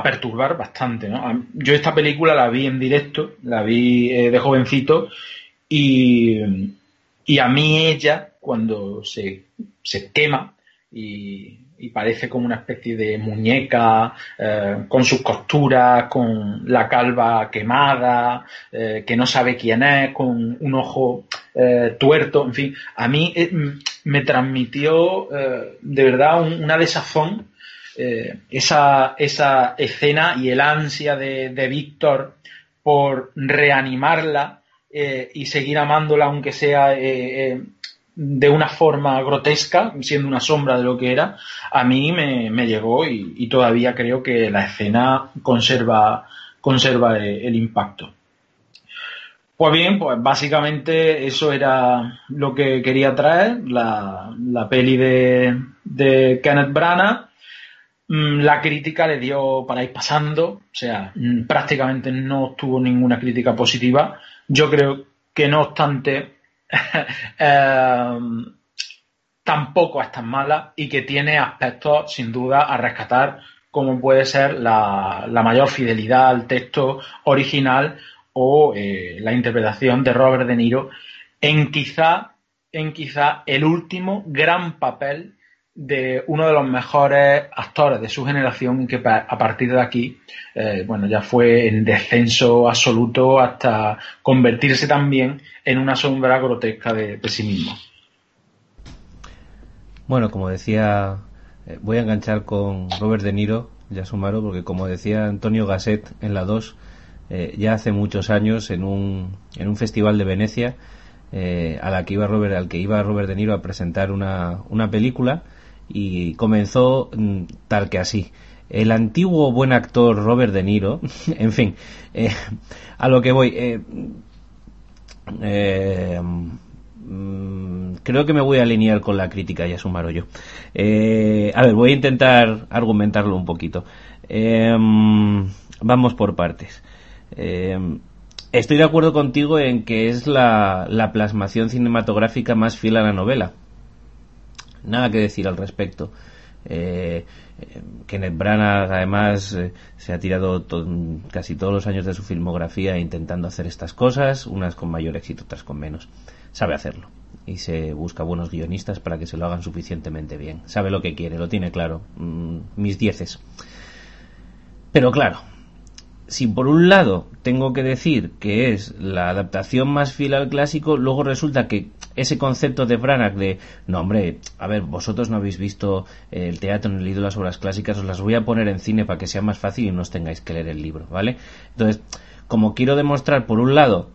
perturbar bastante. ¿no? Yo esta película la vi en directo, la vi eh, de jovencito y, y, a mí ella, cuando se, se quema y, y parece como una especie de muñeca eh, con sus costuras, con la calva quemada, eh, que no sabe quién es, con un ojo eh, tuerto, en fin, a mí me transmitió de verdad una desazón esa, esa escena y el ansia de, de Víctor por reanimarla y seguir amándola aunque sea de una forma grotesca, siendo una sombra de lo que era, a mí me, llegó y, todavía creo que la escena conserva, conserva el, impacto. Pues bien, pues básicamente eso era lo que quería traer, la, la peli de, de Kenneth Branagh. Mm, la crítica le dio para ir pasando, o sea, mm, prácticamente no tuvo ninguna crítica positiva. Yo creo que no obstante Em, tampoco es tan mala y que tiene aspectos sin duda a rescatar como puede ser la, mayor fidelidad al texto original o eh, la interpretación de Robert De Niro en quizá, en quizá el último gran papel de uno de los mejores actores de su generación que a partir de aquí, eh, bueno, ya fue en descenso absoluto hasta convertirse también en una sombra grotesca de, sí mismo. Bueno, como decía, eh, voy a enganchar con Robert De Niro, ya sumaron, porque como decía Antonio Gasset en la 2, eh, ya hace muchos años en un, en un festival de Venecia, a la que iba Robert, al que iba Robert De Niro a presentar una, una película, y comenzó mm, tal que así. El antiguo buen actor Robert De Niro, en fin, eh, a lo que voy, eh, eh, mm, creo que me voy a alinear con la crítica, ya sumaron yo. a ver, voy a intentar argumentarlo un poquito. Vamos por partes. estoy de acuerdo contigo en que es la, la plasmación cinematográfica más fiel a la novela nada que decir al respecto. Eh, Kenneth Branagh además eh, se ha tirado casi todos los años de su filmografía intentando hacer estas cosas, unas con mayor éxito, otras con menos. Sabe hacerlo y se busca buenos guionistas para que se lo hagan suficientemente bien. Sabe lo que quiere, lo tiene claro. Mm, mis dieces. Pero claro, si por un lado tengo que decir que es la adaptación más fiel al clásico, luego resulta que ese concepto de Branagh de, no hombre, a ver, vosotros no habéis visto el teatro ni leído las obras clásicas, os las voy a poner en cine para que sea más fácil y no os tengáis que leer el libro, ¿vale? Entonces, como quiero demostrar por un lado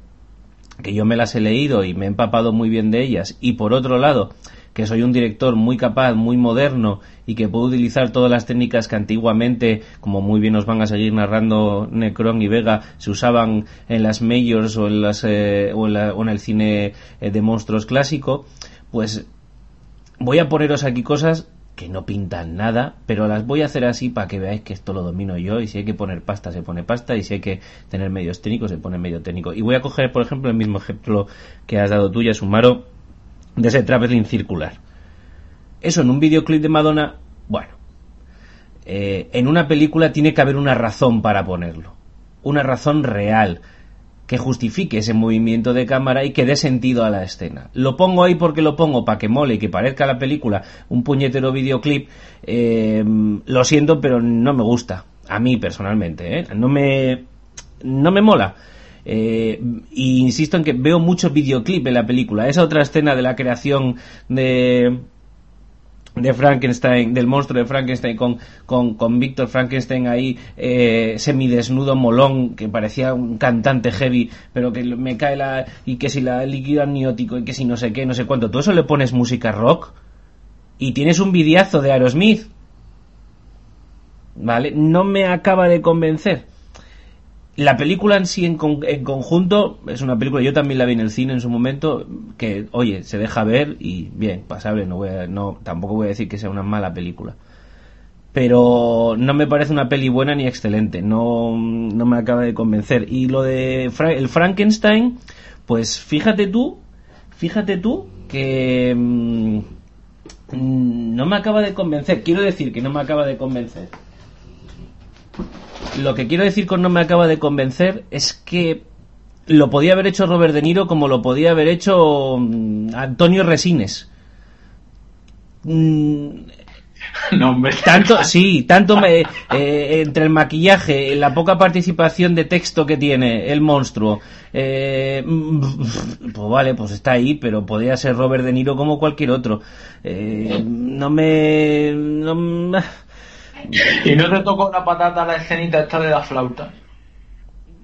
que yo me las he leído y me he empapado muy bien de ellas y por otro lado que soy un director muy capaz, muy moderno y que puedo utilizar todas las técnicas que antiguamente, como muy bien nos van a seguir narrando Necron y Vega, se usaban en las majors o en, las, eh, o, en el cine eh, de monstruos clásico, pues voy a poneros aquí cosas que no pintan nada, pero las voy a hacer así para que veáis que esto lo domino yo y si hay que poner pasta se pone pasta y si hay que tener medios técnicos se pone medio técnico. Y voy a coger, por ejemplo, el mismo ejemplo que has dado tú, Sumaro, de ese traveling circular. Eso en un videoclip de Madonna, bueno, eh, en una película tiene que haber una razón para ponerlo, una razón real que justifique ese movimiento de cámara y que dé sentido a la escena. Lo pongo ahí porque lo pongo para que mole y que parezca la película un puñetero videoclip. Eh, lo siento, pero no me gusta. A mí personalmente, ¿eh? No me, no me mola. Eh, y insisto en que veo mucho videoclip en la película. Esa otra escena de la creación de de Frankenstein, del monstruo de Frankenstein con, con, con Víctor Frankenstein ahí eh, semidesnudo molón que parecía un cantante heavy pero que me cae la y que si la líquido amniótico y que si no sé qué, no sé cuánto, todo eso le pones música rock y tienes un vidiazo de Aerosmith ¿vale? no me acaba de convencer la película en sí en, conjunto es una película, yo también la vi en el cine en su momento, que oye, se deja ver y bien, pasable, no voy a, no, tampoco voy a decir que sea una mala película. Pero no me parece una peli buena ni excelente, no, no me acaba de convencer. Y lo de el Frankenstein, pues fíjate tú, fíjate tú que mm, no me acaba de convencer, quiero decir que no me acaba de convencer lo que quiero decir con no me acaba de convencer es que lo podía haber hecho Robert De Niro como lo podía haber hecho mm, Antonio Resines. Mm, no, hombre. Tanto, sí, tanto me, eh, entre el maquillaje, la poca participación de texto que tiene el monstruo, eh, pues vale, pues está ahí, pero podría ser Robert De Niro como cualquier otro. Eh, no me, no, ¿Y no te tocó una patata la escenita esta de la flauta?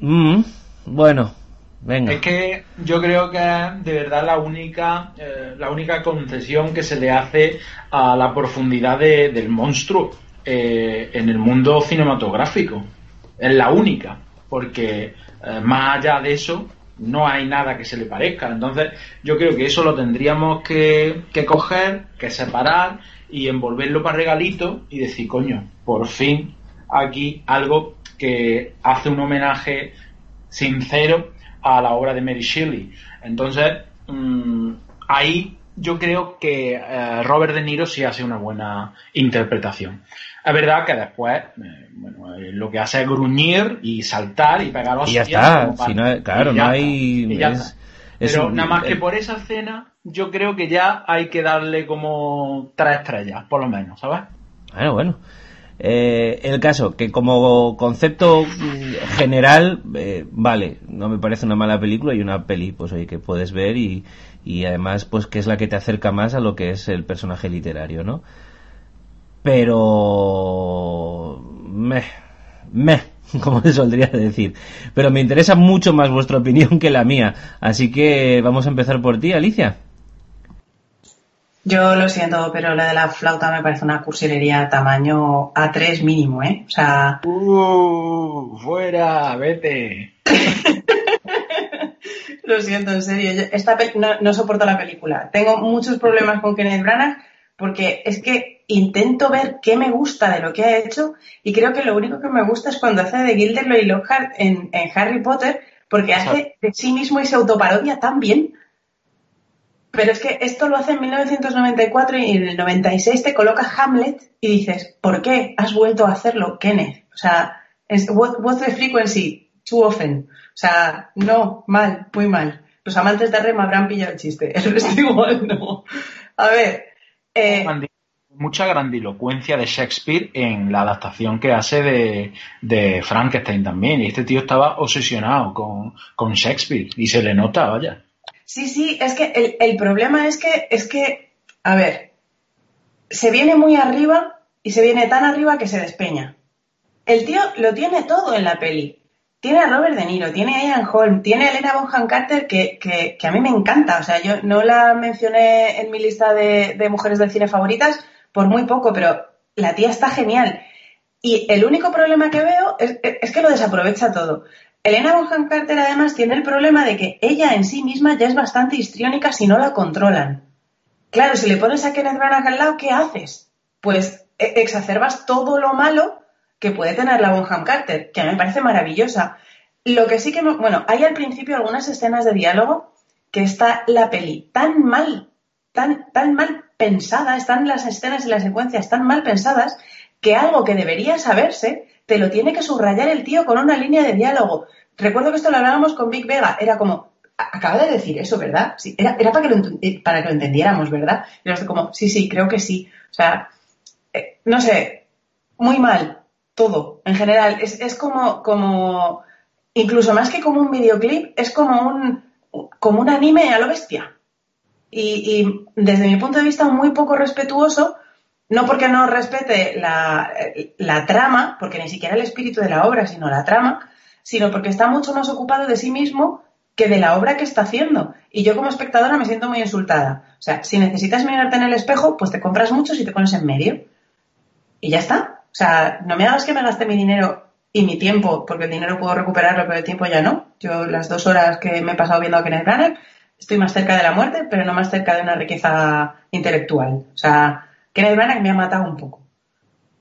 Mm, bueno, venga. Es que yo creo que es de verdad la única, eh, la única concesión que se le hace a la profundidad del monstruo eh, en el mundo cinematográfico. Es la única, porque eh, más allá de eso no hay nada que se le parezca. Entonces yo creo que eso lo tendríamos que, que coger, que separar y envolverlo para regalito y decir, coño, por fin aquí algo que hace un homenaje sincero a la obra de Mary Shelley. Entonces, mm, ahí yo creo que eh, Robert De Niro sí hace una buena interpretación. Es verdad que después, eh, bueno, eh, lo que hace es gruñir y saltar y pegar los Y ya está, claro, no hay... Pero nada más que por esa escena, yo creo que ya hay que darle como tres estrellas, por lo menos, ¿sabes? Bueno, bueno. Eh, el caso, que como concepto general, eh, vale, no me parece una mala película y una peli, pues oye, que puedes ver y, y además, pues que es la que te acerca más a lo que es el personaje literario, ¿no? Pero... me me como se solía decir. Pero me interesa mucho más vuestra opinión que la mía. Así que vamos a empezar por ti, Alicia. Yo lo siento, pero la de la flauta me parece una cursilería tamaño A3 mínimo, ¿eh? O sea... ¡Uh! ¡Fuera! ¡Vete! lo siento, en serio. esta no, no, soporto la película. Tengo muchos problemas con Kenneth Branagh porque es que intento ver qué me gusta de lo que ha hecho y creo que lo único que me gusta es cuando hace de Gilderoy Lockhart en, en Harry Potter porque hace de sí mismo y se autoparodia tan bien. Pero es que esto lo hace en 1994 y en el 96 te coloca Hamlet y dices, ¿por qué has vuelto a hacerlo, Kenneth? O sea, es, what's the frequency? Too often. O sea, no, mal, muy mal. Los amantes de Rem habrán pillado el chiste. El resto igual no. A ver, eh, mucha grandilocuencia de Shakespeare en la adaptación que hace de, Frankenstein también. Y este tío estaba obsesionado con, Shakespeare y se le nota, vaya. Sí, sí, es que el, problema es que, es que, a ver, se viene muy arriba y se viene tan arriba que se despeña. El tío lo tiene todo en la peli. Tiene a Robert De Niro, tiene a Ian Holm, tiene a Elena Bonham Carter que, a mí me encanta. O sea, yo no la mencioné en mi lista de, mujeres del cine favoritas por muy poco, pero la tía está genial. Y el único problema que veo es, que lo desaprovecha todo. Elena Bonham Carter además tiene el problema de que ella en sí misma ya es bastante histriónica si no la controlan. Claro, si le pones a Kenneth Branagh al lado, ¿qué haces? pues e, exacerbas todo lo malo que puede tener la Bonham Carter, que a mí me parece maravillosa. Lo que sí que, bueno, hay al principio algunas escenas de diálogo que está la peli tan mal, tan, tan mal pensada, están las escenas y las secuencias tan mal pensadas que algo que debería saberse te lo tiene que subrayar el tío con una línea de diálogo. Recuerdo que esto lo hablábamos con Big Vega, era como, acaba de decir eso, ¿verdad? Sí, era, para, que lo, eh, para que lo entendiéramos, ¿verdad? Y era como, sí, sí, creo que sí. O sea, eh, no sé, muy mal, todo, en general. Es, como, como, incluso más que como un videoclip, es como un, como un anime a lo bestia. Y desde mi punto de vista, muy poco respetuoso no porque no respete la, la, trama, porque ni siquiera el espíritu de la obra, sino la trama, sino porque está mucho más ocupado de sí mismo que de la obra que está haciendo. Y yo como espectadora me siento muy insultada. O sea, si necesitas mirarte en el espejo, pues te compras muchos y te pones en medio. Y ya está. O sea, no me hagas que me gaste mi dinero y mi tiempo, porque el dinero puedo recuperarlo, pero el tiempo ya no. Yo las dos horas que me he pasado viendo a Kenneth Branagh, estoy más cerca de la muerte, pero no más cerca de una riqueza intelectual. O sea, Kenneth Branagh me ha matado un poco.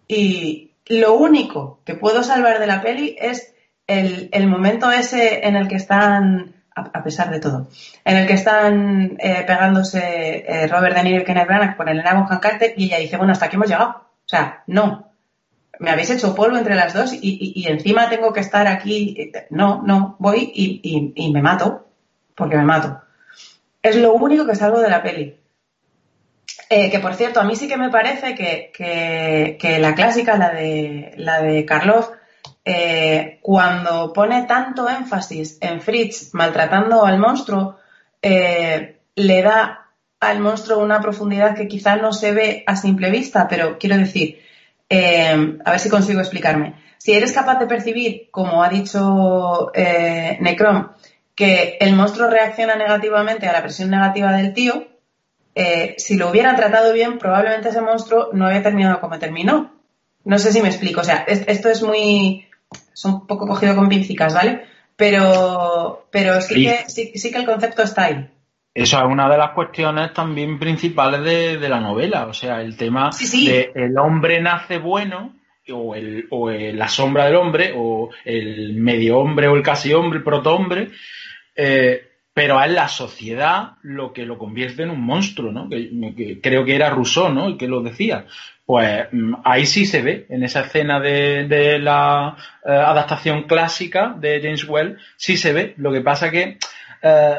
Y lo único que puedo salvar de la peli es el, el momento ese en el que están a, pesar de todo, en el que están eh, pegándose eh, Robert De Niro y Kenneth Branagh con Elena Bonham Carter y ella dice, bueno, hasta aquí hemos llegado. O sea, no. Me habéis hecho polvo entre las dos y, encima tengo que estar aquí. No, no, voy y, me mato, porque me mato. Es lo único que salgo de la peli. Eh, que por cierto, a mí sí que me parece que, que, la clásica, la de, la de Karloff, eh, cuando pone tanto énfasis en Fritz maltratando al monstruo, eh, le da al monstruo una profundidad que quizá no se ve a simple vista, pero quiero decir, a ver si consigo explicarme. Si eres capaz de percibir, como ha dicho Necrom, que el monstruo reacciona negativamente a la presión negativa del tío, si lo hubieran tratado bien, probablemente ese monstruo no había terminado como terminó. No sé si me explico. O sea, esto es muy, es un poco cogido con pincicas, ¿vale? Pero, pero sí, que, sí, que el concepto está ahí. Eso es una de las cuestiones también principales de, la novela, o sea, el tema de el hombre nace bueno o, el, o la sombra del hombre o el medio hombre o el casi hombre, el protohombre, eh, pero es la sociedad lo que lo convierte en un monstruo, ¿no? Que, creo que era Rousseau, ¿no? El que lo decía. Pues mm, ahí sí se ve, en esa escena de, la eh, adaptación clásica de James Well, sí se ve. Lo que pasa que eh,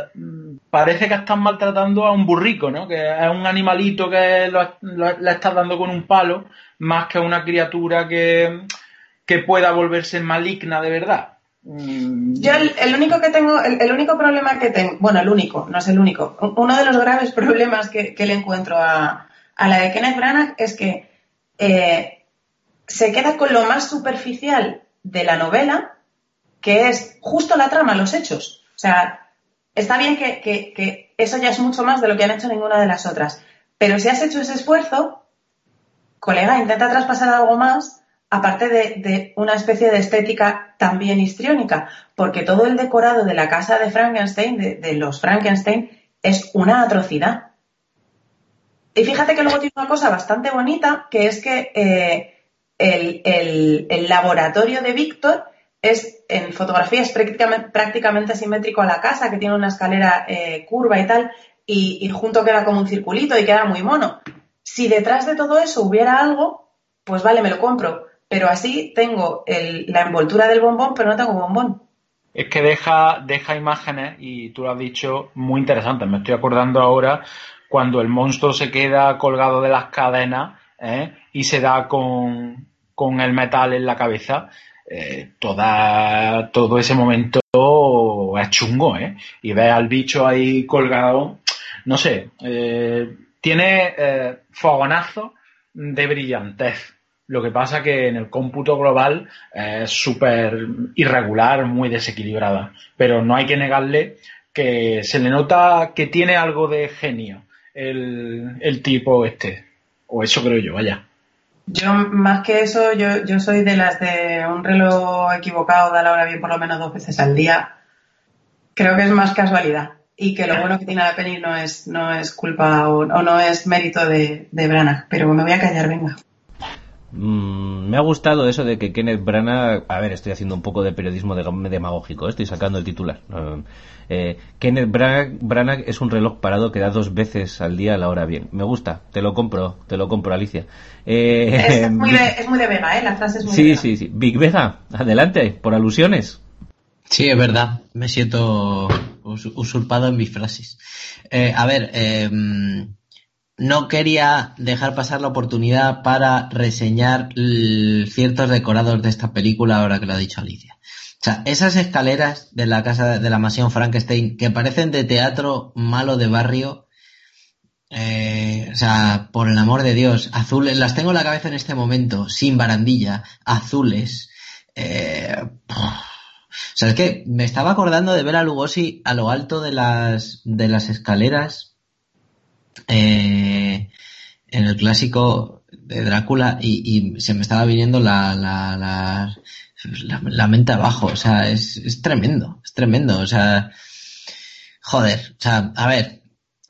parece que están maltratando a un burrico, ¿no? Que es un animalito que le estás dando con un palo, más que a una criatura que, que pueda volverse maligna de verdad. Mm. Yo el, único que tengo, el, único problema que tengo, bueno, el único, no es el único, uno de los graves problemas que, le encuentro a, la de Kenneth Branagh es que eh, se queda con lo más superficial de la novela, que es justo la trama, los hechos. O sea, está bien que, que eso ya es mucho más de lo que han hecho ninguna de las otras, pero si has hecho ese esfuerzo, colega, intenta traspasar algo más aparte de, una especie de estética también histriónica, porque todo el decorado de la casa de Frankenstein, de, los Frankenstein, es una atrocidad. Y fíjate que luego tiene una cosa bastante bonita, que es que eh, el, laboratorio de Víctor es en fotografías prácticamente, prácticamente simétrico a la casa, que tiene una escalera eh, curva y tal, y, y junto queda como un circulito y queda muy mono. Si detrás de todo eso hubiera algo, pues vale, me lo compro pero así tengo la envoltura del bombón, pero no tengo bombón. Es que deja, deja imágenes, y tú lo has dicho, muy interesantes. Me estoy acordando ahora cuando el monstruo se queda colgado de las cadenas ¿eh? y se da con, el metal en la cabeza. Eh, toda, todo ese momento es chungo, ¿eh? Y ves al bicho ahí colgado, no sé, eh, tiene fogonazo de brillantez. Lo que pasa que en el cómputo global es súper irregular, muy desequilibrada. Pero no hay que negarle que se le nota que tiene algo de genio el, tipo este. O eso creo yo, vaya. Yo, más que eso, yo, yo soy de las de un reloj equivocado da la hora bien por lo menos dos veces al día. Creo que es más casualidad. Y que lo bueno que tiene la peli no es, no es culpa o, no es mérito de, de Branagh. Pero me voy a callar, venga. Me ha gustado eso de que Kenneth Branagh, a ver, estoy haciendo un poco de periodismo demagógico, ¿eh? estoy sacando el titular. Eh, Kenneth Branagh, es un reloj parado que da dos veces al día a la hora bien. Me gusta, te lo compro, te lo compro, Alicia. es, muy de, Vega, ¿eh? La frase es muy sí, Sí, sí, Big Vega, adelante, por alusiones. Sí, es verdad, me siento usurpado en mis frases. a ver, eh, no quería dejar pasar la oportunidad para reseñar ciertos decorados de esta película ahora que lo ha dicho Alicia. O sea, esas escaleras de la casa de la mansión Frankenstein que parecen de teatro malo de barrio, eh, o sea, por el amor de Dios, azules, las tengo en la cabeza en este momento, sin barandilla, azules. Eh, o sea, es que me estaba acordando de ver a Lugosi a lo alto de las, de las escaleras eh, en el clásico de Drácula y, se me estaba viniendo la, la, la, la, mente abajo. O sea, es, es tremendo, es tremendo. O sea, joder, o sea, a ver,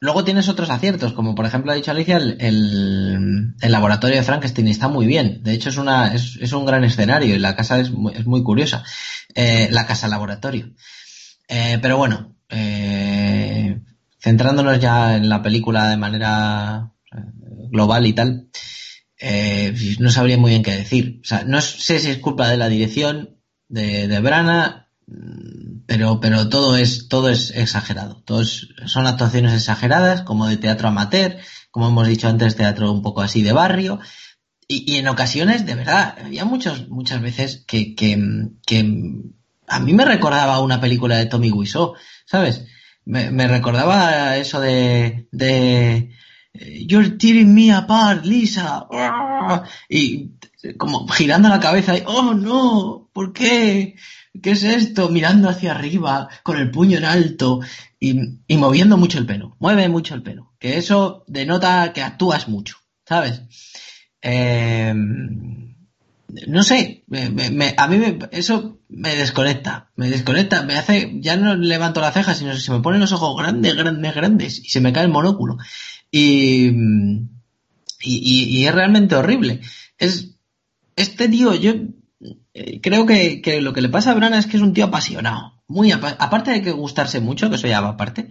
Luego tienes otros aciertos, como por ejemplo ha dicho Alicia, el, el, laboratorio de Frankenstein está muy bien. De hecho, es, una, es, es un gran escenario y la casa es muy, es muy curiosa. Eh, la casa laboratorio. Eh, pero bueno, eh, centrándonos ya en la película de manera eh, global y tal, eh, no sabría muy bien qué decir. O sea, no sé si es culpa de la dirección de, de Brana, mm, pero, pero todo es, todo es exagerado. Todos son actuaciones exageradas, como de teatro amateur, como hemos dicho antes, teatro un poco así de barrio. Y, en ocasiones, de verdad, había muchos, muchas veces que, que, que a mí me recordaba una película de Tommy Wiseau, ¿sabes? Me, recordaba eso de, de You're tearing me apart, Lisa. Y como girando la cabeza y, oh no, ¿por qué? ¿Qué es esto? Mirando hacia arriba, con el puño en alto y, y moviendo mucho el pelo. Mueve mucho el pelo. Que eso denota que actúas mucho, ¿sabes? Eh, no sé, a mí eso me desconecta, me desconecta, me hace, ya no levanto la ceja, sino que se me ponen los ojos grandes, grandes, grandes y se me cae el monóculo. Y, y, es realmente horrible. Es, este tío, yo eh, creo que, lo que le pasa a Brana es que es un tío apasionado. Muy aparte de que gustarse mucho, que eso ya va aparte,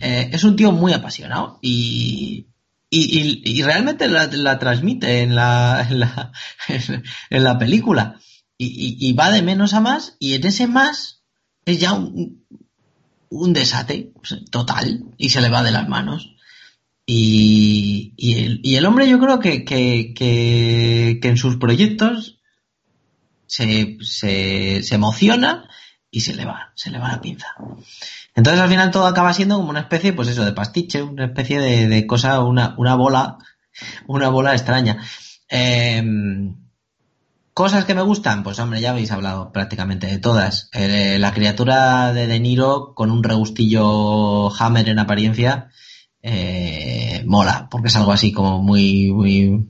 eh, es un tío muy apasionado y, y, y, realmente la, transmite en la, en la, en la película. Y, va de menos a más, y en ese más es ya un, un desate total, y se le va de las manos. Y, y, el, y el hombre yo creo que, que, que, que en sus proyectos se, se, se emociona y se le va, se le va la pinza. Entonces al final todo acaba siendo como una especie, pues eso, de pastiche, una especie de, cosa, una, una bola, una bola extraña. Em, cosas que me gustan, pues hombre, ya habéis hablado prácticamente de todas. Eh, la criatura de De Niro con un regustillo Hammer en apariencia, eh, mola, porque es algo así como muy, muy,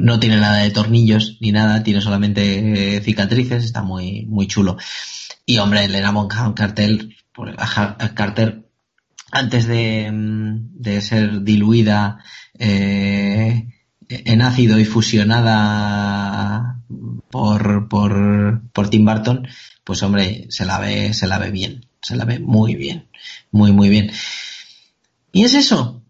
no tiene nada de tornillos ni nada, tiene solamente eh, cicatrices, está muy, muy chulo. Y hombre, Elena Bonham Cartel Carter antes de, de ser diluida eh, en ácido y fusionada por, por, por Tim Burton, pues hombre, se la ve, se la ve bien, se la ve muy bien, muy, muy bien. Y es eso.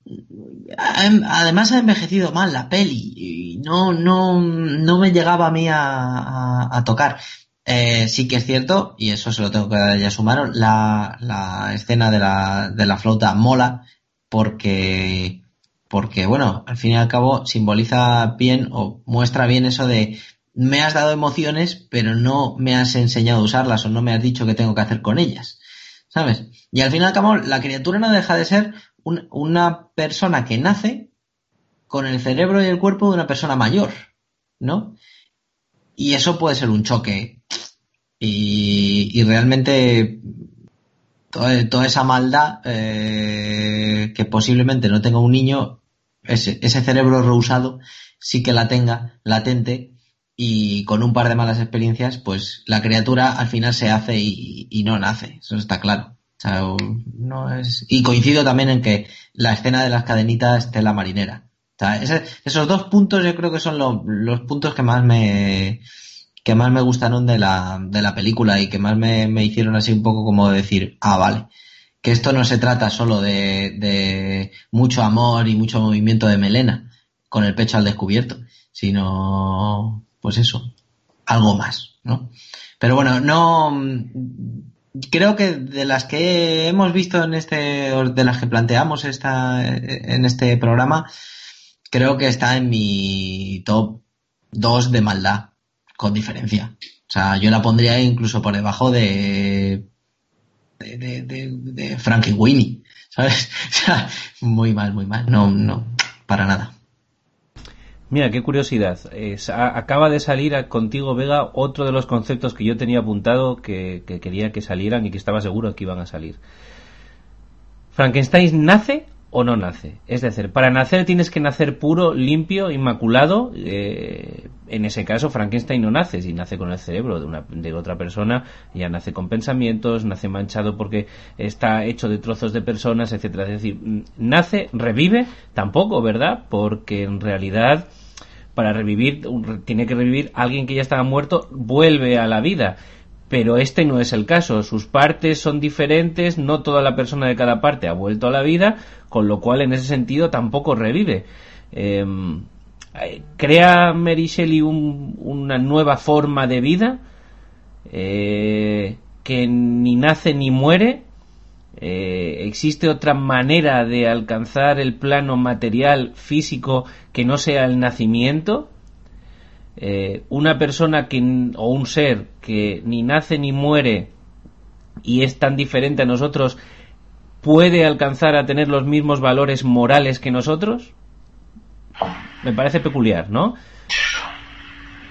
Además ha envejecido mal la peli y no, no, no me llegaba a mí a tocar. Eh, sí que es cierto, y eso se lo tengo que dar ya sumaron, la, la escena de la, de la flauta mola porque, porque, bueno, al fin y al cabo simboliza bien o muestra bien eso de me has dado emociones, pero no me has enseñado a usarlas o no me has dicho qué tengo que hacer con ellas. ¿Sabes? Y al fin y al cabo, la criatura no deja de ser una persona que nace con el cerebro y el cuerpo de una persona mayor, ¿no? Y eso puede ser un choque y, realmente toda, esa maldad eh, que posiblemente no tenga un niño, ese, ese cerebro reusado sí que la tenga latente y con un par de malas experiencias, pues la criatura al final se hace y, no nace, eso está claro. Y coincido también en que la escena de las cadenitas la marinera. esos dos puntos yo creo que son los, puntos que más me que más me gustaron de la, de la película y que más me, me hicieron así un poco como decir, ah, vale, que esto no se trata solo de, de mucho amor y mucho movimiento de melena con el pecho al descubierto, sino, pues eso, algo más, ¿no? Pero bueno, no, creo que de las que hemos visto en este, de las que planteamos esta, en este programa, creo que está en mi top 2 de maldad, con diferencia. O sea, yo la pondría incluso por debajo de de, de, de, Frankie Winnie, ¿sabes? O sea, muy mal, muy mal. No, no, para nada. Mira, qué curiosidad. acaba de salir contigo, Vega, otro de los conceptos que yo tenía apuntado que, que, quería que salieran y que estaba seguro que iban a salir. ¿Frankenstein nace o no nace. Es decir, para nacer tienes que nacer puro, limpio, inmaculado. Eh, en ese caso, Frankenstein no nace, si nace con el cerebro de, una, de otra persona, ya nace con pensamientos, nace manchado porque está hecho de trozos de personas, etcétera. Es decir, nace, revive, tampoco, ¿verdad? Porque en realidad, para revivir, tiene que revivir alguien que ya estaba muerto, vuelve a la vida pero este no es el caso. Sus partes son diferentes, no toda la persona de cada parte ha vuelto a la vida, con lo cual en ese sentido tampoco revive. Em, eh, ¿Crea Mary Shelley una nueva forma de vida eh, que ni nace ni muere? Eh, ¿Existe otra manera de alcanzar el plano material físico que no sea el nacimiento? Eh, una persona que, o un ser que ni nace ni muere y es tan diferente a nosotros, puede alcanzar a tener los mismos valores morales que nosotros? Me parece peculiar, ¿no?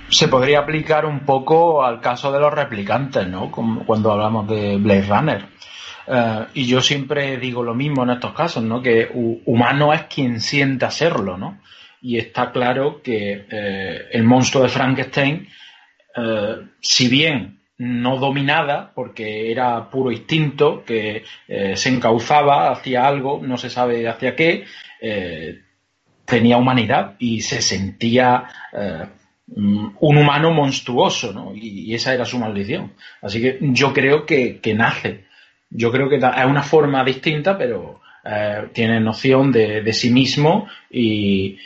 Se podría aplicar un poco al caso de los replicantes, ¿no? cuando hablamos de Blade Runner. Eh, y yo siempre digo lo mismo en estos casos, ¿no? Que humano es quien sienta serlo, ¿no? Y está claro que eh, el monstruo de Frankenstein, eh, si bien no dominada, porque era puro instinto, que eh, se encauzaba hacia algo, no se sabe hacia qué, tenía humanidad y se sentía un humano monstruoso, ¿no? Y, esa era su maldición. Así que yo creo que, nace. Yo creo que es una forma distinta, pero tiene noción de, de sí mismo y,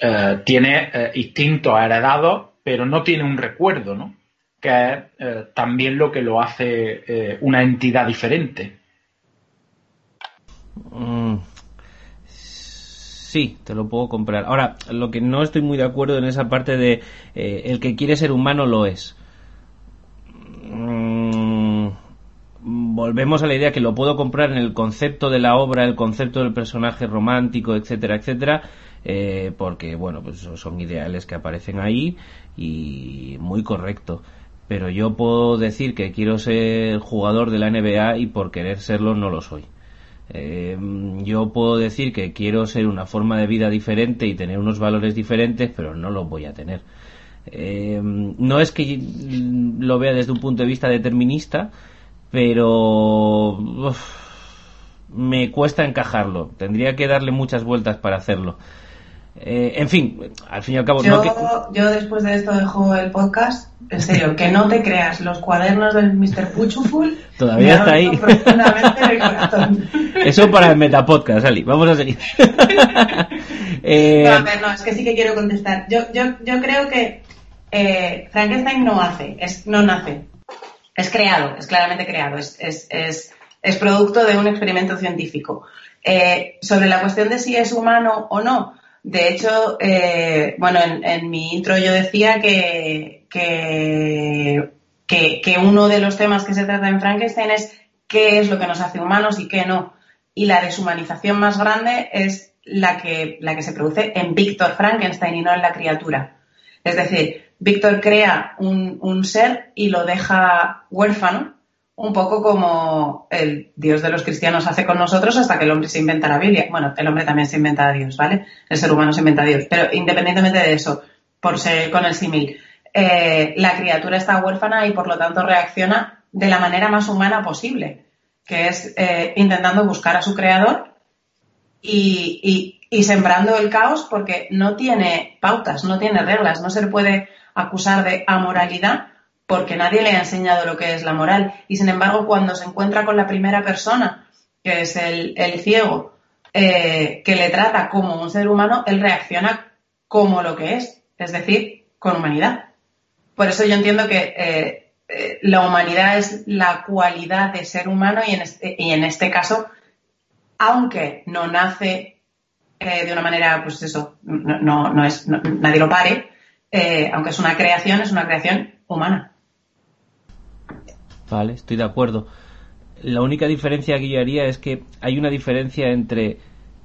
eh, tiene eh, instintos heredados, pero no tiene un recuerdo, ¿no? Que es eh, también lo que lo hace una entidad diferente. Mm, sí, te lo puedo comprar. Ahora, lo que no estoy muy de acuerdo en esa parte de el que quiere ser humano lo es. Mm, volvemos a la idea que lo puedo comprar en el concepto de la obra, el concepto del personaje romántico, etcétera, etcétera, eh, porque bueno, pues son ideales que aparecen ahí y muy correcto. Pero yo puedo decir que quiero ser jugador de la NBA y por querer serlo no lo soy. Eh, yo puedo decir que quiero ser una forma de vida diferente y tener unos valores diferentes, pero no los voy a tener. Eh, no es que lo vea desde un punto de vista determinista, pero me cuesta encajarlo. Tendría que darle muchas vueltas para hacerlo. Eh, en fin, al fin y al cabo. Yo, yo después de esto dejo el podcast. En serio, que no te creas, los cuadernos del Mr. Puchuful todavía está ahí. Eso para el Metapodcast, Ali. Vamos a seguir. eh... No, a ver, no, es que sí que quiero contestar. Yo, yo, yo creo que eh, Frankenstein no hace, es, no nace. Es creado, es claramente creado, es, es, es, es producto de un experimento científico. Sobre la cuestión de si es humano o no, de hecho, eh, bueno, en, mi intro yo decía que, que, que, uno de los temas que se trata en Frankenstein es qué es lo que nos hace humanos y qué no. Y la deshumanización más grande es la que, la que se produce en Víctor Frankenstein y no en la criatura. Es decir, Víctor crea un, un ser y lo deja huérfano un poco como el Dios de los cristianos hace con nosotros hasta que el hombre se inventa la Biblia. Bueno, el hombre también se inventa a Dios, ¿vale? El ser humano se inventa a Dios. Pero independientemente de eso, por ser con el símil, eh, la criatura está huérfana y por lo tanto reacciona de la manera más humana posible, que es eh, intentando buscar a su creador y, y, sembrando el caos porque no tiene pautas, no tiene reglas, no se le puede acusar de amoralidad porque nadie le ha enseñado lo que es la moral. Y sin embargo, cuando se encuentra con la primera persona, que es el, ciego, eh, que le trata como un ser humano, él reacciona como lo que es, es decir, con humanidad. Por eso yo entiendo que eh, eh, la humanidad es la cualidad de ser humano y en este, y en este caso aunque no nace de una manera, pues eso, no, no, es, nadie lo pare, aunque es una creación, es una creación humana. Vale, estoy de acuerdo. La única diferencia que yo haría es que hay una diferencia entre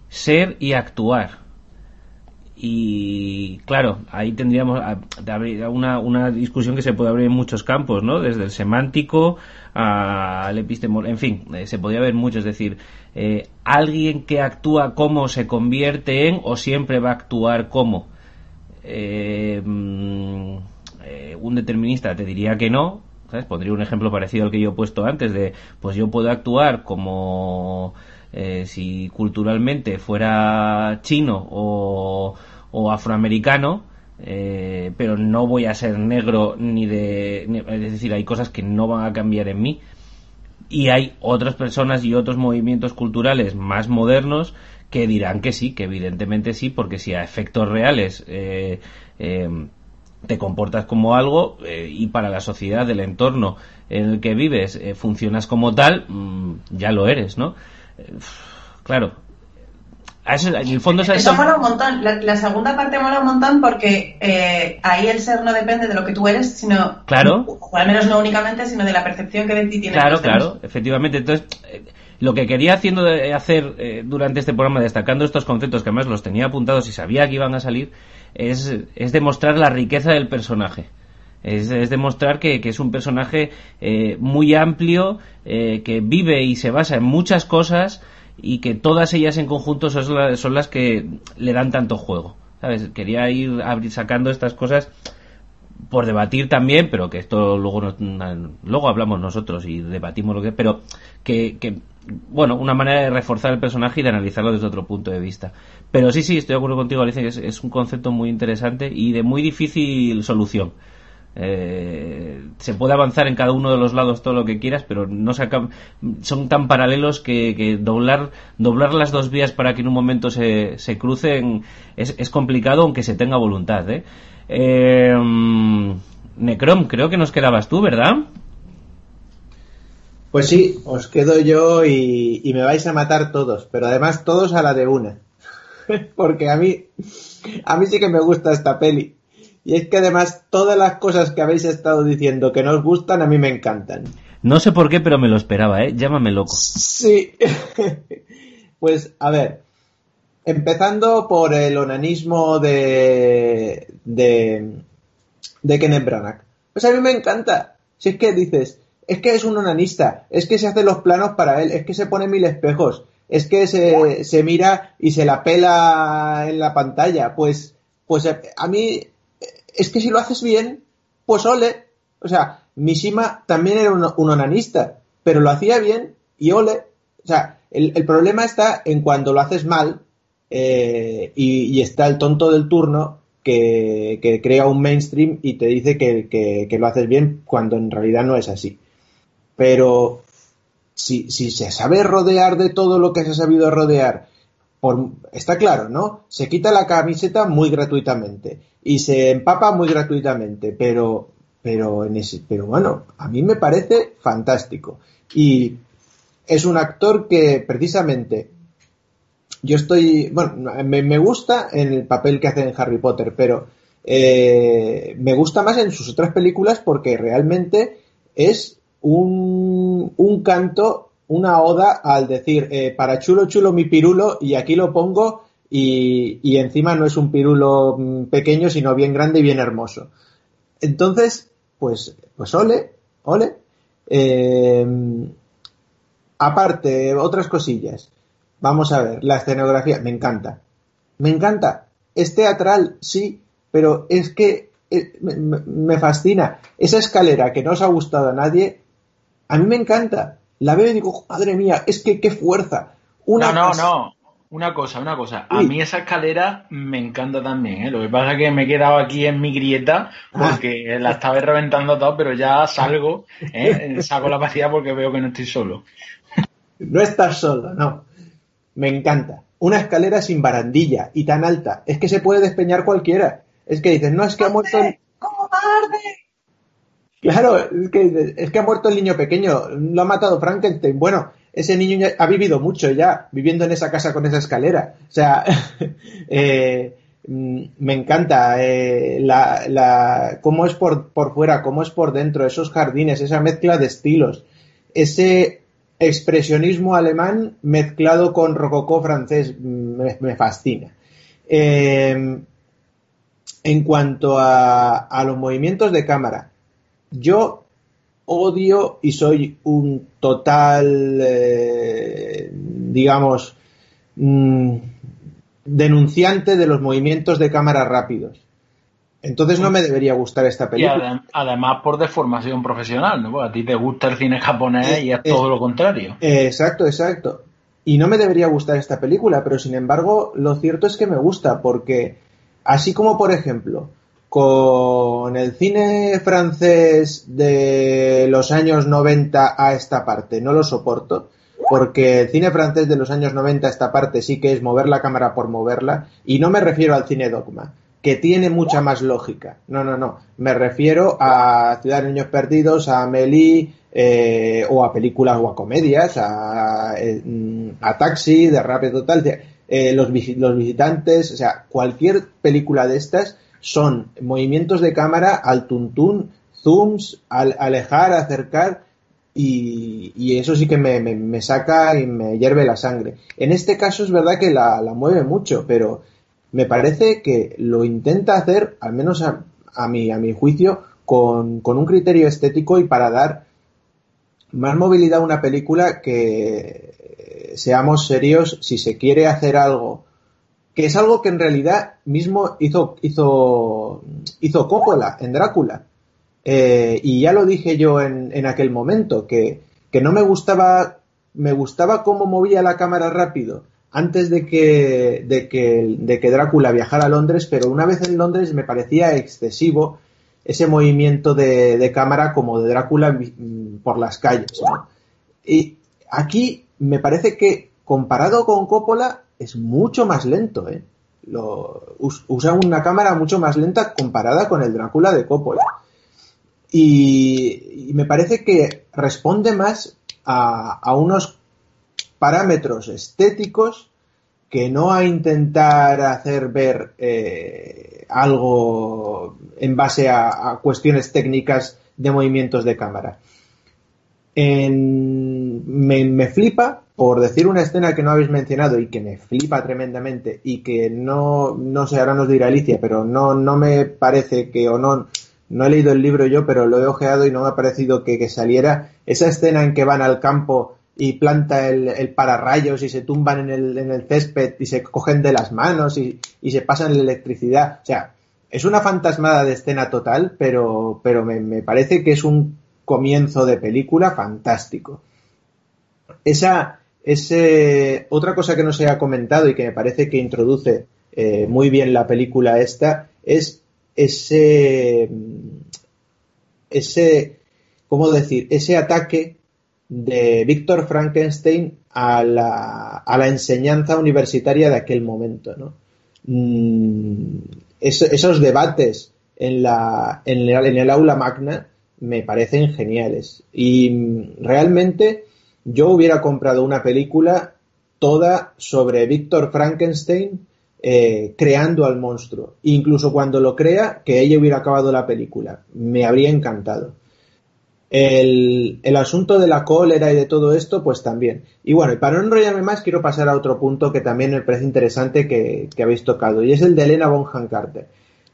ser y actuar. Y claro, ahí tendríamos una, una discusión que se puede abrir en muchos campos, ¿no? Desde el semántico al epistemológico, en fin, eh, se podría ver mucho. Es decir, eh, alguien que actúa como se convierte en o siempre va a actuar como. Eh, mm, un determinista te diría que no, Pondría un ejemplo parecido al que yo he puesto antes de, pues yo puedo actuar como eh, si culturalmente fuera chino o, afroamericano, eh, pero no voy a ser negro ni de... es decir, hay cosas que no van a cambiar en mí. Y hay otras personas y otros movimientos culturales más modernos que dirán que sí, que evidentemente sí, porque si a efectos reales eh, te comportas como algo y para la sociedad, del entorno en el que vives, funcionas como tal, mm, ya lo eres, ¿no? claro. Eso, en el fondo eso, mola un montón. La, segunda parte mola un montón porque eh, ahí el ser no depende de lo que tú eres, sino. Claro. O al menos no únicamente, sino de la percepción que de ti tienes. Claro, claro, efectivamente. Entonces, eh, lo que quería haciendo de hacer eh, durante este programa, destacando estos conceptos que además los tenía apuntados y sabía que iban a salir, es, es demostrar la riqueza del personaje. Es, demostrar que, es un personaje eh, muy amplio, eh, que vive y se basa en muchas cosas y que todas ellas en conjunto son, son las que le dan tanto juego. ¿Sabes? Quería ir sacando estas cosas por debatir también, pero que esto luego luego hablamos nosotros y debatimos lo que pero que, que bueno, una manera de reforzar el personaje y de analizarlo desde otro punto de vista. Pero sí, sí, estoy de acuerdo contigo, Alicia, que es, es un concepto muy interesante y de muy difícil solución. Eh, se puede avanzar en cada uno de los lados todo lo que quieras, pero no son tan paralelos que, doblar, doblar las dos vías para que en un momento se, se crucen es, complicado aunque se tenga voluntad. ¿eh? Eh Necrom, creo que nos quedabas tú, ¿verdad? Pues sí, os quedo yo y, y me vais a matar todos, pero además todos a la de una. Porque a mí, a mí sí que me gusta esta peli. Y es que además todas las cosas que habéis estado diciendo que no os gustan, a mí me encantan. No sé por qué, pero me lo esperaba, ¿eh? Llámame loco. Sí. pues, a ver. Empezando por el onanismo de, de, de Kenneth Branagh. Pues a mí me encanta. Si es que dices, es que es un onanista, es que se hace los planos para él, es que se pone mil espejos, es que se, se mira y se la pela en la pantalla. Pues, pues a mí es que si lo haces bien, pues ole. O sea, Mishima también era un, onanista, pero lo hacía bien y ole. O sea, el, problema está en cuando lo haces mal eh, y, está el tonto del turno que, crea un mainstream y te dice que, lo haces bien cuando en realidad no es así. Pero si, se sabe rodear de todo lo que se ha sabido rodear está claro, ¿no? Se quita la camiseta muy gratuitamente y se empapa muy gratuitamente, pero, pero, en ese, pero bueno, a mí me parece fantástico. Y es un actor que precisamente yo estoy, bueno, me, gusta en el papel que hace en Harry Potter, pero eh, me gusta más en sus otras películas porque realmente es un, un canto una oda al decir, eh, para chulo chulo mi pirulo y aquí lo pongo y, encima no es un pirulo mm, pequeño, sino bien grande y bien hermoso. Entonces, pues, pues ole, ole. Eh, aparte, otras cosillas. Vamos a ver, la escenografía, me encanta. Me encanta. Es teatral, sí, pero es que eh, me, fascina. Esa escalera que no os ha gustado a nadie, a mí me encanta la veo y digo, madre mía, es que qué fuerza. Una no, no, no. una cosa, una cosa. A mí esa escalera me encanta también, ¿eh? Lo que pasa es que me he quedado aquí en mi grieta porque ah. la estaba reventando todo, pero ya salgo, ¿eh? saco la pastilla porque veo que no estoy solo. No estás solo, no. Me encanta. Una escalera sin barandilla y tan alta. Es que se puede despeñar cualquiera. Es que dices, no, es que ha muerto... El... Claro, es que, es que ha muerto el niño pequeño. Lo ha matado Frankenstein. Bueno, ese niño ha vivido mucho ya, viviendo en esa casa con esa escalera. O sea, eh, mm, me encanta eh, la, la, cómo es por, por fuera, cómo es por dentro, esos jardines, esa mezcla de estilos, ese expresionismo alemán mezclado con rococó francés me, fascina. Eh, en cuanto a, a, los movimientos de cámara, yo odio y soy un total, eh, digamos, mm, denunciante de los movimientos de cámara rápidos. Entonces no me debería gustar esta película. Y además por deformación profesional, ¿no? a ti te gusta el cine japonés y es eh, todo lo contrario. exacto, exacto. Y no me debería gustar esta película, pero sin embargo lo cierto es que me gusta porque así como por ejemplo con el cine francés de los años 90 a esta parte no lo soporto porque el cine francés de los años 90 a esta parte sí que es mover la cámara por moverla y no me refiero al cine dogma que tiene mucha más lógica. No, no, no. Me refiero a Ciudad de Niños Perdidos, a Amelie, eh, o a películas o a comedias, a, eh, a Taxi, de Rápido Total, eh, los, visitantes, o sea, cualquier película de estas son movimientos de cámara al tuntún, zooms, al alejar, acercar, y, eso sí que me, me, saca y me hierve la sangre. En este caso es verdad que la, la mueve mucho, pero me parece que lo intenta hacer, al menos a, mi, a mi juicio, con, con, un criterio estético y para dar más movilidad a una película que, seamos serios, si se quiere hacer algo, que es algo que en realidad mismo hizo, hizo, hizo Coppola en Drácula. Eh, y ya lo dije yo en, en aquel momento, que, que no me gustaba, me gustaba cómo movía la cámara rápido, antes de que, de que, de que Drácula viajara a Londres, pero una vez en Londres me parecía excesivo ese movimiento de, cámara como de Drácula por las calles. Y aquí me parece que comparado con Coppola es mucho más lento. ¿eh? Lo, usa una cámara mucho más lenta comparada con el Drácula de Coppola. Y, me parece que responde más a unos parámetros estéticos que no a intentar hacer ver eh, algo en base a, cuestiones técnicas de movimientos de cámara. me, flipa, por decir una escena que no habéis mencionado y que me flipa tremendamente y que no, no sé, ahora nos dirá Alicia, pero no, no me parece que o no, no he leído el libro yo, pero lo he ojeado y no me ha parecido que, que saliera esa escena en que van al campo y planta el, pararrayos y se tumban en el, en el césped y se cogen de las manos y, se pasan la electricidad. O sea, es una fantasmada de escena total, pero, pero me, me, parece que es un comienzo de película fantástico. Esa, ese, otra cosa que no se ha comentado y que me parece que introduce eh, muy bien la película esta es ese, ese, ¿cómo decir? Ese ataque de Víctor Frankenstein a la, a la, enseñanza universitaria de aquel momento. Mm, esos debates en, la, en, en, el aula magna me parecen geniales. Y realmente yo hubiera comprado una película toda sobre Víctor Frankenstein eh, creando al monstruo. Incluso cuando lo crea, que ella hubiera acabado la película. Me habría encantado. El, el, asunto de la cólera y de todo esto, pues también. Y bueno, para no enrollarme más, quiero pasar a otro punto que también me parece interesante que, que habéis tocado, y es el de Elena Bonham Carter.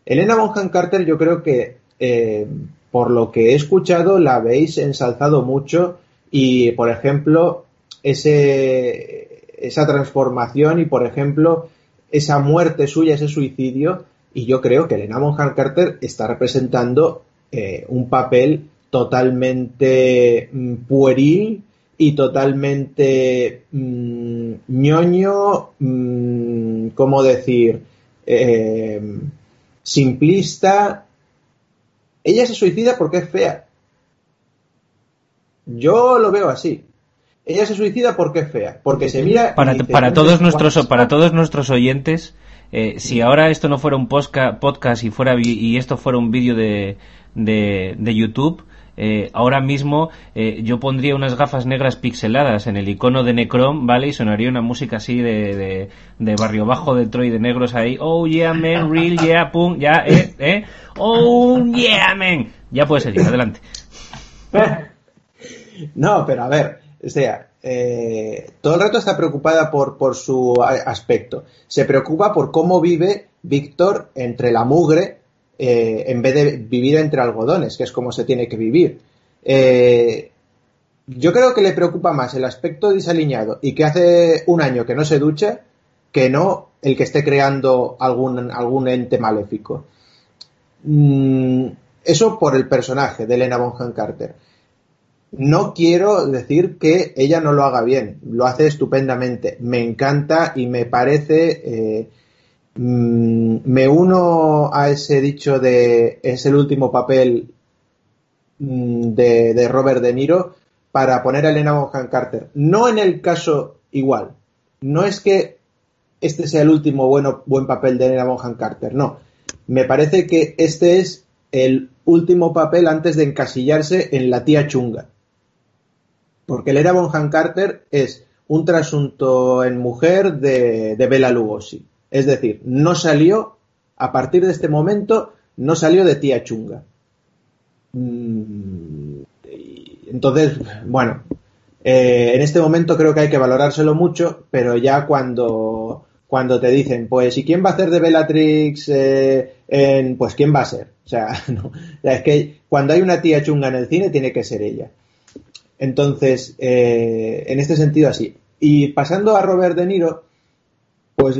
Elena Bonham Carter, yo creo que, eh, por lo que he escuchado, la habéis ensalzado mucho y, por ejemplo, ese, esa transformación y, por ejemplo, esa muerte suya, ese suicidio, y yo creo que Elena Bonham Carter está representando eh, un papel totalmente mm, pueril y totalmente mm, ñoño, mm, ¿cómo decir? Eh, simplista. Ella se suicida porque es fea. Yo lo veo así. Ella se suicida porque es fea, porque se mira. Para, para todos nuestros para todos nuestros oyentes, eh, si ahora esto no fuera un podcast y fuera y esto fuera un vídeo de, de, de YouTube, eh, ahora mismo eh, yo pondría unas gafas negras pixeladas en el icono de Necrom, ¿vale? Y sonaría una música así de, de, barrio bajo de Troy de negros ahí. Oh yeah, man, real, yeah, pum, ya, eh, eh. Oh yeah, man. Ya puede seguir, adelante. No, pero a ver, o sea, eh, todo el rato está preocupada por, por su aspecto. Se preocupa por cómo vive Víctor entre la mugre eh, en vez de vivir entre algodones, que es como se tiene que vivir. Eh, yo creo que le preocupa más el aspecto desaliñado y que hace un año que no se ducha que no el que esté creando algún, algún ente maléfico. Mm, eso por el personaje de Elena Bonham Carter. No quiero decir que ella no lo haga bien, lo hace estupendamente, me encanta y me parece eh, Mm, me uno a ese dicho de es el último papel mm, de, Robert De Niro para poner a Elena Bonham Carter. No en el caso igual. No es que este sea el último bueno, buen papel de Elena Bonham Carter. No. Me parece que este es el último papel antes de encasillarse en la tía chunga. Porque Elena Bonham Carter es un trasunto en mujer de, de Bela Lugosi. Es decir, no salió, a partir de este momento, no salió de tía chunga. Mm, entonces, bueno, eh, en este momento creo que hay que valorárselo mucho, pero ya cuando, cuando te dicen, pues, ¿y quién va a hacer de Bellatrix? Eh, pues, ¿quién va a ser? O sea, no, es que cuando hay una tía chunga en el cine, tiene que ser ella. Entonces, eh, en este sentido, así. Y pasando a Robert De Niro, pues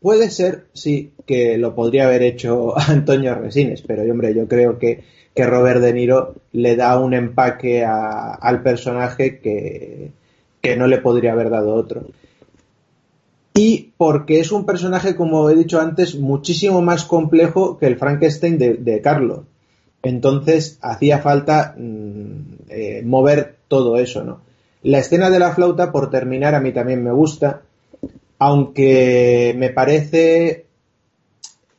Puede ser, sí, que lo podría haber hecho Antonio Resines, pero hombre, yo creo que, que Robert De Niro le da un empaque al personaje que, que no le podría haber dado otro. Y porque es un personaje, como he dicho antes, muchísimo más complejo que el Frankenstein de, Carlos. Entonces hacía falta mm, eh, mover todo eso, ¿no? La escena de la flauta, por terminar, a mí también me gusta aunque me parece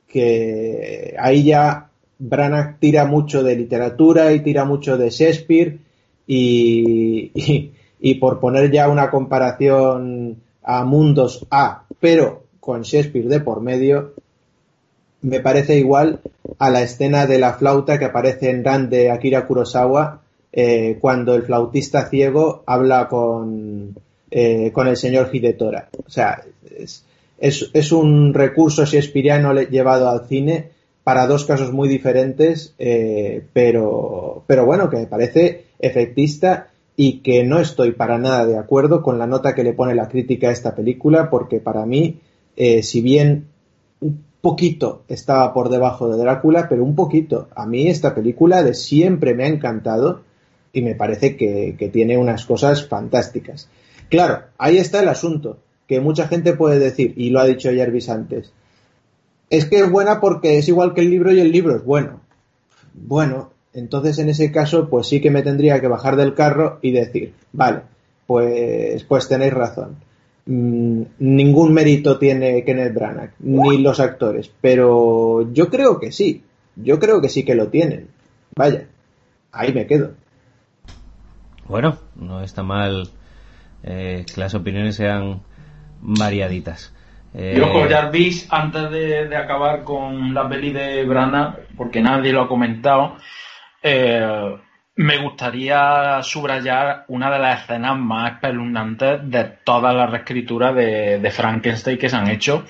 que ahí ya Branagh tira mucho de literatura y tira mucho de Shakespeare y, por poner ya una comparación a mundos A, pero con Shakespeare de por medio, me parece igual a la escena de la flauta que aparece en Ran de Akira Kurosawa eh, cuando el flautista ciego habla con, eh, con el señor Hidetora. O sea, es, es, un recurso shakespeariano llevado al cine para dos casos muy diferentes, eh, pero, bueno, que me parece efectista y que no estoy para nada de acuerdo con la nota que le pone la crítica a esta película, porque para mí, eh, si bien un poquito estaba por debajo de Drácula, pero un poquito, a mí esta película de siempre me ha encantado y me parece que tiene unas cosas fantásticas. Claro, ahí está el asunto, que mucha gente puede decir, y lo ha dicho Jervis antes, es que es buena porque es igual que el libro y el libro es bueno. Bueno, entonces en ese caso, pues sí que me tendría que bajar del carro y decir, vale, pues, pues tenéis razón. Mm, ningún mérito tiene Kenneth Branagh, ni los actores, pero yo creo que sí, yo creo que sí que lo tienen. Vaya, ahí me quedo. Bueno, no está mal eh, que las opiniones sean variaditas. Eh... Yo, Jarvis, antes de, acabar con la peli de Brana, porque nadie lo ha comentado, eh, me gustaría subrayar una de las escenas más espeluznantes de todas las reescrituras de, Frankenstein que se han hecho,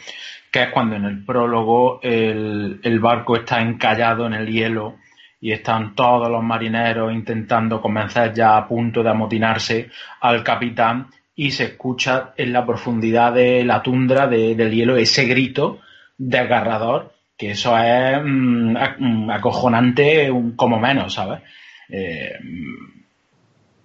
que es cuando en el prólogo el, el barco está encallado en el hielo y están todos los marineros intentando convencer ya a punto de amotinarse al capitán y se escucha en la profundidad de la tundra del hielo ese grito desgarrador que eso es mm, mm, acojonante como menos, ¿sabes? Eh,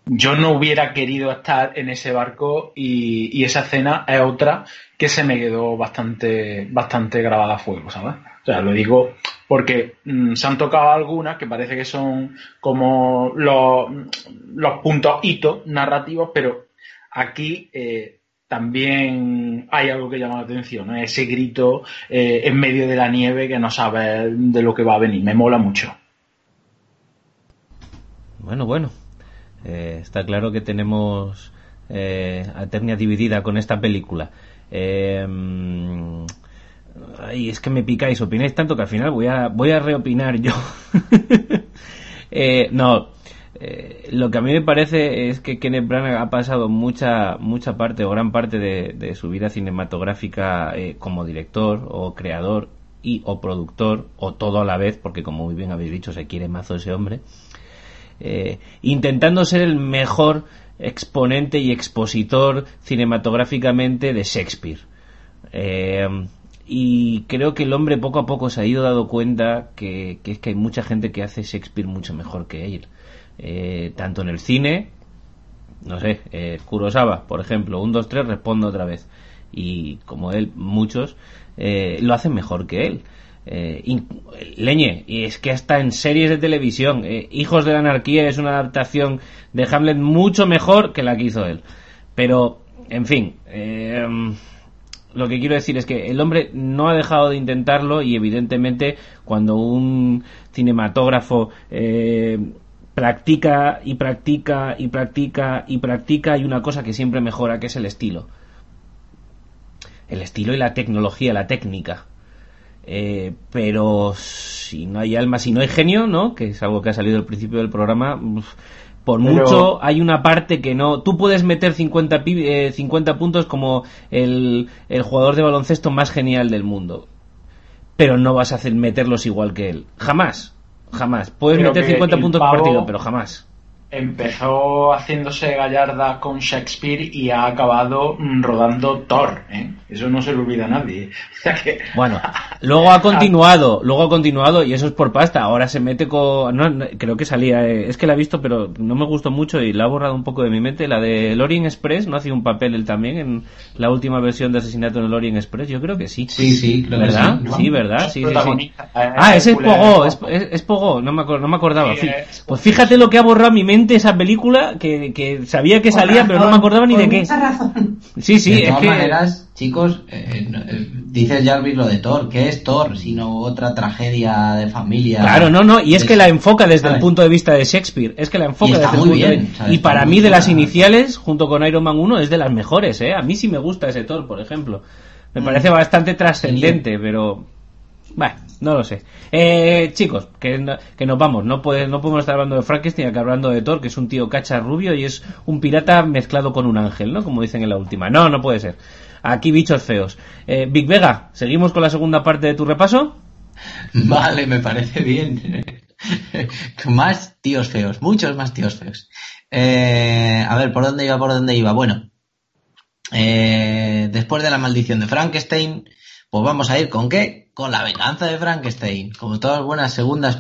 yo no hubiera querido estar en ese barco y, esa escena es otra que se me quedó bastante, bastante grabada a fuego, ¿sabes? O sea, lo digo porque mm, se han tocado algunas que parece que son como los, los puntos hitos narrativos, pero aquí eh, también hay algo que llama la atención, ese grito eh, en medio de la nieve que no sabes de lo que va a venir, me mola mucho. Bueno, bueno, eh, está claro que tenemos eh, Eternia dividida con esta película. Eh, ay, es que me picáis, opináis tanto que al final voy a, voy a reopinar yo. Eh, no, lo que a mí me parece es que Kenneth Branagh ha pasado mucha, mucha parte o gran parte de, su vida cinematográfica como director o creador y o productor o todo a la vez, porque como muy bien habéis dicho, se quiere mazo ese hombre. Eh, intentando ser el mejor exponente y expositor cinematográficamente de Shakespeare. Eh, y creo que el hombre poco a poco se ha ido dando cuenta que, es que hay mucha gente que hace Shakespeare mucho mejor que él. Eh, tanto en el cine, no sé, Kurosawa, por ejemplo, un, dos, tres, respondo otra vez. Y como él, muchos lo hacen mejor que él. Eh, leñe, y es que hasta en series de televisión, eh, Hijos de la Anarquía es una adaptación de Hamlet mucho mejor que la que hizo él. Pero, en fin, eh, lo que quiero decir es que el hombre no ha dejado de intentarlo y evidentemente cuando un cinematógrafo practica y practica y practica y practica hay una cosa que siempre mejora que es el estilo. El estilo y la tecnología, la técnica eh, pero si no hay alma, si no hay genio, ¿no? Que es algo que ha salido al principio del programa. Por mucho hay una parte que no. Tú puedes meter 50, 50 eh, puntos como el, el jugador de baloncesto más genial del mundo. Pero no vas a hacer meterlos igual que él. Jamás. Jamás. Puedes meter 50 puntos por partido, pero jamás empezó haciéndose gallarda con Shakespeare y ha acabado mm, rodando Thor. ¿eh? Eso no se lo olvida a nadie. bueno, luego ha continuado, luego ha continuado y eso es por pasta. Ahora se mete con... No, creo que salía... Eh, es que la he visto pero no me gustó mucho y la ha borrado un poco de mi mente. La de Lorien Express, ¿no hacía un papel él también en la última versión de Asesinato en Lorien Express? Yo creo que sí. Sí, sí, ¿verdad? Sí, ¿verdad? Sí, sí, Ah, ese es Pogo, es, es, Pogo, no me, no me acordaba. Pues fíjate lo que ha borrado mi mente esa película que, sabía que salía, pero no me acordaba ni de qué. Razón. Sí, sí, de todas maneras, chicos, eh, eh, dices Jarvis lo de Thor, ¿qué es Thor? Sino otra tragedia de familia. Claro, no, no, y es que la enfoca desde el punto de vista de Shakespeare, es que la enfoca desde muy bien, Y para mí, de las iniciales, junto con Iron Man 1, es de las mejores, ¿eh? A mí sí me gusta ese Thor, por ejemplo. Me mm. parece bastante trascendente, pero bueno, no lo sé. Eh, chicos, que, que nos vamos. No, no podemos estar hablando de Frankenstein que hablando de Thor, que es un tío cacha rubio y es un pirata mezclado con un ángel, ¿no? Como dicen en la última. No, no puede ser. Aquí bichos feos. Eh, Big Vega, ¿seguimos con la segunda parte de tu repaso? Vale, me parece bien. más tíos feos, muchos más tíos feos. Eh, a ver, ¿por dónde iba? ¿Por dónde iba? Bueno, eh, después de la maldición de Frankenstein, pues vamos a ir con qué? Con la venganza de Frankenstein. Como todas buenas segundas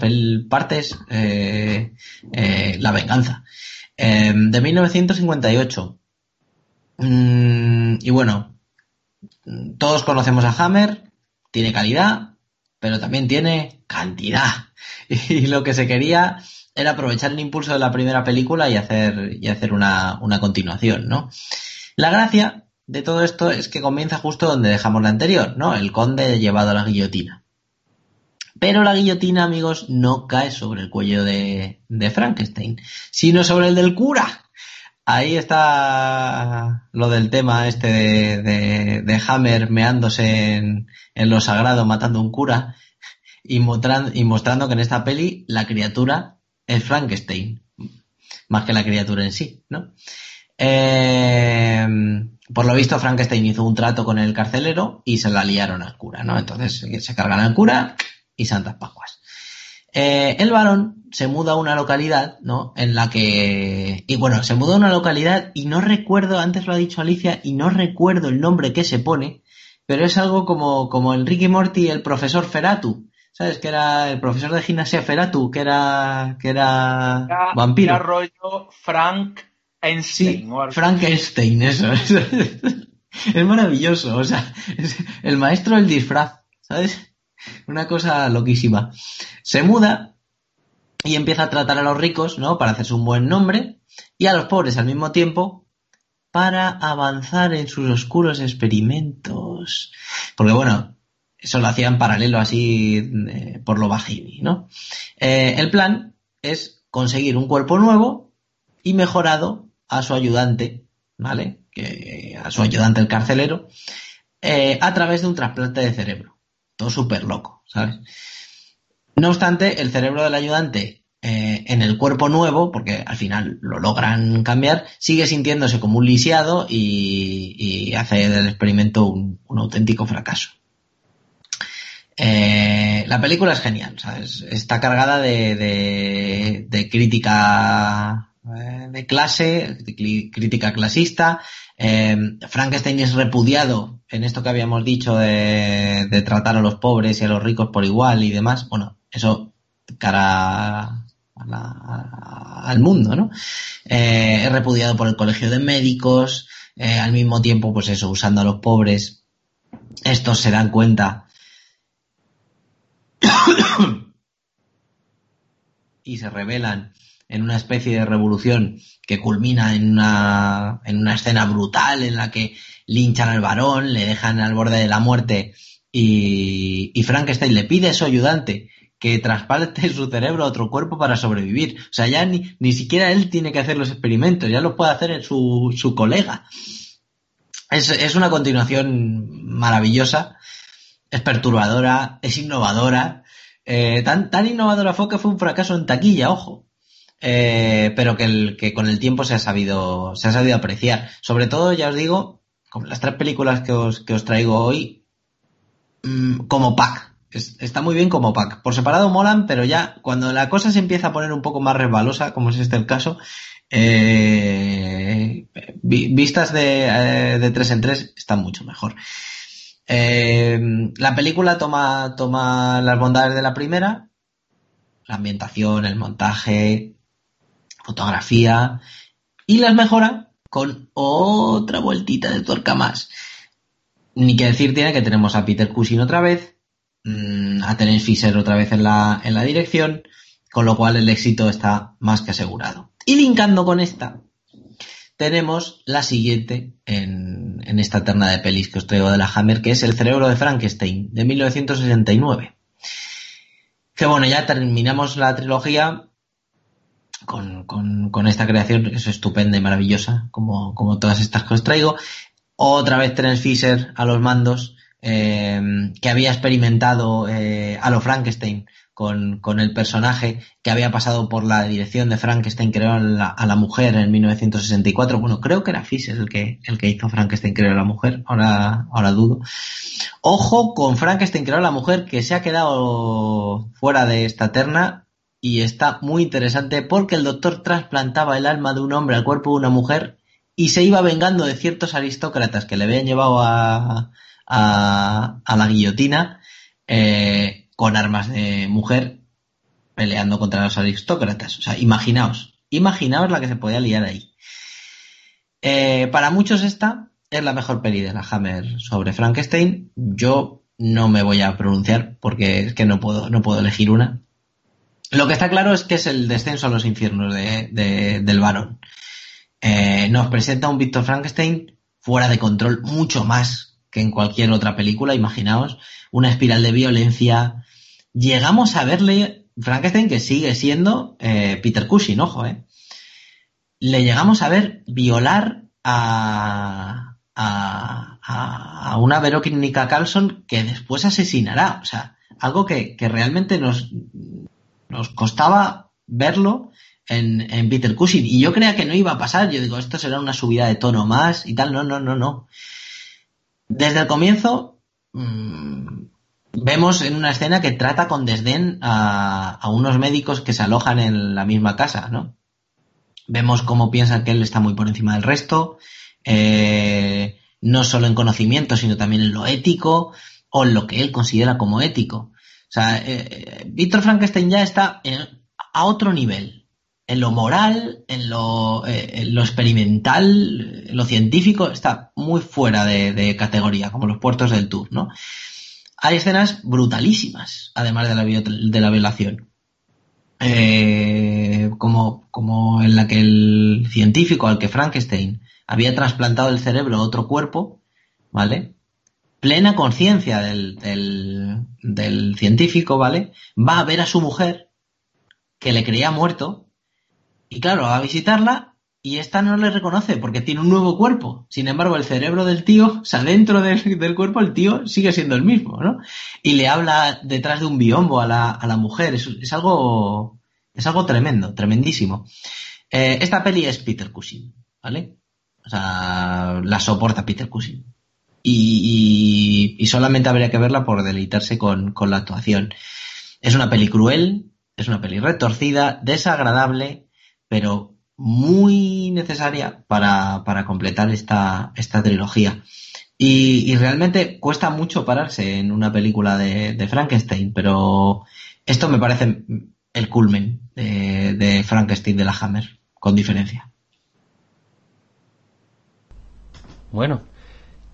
partes, eh, eh, la venganza. Em, de 1958. Mm, y bueno, todos conocemos a Hammer, tiene calidad, pero también tiene cantidad. Y lo que se quería era aprovechar el impulso de la primera película y hacer, y hacer una, una continuación, ¿no? La gracia de todo esto es que comienza justo donde dejamos la anterior, ¿no? El conde llevado a la guillotina. Pero la guillotina, amigos, no cae sobre el cuello de, Frankenstein, sino sobre el del cura. Ahí está lo del tema este de, Hammer meándose en, lo sagrado, matando a un cura, y y mostrando que en esta peli la criatura es Frankenstein, más que la criatura en sí, ¿no? Eh, por lo visto, Frankenstein hizo un trato con el carcelero y se la liaron al cura, ¿no? Entonces se cargan al cura y Santas Pascuas. Eh, el varón se muda a una localidad, ¿no? En la que. Y bueno, se muda a una localidad y no recuerdo, antes lo ha dicho Alicia, y no recuerdo el nombre que se pone, pero es algo como, como Ricky Morty, el profesor Feratu. ¿Sabes? Que era el profesor de gimnasia Feratu, que era, que era, vampiro. Era rollo Frank Einstein. Frankenstein, eso. es maravilloso, o sea, es el maestro del disfraz, ¿sabes? Una cosa loquísima. Se muda y empieza a tratar a los ricos, ¿no? Para hacerse un buen nombre y a los pobres al mismo tiempo para avanzar en sus oscuros experimentos. Porque bueno, eso lo hacía en paralelo así eh, por lo bajini, ¿no? Eh, el plan es conseguir un cuerpo nuevo y mejorado a su ayudante, ¿vale? Que, a su ayudante el carcelero, eh, a través de un trasplante de cerebro. Todo súper loco, ¿sabes? No obstante, el cerebro del ayudante eh, en el cuerpo nuevo, porque al final lo logran cambiar, sigue sintiéndose como un lisiado y, hace del experimento un, auténtico fracaso. Eh, la película es genial, ¿sabes? está cargada de, de, crítica clase, crítica clasista. Frankenstein es repudiado en esto que habíamos dicho de, de, tratar a los pobres y a los ricos por igual y demás. Bueno, eso cara al mundo, ¿no? Eh, es repudiado por el colegio de médicos, eh, al mismo tiempo, pues eso, usando a los pobres. Estos se dan cuenta y se rebelan en una especie de revolución que culmina en una, en una escena brutal en la que linchan al varón, le dejan al borde de la muerte y, y Frankenstein le pide a su ayudante que trasplante su cerebro a otro cuerpo para sobrevivir. O sea, ya ni, ni siquiera él tiene que hacer los experimentos, ya lo puede hacer su, su colega. Es, es una continuación maravillosa, es perturbadora, es innovadora. Eh, tan, tan innovadora fue que fue un fracaso en taquilla, ojo. Eh, pero que, con el tiempo se ha sabido, se ha sabido apreciar. Sobre todo, ya os digo, con las tres películas que os, que os traigo hoy, mm, como pack está muy bien como pack. Por separado molan, pero ya cuando la cosa se empieza a poner un poco más resbalosa, como es este el caso, eh, vistas de, eh, de 3 en 3 están mucho mejor. Eh, la película toma, toma las bondades de la primera, la ambientación, el montaje, fotografía, y las mejora con otra vueltita de tuerca más. Ni que decir tiene que tenemos a Peter Cushing otra vez, Mm, a tener Fisher otra vez en la, en la dirección, con lo cual el éxito está más que asegurado. Y linkando con esta, tenemos la siguiente en, en, esta terna de pelis que os traigo de la Hammer, que es El cerebro de Frankenstein, de 1969. Que bueno, ya terminamos la trilogía con, con, con esta creación, que es estupenda y maravillosa, como, como todas estas que os traigo. Otra vez Terence Fisher a los mandos, eh, que había experimentado eh, a lo Frankenstein con, con, el personaje, que había pasado por la dirección de Frankenstein, creo, a la, a la, mujer en 1964. Bueno, creo que era Fisher el que, el que hizo Frankenstein, creo, a la mujer. Ahora, ahora dudo. Ojo con Frankenstein, creo, a la mujer, que se ha quedado fuera de esta terna y está muy interesante porque el doctor trasplantaba el alma de un hombre al cuerpo de una mujer y se iba vengando de ciertos aristócratas que le habían llevado a, a, la guillotina eh, con armas de mujer peleando contra los aristócratas. O sea, imaginaos, imaginaos la que se podía liar ahí. Eh, para muchos esta es la mejor peli de la Hammer sobre Frankenstein. Yo no me voy a pronunciar porque es que no puedo, no puedo elegir una. Lo que está claro es que es el descenso a los infiernos de, del varón. Eh, nos presenta un Víctor Frankenstein fuera de control mucho más que en cualquier otra película, imaginaos, una espiral de violencia. Llegamos a verle, Frankenstein, que sigue siendo eh, Peter Cushing, ojo, eh. Le llegamos a ver violar a, a, a una Verónica Carlson que después asesinará. O sea, algo que, que realmente nos, nos costaba verlo en, Peter Cushing. Y yo creía que no iba a pasar. Yo digo, esto será una subida de tono más y tal. No, no, no, no. Desde el comienzo mmm, vemos en una escena que trata con desdén a, a, unos médicos que se alojan en la misma casa, ¿no? Vemos cómo piensan que él está muy por encima del resto, eh, no solo en conocimiento, sino también en lo ético o en lo que él considera como ético. O sea, eh, Víctor Frankenstein ya está a otro nivel. en lo moral, en lo, eh, en lo experimental, en lo científico, está muy fuera de, de, categoría, como los puertos del tour, ¿no? Hay escenas brutalísimas, además de la, de la violación. Eh, como, como en la que el científico al que Frankenstein había trasplantado el cerebro a otro cuerpo, ¿vale? Plena conciencia del, científico, ¿vale? Va a ver a su mujer, que le creía muerto, y claro, va a visitarla y esta no le reconoce porque tiene un nuevo cuerpo. Sin embargo, el cerebro del tío, o sea, dentro del, cuerpo, el tío sigue siendo el mismo, ¿no? Y le habla detrás de un biombo a la, mujer. Es, es, algo, es algo tremendo, tremendísimo. Eh, esta peli es Peter Cushing, ¿vale? O sea, la soporta Peter Cushing. Y, solamente habría que verla por deleitarse con, la actuación. Es una peli cruel, es una peli retorcida, desagradable, pero muy necesaria para, completar esta, trilogía. Y, y, realmente cuesta mucho pararse en una película de, de, Frankenstein, pero esto me parece el culmen de, de, Frankenstein de la Hammer, con diferencia. Bueno,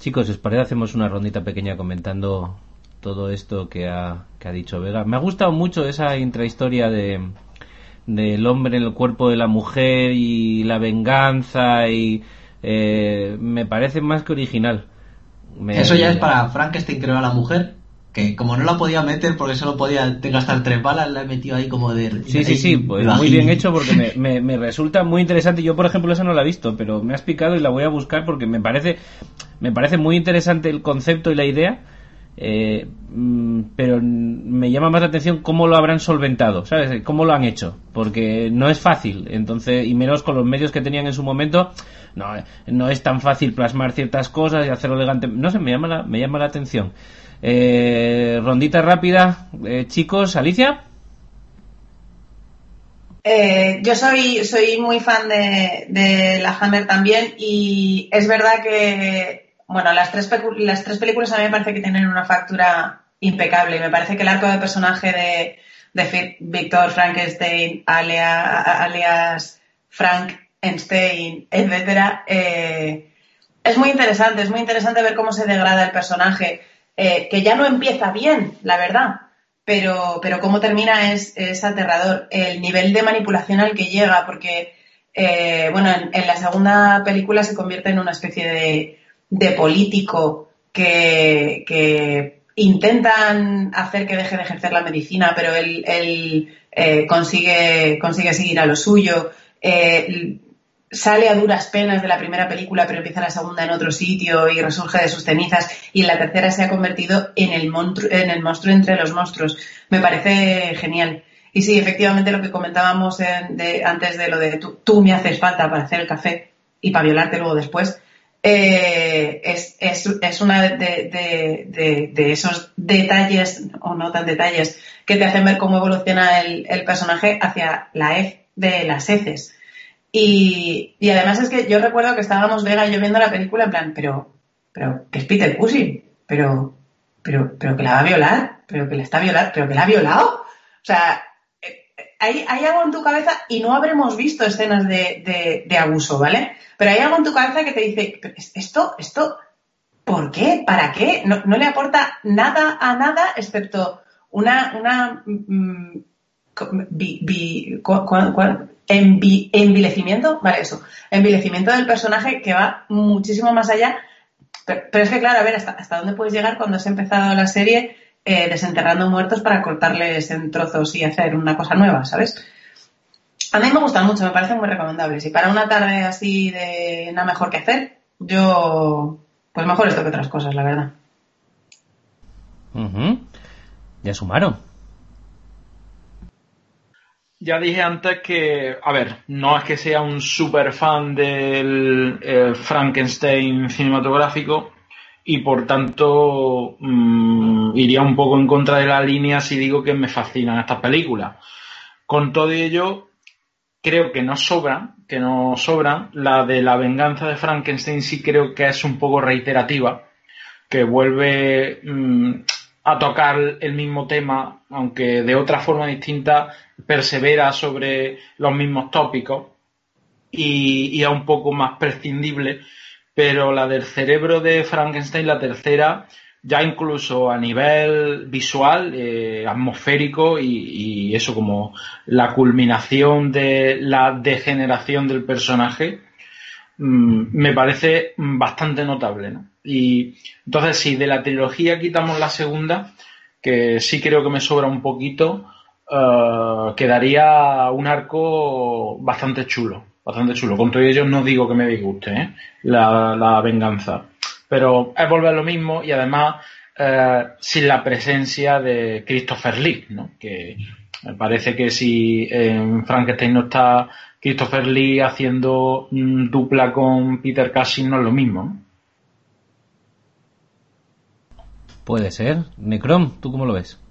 chicos, ¿os parece hacemos una rondita pequeña comentando todo esto que ha, que ha dicho Vega? Me ha gustado mucho esa intrahistoria de, del hombre en el cuerpo de la mujer y la venganza y eh, me parece más que original. Me... Eso ya es para Frankenstein creó a la mujer que como no la podía meter porque solo podía gastar tres balas, la he metido ahí como de... Sí, sí, sí, pues muy bien hecho porque me, me, me, resulta muy interesante. Yo, por ejemplo, esa no la he visto, pero me has picado y la voy a buscar porque me parece, me parece muy interesante el concepto y la idea eh, mm, pero me llama más la atención cómo lo habrán solventado, ¿sabes? Cómo lo han hecho, porque no es fácil, entonces, y menos con los medios que tenían en su momento, no, no es tan fácil plasmar ciertas cosas y hacerlo elegante. No sé, me llama la, me llama la atención. Eh, rondita rápida, eh, chicos, Alicia. Eh, yo soy, soy muy fan de, de la Hammer también y es verdad que bueno, las tres, las tres películas a mí me parece que tienen una factura impecable. Me parece que el arco de personaje de, de Víctor Frankenstein, alias Frankenstein, etcétera, eh, es muy interesante. Es muy interesante ver cómo se degrada el personaje, eh, que ya no empieza bien, la verdad. Pero, pero cómo termina es, es aterrador. El nivel de manipulación al que llega, porque, eh, bueno, en, la segunda película se convierte en una especie de, de político que, que, intentan hacer que deje de ejercer la medicina, pero él, él eh, consigue, consigue seguir a lo suyo. Sale a duras penas de la primera película, pero empieza la segunda en otro sitio y resurge de sus cenizas. Y en la tercera se ha convertido en el, monstruo, en el monstruo entre los monstruos. Me parece genial. Y sí, efectivamente lo que comentábamos antes de lo de tú, tú, me haces falta para hacer el café y para violarte luego después, eh, es, es, es, una de, esos detalles, o no tan detalles, que te hacen ver cómo evoluciona el, el personaje hacia la E de las heces. Y, y, además es que yo recuerdo que estábamos Vega y yo viendo la película en plan, pero, pero, que es Peter Cushing, pero, pero, pero que la va a violar, pero que le está violar, pero que la ha violado. O sea, hay, hay, algo en tu cabeza y no habremos visto escenas de, de, de, abuso, ¿vale? Pero hay algo en tu cabeza que te dice, esto, esto, ¿por qué? ¿Para qué? No, no le aporta nada a nada excepto una, una mm, envi, envilecimiento, vale, eso, envilecimiento del personaje que va muchísimo más allá. Pero, pero es que, claro, a ver, hasta, hasta dónde puedes llegar cuando has empezado la serie eh, desenterrando muertos para cortarles en trozos y hacer una cosa nueva, ¿sabes? A mí me gustan mucho, me parecen muy recomendables. Y para una tarde así de nada mejor que hacer, yo, pues mejor esto que otras cosas, la verdad. Uh -huh. Ya sumaron. Ya dije antes que, a ver, no es que sea un super fan del eh, Frankenstein cinematográfico, y por tanto mmm, iría un poco en contra de la línea si digo que me fascinan estas películas. Con todo ello, creo que no sobra, que no sobran. La de la venganza de Frankenstein sí creo que es un poco reiterativa, que vuelve mmm, a tocar el mismo tema, aunque de otra forma distinta, persevera sobre los mismos tópicos y, y es un poco más prescindible. Pero la del cerebro de Frankenstein, la tercera, ya incluso a nivel visual, eh, atmosférico y, eso como la culminación de la degeneración del personaje, mmm, me parece bastante notable. ¿no? Y entonces, si de la trilogía quitamos la segunda, que sí creo que me sobra un poquito, uh, quedaría un arco bastante chulo, bastante chulo. Con todo ello no digo que me disguste ¿eh? la, venganza pero es volver lo mismo y además eh, sin la presencia de Christopher Lee, ¿no? que me parece que si en Frankenstein no está Christopher Lee haciendo mm, dupla con Peter Cushing no es lo mismo. Puede ser. Necrom, ¿tú cómo lo ves?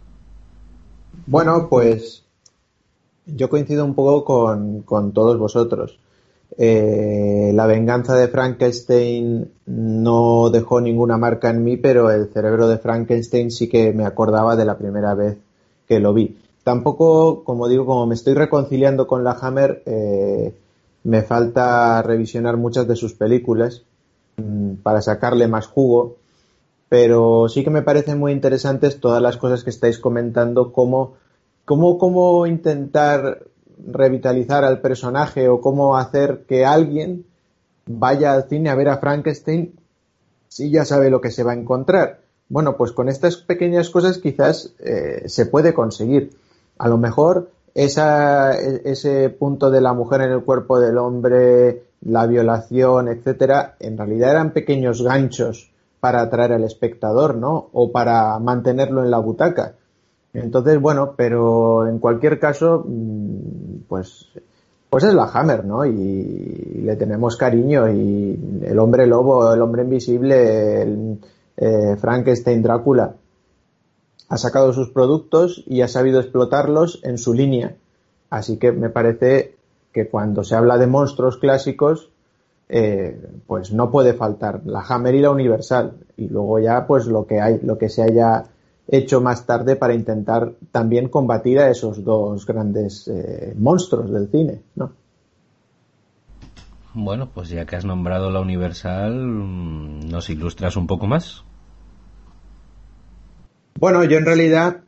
Bueno, pues yo coincido un poco con, con todos vosotros. Eh, la venganza de Frankenstein no dejó ninguna marca en mí, pero el cerebro de Frankenstein sí que me acordaba de la primera vez que lo vi. Tampoco, como digo, como me estoy reconciliando con la Hammer, eh, me falta revisionar muchas de sus películas mmm, para sacarle más jugo, pero sí que me parecen muy interesantes todas las cosas que estáis comentando, como cómo, cómo intentar revitalizar al personaje o cómo hacer que alguien vaya al cine a ver a Frankenstein si ya sabe lo que se va a encontrar. Bueno, pues con estas pequeñas cosas quizás eh, se puede conseguir. A lo mejor ese punto de la mujer en el cuerpo del hombre, la violación, etcétera, en realidad eran pequeños ganchos para atraer al espectador, ¿no? O para mantenerlo en la butaca. Entonces, bueno, pero en cualquier caso, mm, pues, pues es la Hammer, ¿no? Y le tenemos cariño y el hombre lobo, el hombre invisible, el, eh, Frankenstein, Drácula, ha sacado sus productos y ha sabido explotarlos en su línea. Así que me parece que cuando se habla de monstruos clásicos, eh, pues no puede faltar la Hammer y la Universal. Y luego ya, pues lo que hay, lo que se haya hecho más tarde para intentar también combatir a esos dos grandes eh, monstruos del cine, ¿no? Bueno, pues ya que has nombrado la Universal, ¿nos ilustras un poco más? Bueno, yo en realidad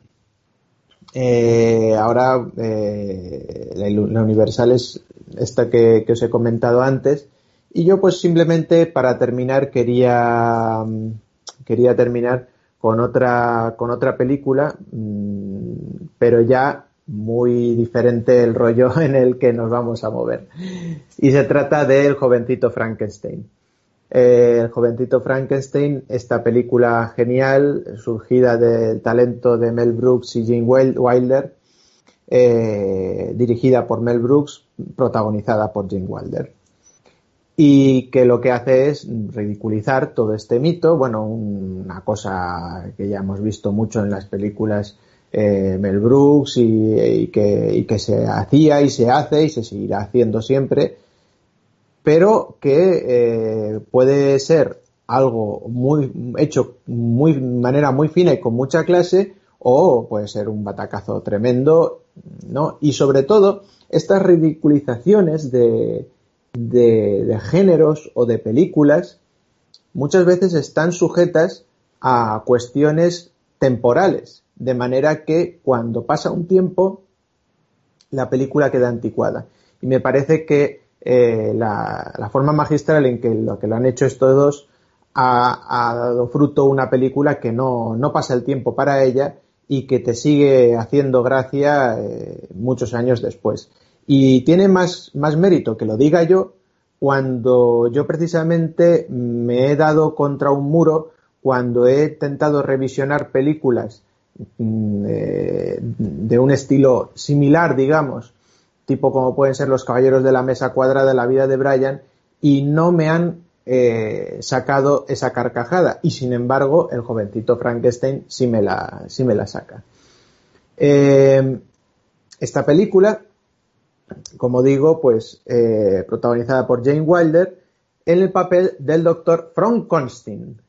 eh, ahora eh, la, la, Universal es esta que, que, os he comentado antes y yo pues simplemente para terminar quería quería terminar con otra, con otra película, mmm, pero ya muy diferente el rollo en el que nos vamos a mover. Y se trata del jovencito Frankenstein. Eh, el jovencito Frankenstein, esta película genial, surgida del talento de Mel Brooks y Gene Wilder, eh, dirigida por Mel Brooks, protagonizada por Gene Wilder y que lo que hace es ridiculizar todo este mito, bueno, una cosa que ya hemos visto mucho en las películas eh, Mel Brooks y, que, y, que, se hacía y se hace y se seguirá haciendo siempre, pero que eh, puede ser algo muy hecho muy manera muy fina y con mucha clase o puede ser un batacazo tremendo, ¿no? Y sobre todo estas ridiculizaciones de de, de géneros o de películas muchas veces están sujetas a cuestiones temporales, de manera que cuando pasa un tiempo la película queda anticuada. Y me parece que eh, la, la, forma magistral en que lo que lo han hecho estos dos ha, ha dado fruto una película que no, no, pasa el tiempo para ella y que te sigue haciendo gracia eh, muchos años después. Y tiene más, más mérito que lo diga yo cuando yo precisamente me he dado contra un muro cuando he intentado revisionar películas mm, eh, de un estilo similar, digamos, tipo como pueden ser Los Caballeros de la Mesa Cuadrada, La vida de Brian, y no me han eh, sacado esa carcajada. Y sin embargo, el jovencito Frankenstein sí me la, sí me la saca. Eh, esta película como digo, pues eh, protagonizada por Jane Wilder en el papel del doctor Frankenstein,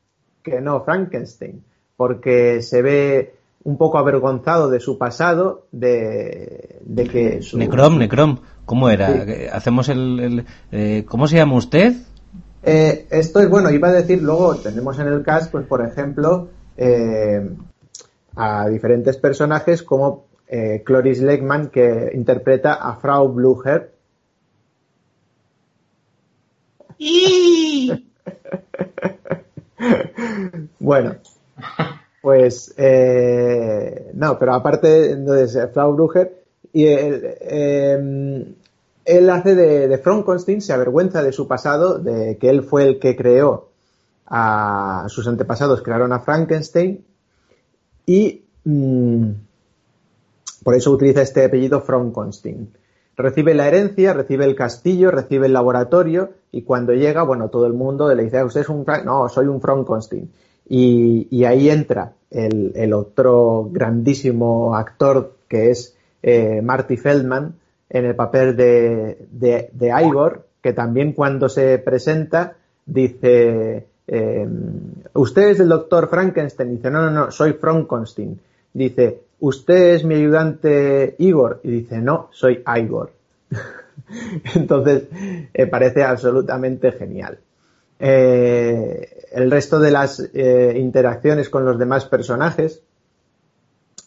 que no Frankenstein, porque se ve un poco avergonzado de su pasado, de, de que su... Necrom, Necrom, ¿cómo era? Hacemos el... eh, ¿Cómo se llama usted? Eh, esto es bueno, iba a decir, luego tenemos en el cast, pues por ejemplo, a diferentes personajes como eh, Cloris Leckman, que interpreta a Frau Blucher. bueno, pues eh, no, pero aparte, entonces, Frau Blucher, y el, eh, él hace de, de Frankenstein, se avergüenza de su pasado, de que él fue el que creó a sus antepasados, crearon a Frankenstein, y mm, por eso utiliza este apellido Frankenstein. Recibe la herencia, recibe el castillo, recibe el laboratorio, y cuando llega, bueno, todo el mundo le dice, "Ah, usted es un, Frank-". no, soy un Frankenstein. Y, ahí entra el, otro grandísimo actor que es eh, Marty Feldman, en el papel de, de, de Igor, que también cuando se presenta dice, eh, usted es el doctor Frankenstein, dice, no, no, no, soy Frankenstein. Dice, usted es mi ayudante Igor, y dice, no, soy Igor. Entonces, eh, parece absolutamente genial. Eh, el resto de las eh, interacciones con los demás personajes,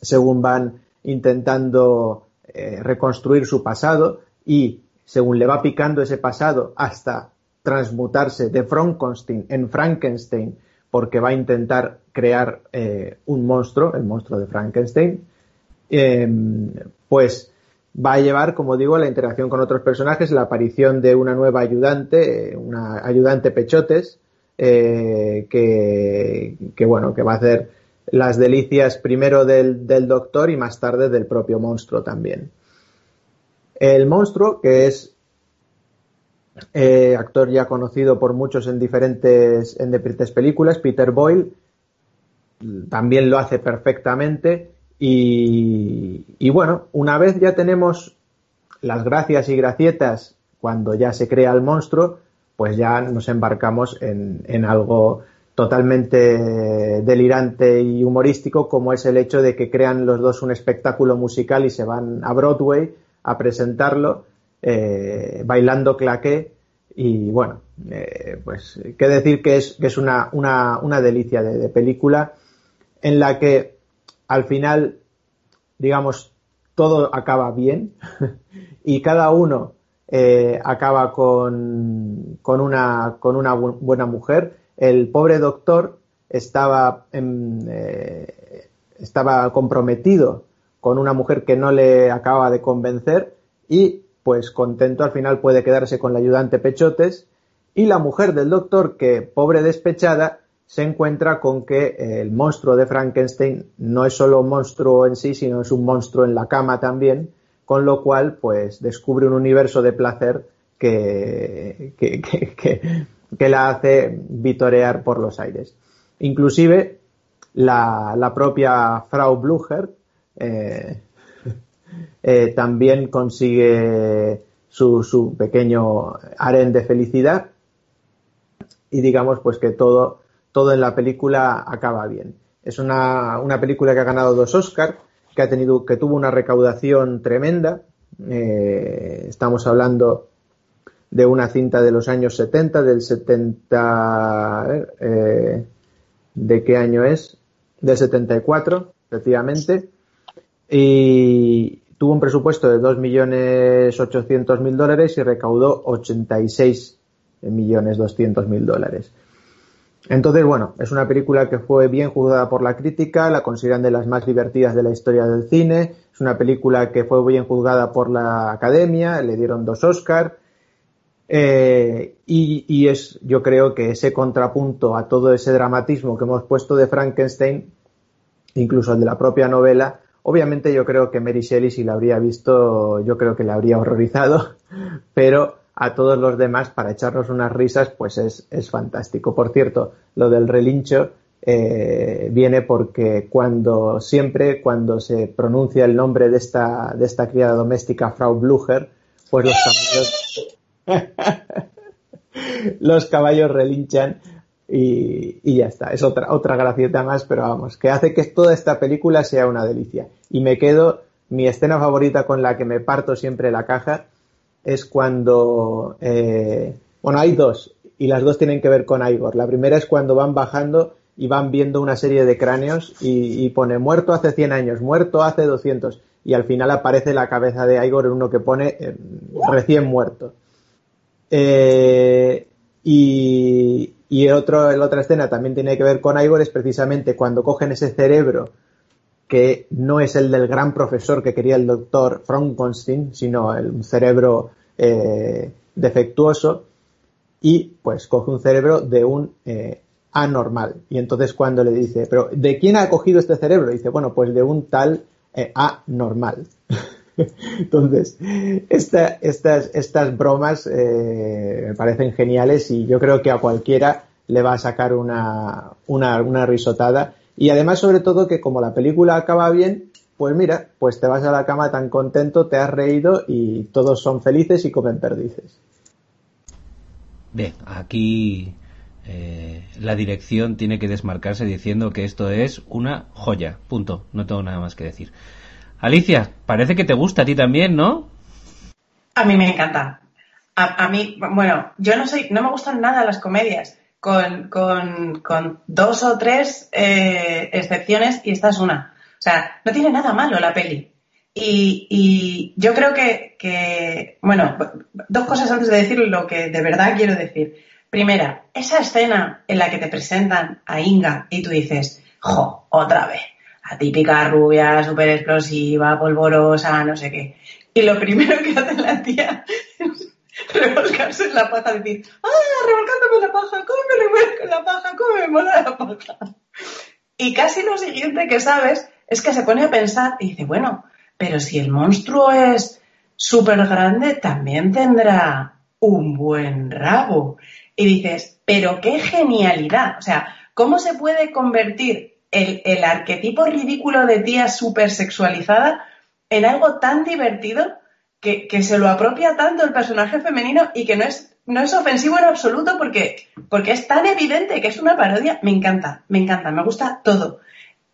según van intentando eh, reconstruir su pasado y según le va picando ese pasado hasta transmutarse de Frankenstein en Frankenstein porque va a intentar crear eh, un monstruo, el monstruo de Frankenstein, eh, pues va a llevar, como digo, a la interacción con otros personajes, la aparición de una nueva ayudante, una ayudante Pechotes, eh, que, bueno, que va a hacer las delicias primero del, del, doctor y más tarde del propio monstruo también. El monstruo, que es eh, actor ya conocido por muchos en diferentes, en diferentes películas, Peter Boyle, también lo hace perfectamente. Y, y, bueno, una vez ya tenemos las gracias y gracietas cuando ya se crea el monstruo, pues ya nos embarcamos en, en algo totalmente delirante y humorístico como es el hecho de que crean los dos un espectáculo musical y se van a Broadway a presentarlo eh, bailando claqué. Y bueno, eh, pues qué decir que es, que es una, una, una delicia de, de, película en la que al final, digamos, todo acaba bien y cada uno eh, acaba con, con, una, con una bu buena mujer. El pobre doctor estaba, eh, estaba comprometido con una mujer que no le acaba de convencer y pues contento al final puede quedarse con la ayudante Pechotes y la mujer del doctor que pobre despechada se encuentra con que el monstruo de Frankenstein no es solo un monstruo en sí, sino es un monstruo en la cama también, con lo cual pues descubre un universo de placer que, que, que, la hace vitorear por los aires. Inclusive la, la propia Frau Blucher eh, eh, también consigue su, su, pequeño aren de felicidad y digamos pues que todo, todo en la película acaba bien. Es una, una película que ha ganado dos Oscars, que ha tenido, que tuvo una recaudación tremenda. Eh, estamos hablando de una cinta de los años 70, del 70, ver, eh, ¿de qué año es? Del 74, efectivamente, y tuvo un presupuesto de 2.800.000 dólares y recaudó 86.200.000 dólares. Entonces, bueno, es una película que fue bien juzgada por la crítica, la consideran de las más divertidas de la historia del cine, es una película que fue bien juzgada por la academia, le dieron dos Oscars, eh, y, y, es, yo creo que ese contrapunto a todo ese dramatismo que hemos puesto de Frankenstein, incluso el de la propia novela, obviamente yo creo que Mary Shelley si la habría visto, yo creo que la habría horrorizado, pero a todos los demás, para echarnos unas risas, pues es, es fantástico. Por cierto, lo del relincho eh, viene porque cuando siempre, cuando se pronuncia el nombre de esta, de esta criada doméstica, Frau Blucher, pues los caballos los caballos relinchan y, y, ya está. Es otra, otra gracieta más, pero vamos, que hace que toda esta película sea una delicia. Y me quedo, mi escena favorita con la que me parto siempre la caja es cuando, eh, bueno, hay dos, y las dos tienen que ver con Igor. La primera es cuando van bajando y van viendo una serie de cráneos y, pone muerto hace 100 años, muerto hace 200 y al final aparece la cabeza de Igor en uno que pone eh, recién muerto. Eh, y, y otro, la otra escena también tiene que ver con Igor, es precisamente cuando cogen ese cerebro que no es el del gran profesor que quería el doctor Frankenstein, sino el, cerebro eh, defectuoso, y pues coge un cerebro de un eh, anormal. Y entonces cuando le dice, pero ¿de quién ha cogido este cerebro? dice, bueno, pues de un tal eh, anormal. entonces, esta, estas, estas bromas eh, me parecen geniales y yo creo que a cualquiera le va a sacar una, una risotada. Y además, sobre todo, que como la película acaba bien, pues mira, pues te vas a la cama tan contento, te has reído y todos son felices y comen perdices. Bien, aquí eh, la dirección tiene que desmarcarse diciendo que esto es una joya. Punto. No tengo nada más que decir. Alicia, parece que te gusta a ti también, ¿no? A mí me encanta. A, a mí, bueno, yo no soy, no me gustan nada las comedias, con, con, con dos o tres eh, excepciones y esta es una. O sea, no tiene nada malo la peli. Y, y yo creo que, que, bueno, dos cosas antes de decir lo que de verdad quiero decir. Primera, esa escena en la que te presentan a Inga y tú dices, jo, otra vez, la típica rubia, súper explosiva, polvorosa, no sé qué. Y lo primero que hace la tía es revolcarse en la paja, decir, ¡ah, revolcándome la paja! ¿Cómo me revuelco la paja? ¿Cómo me mola la paja? Y casi lo siguiente que sabes es que se pone a pensar y dice, bueno, pero si el monstruo es súper grande, también tendrá un buen rabo. Y dices, pero qué genialidad. O sea, ¿cómo se puede convertir el, el arquetipo ridículo de tía súper sexualizada en algo tan divertido que, que, se lo apropia tanto el personaje femenino y que no es, no es ofensivo en absoluto porque, porque es tan evidente que es una parodia? Me encanta, me encanta, me gusta todo.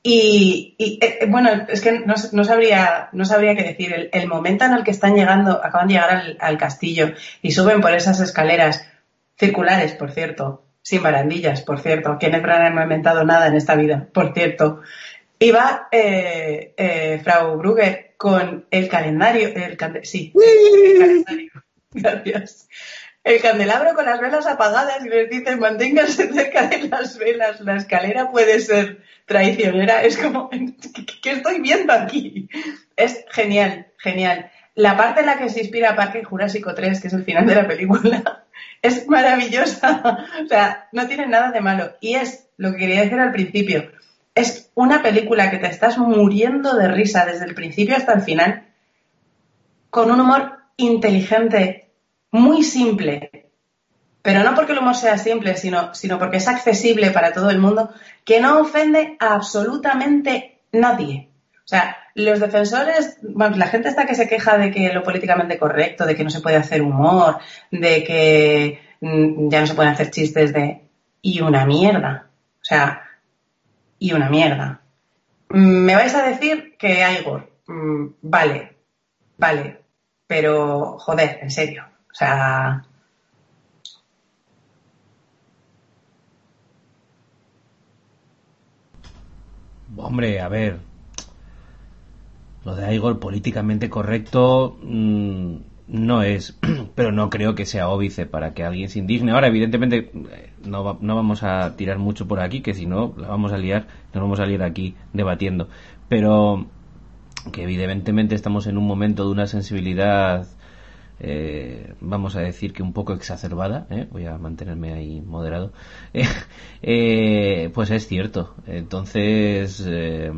Y, y eh, bueno, es que no, no, sabría, no sabría qué decir. El, el, momento en el que están llegando, acaban de llegar al, al, castillo y suben por esas escaleras circulares, por cierto, sin barandillas, por cierto. Branagh no ha inventado nada en esta vida, por cierto. Y va eh, eh, Frau Brugger con el calendario, el sí, el calendario. Gracias el candelabro con las velas apagadas y les dices manténganse cerca de las velas, la escalera puede ser traicionera, es como, ¿qué estoy viendo aquí? Es genial, genial. La parte en la que se inspira Parque Jurásico 3, que es el final de la película, es maravillosa. O sea, no tiene nada de malo. Y es lo que quería decir al principio. Es una película que te estás muriendo de risa desde el principio hasta el final, con un humor inteligente, muy simple, pero no porque el humor sea simple, sino, sino porque es accesible para todo el mundo, que no ofende a absolutamente nadie. O sea, los defensores, bueno, la gente está que se queja de que lo políticamente correcto, de que no se puede hacer humor, de que mm, ya no se pueden hacer chistes de... Y una mierda. O sea, y una mierda. Mm, me vais a decir que Igor, mm, vale, vale, pero joder, en serio. O Hombre, a ver. Lo de Igor políticamente correcto mmm, no es, pero no creo que sea óbice para que alguien se indigne. Ahora, evidentemente, no, va, no vamos a tirar mucho por aquí, que si no, la vamos a liar, nos vamos a liar aquí debatiendo. Pero que evidentemente estamos en un momento de una sensibilidad eh, vamos a decir que un poco exacerbada, ¿eh? voy a mantenerme ahí moderado, eh, pues es cierto. Entonces, eh,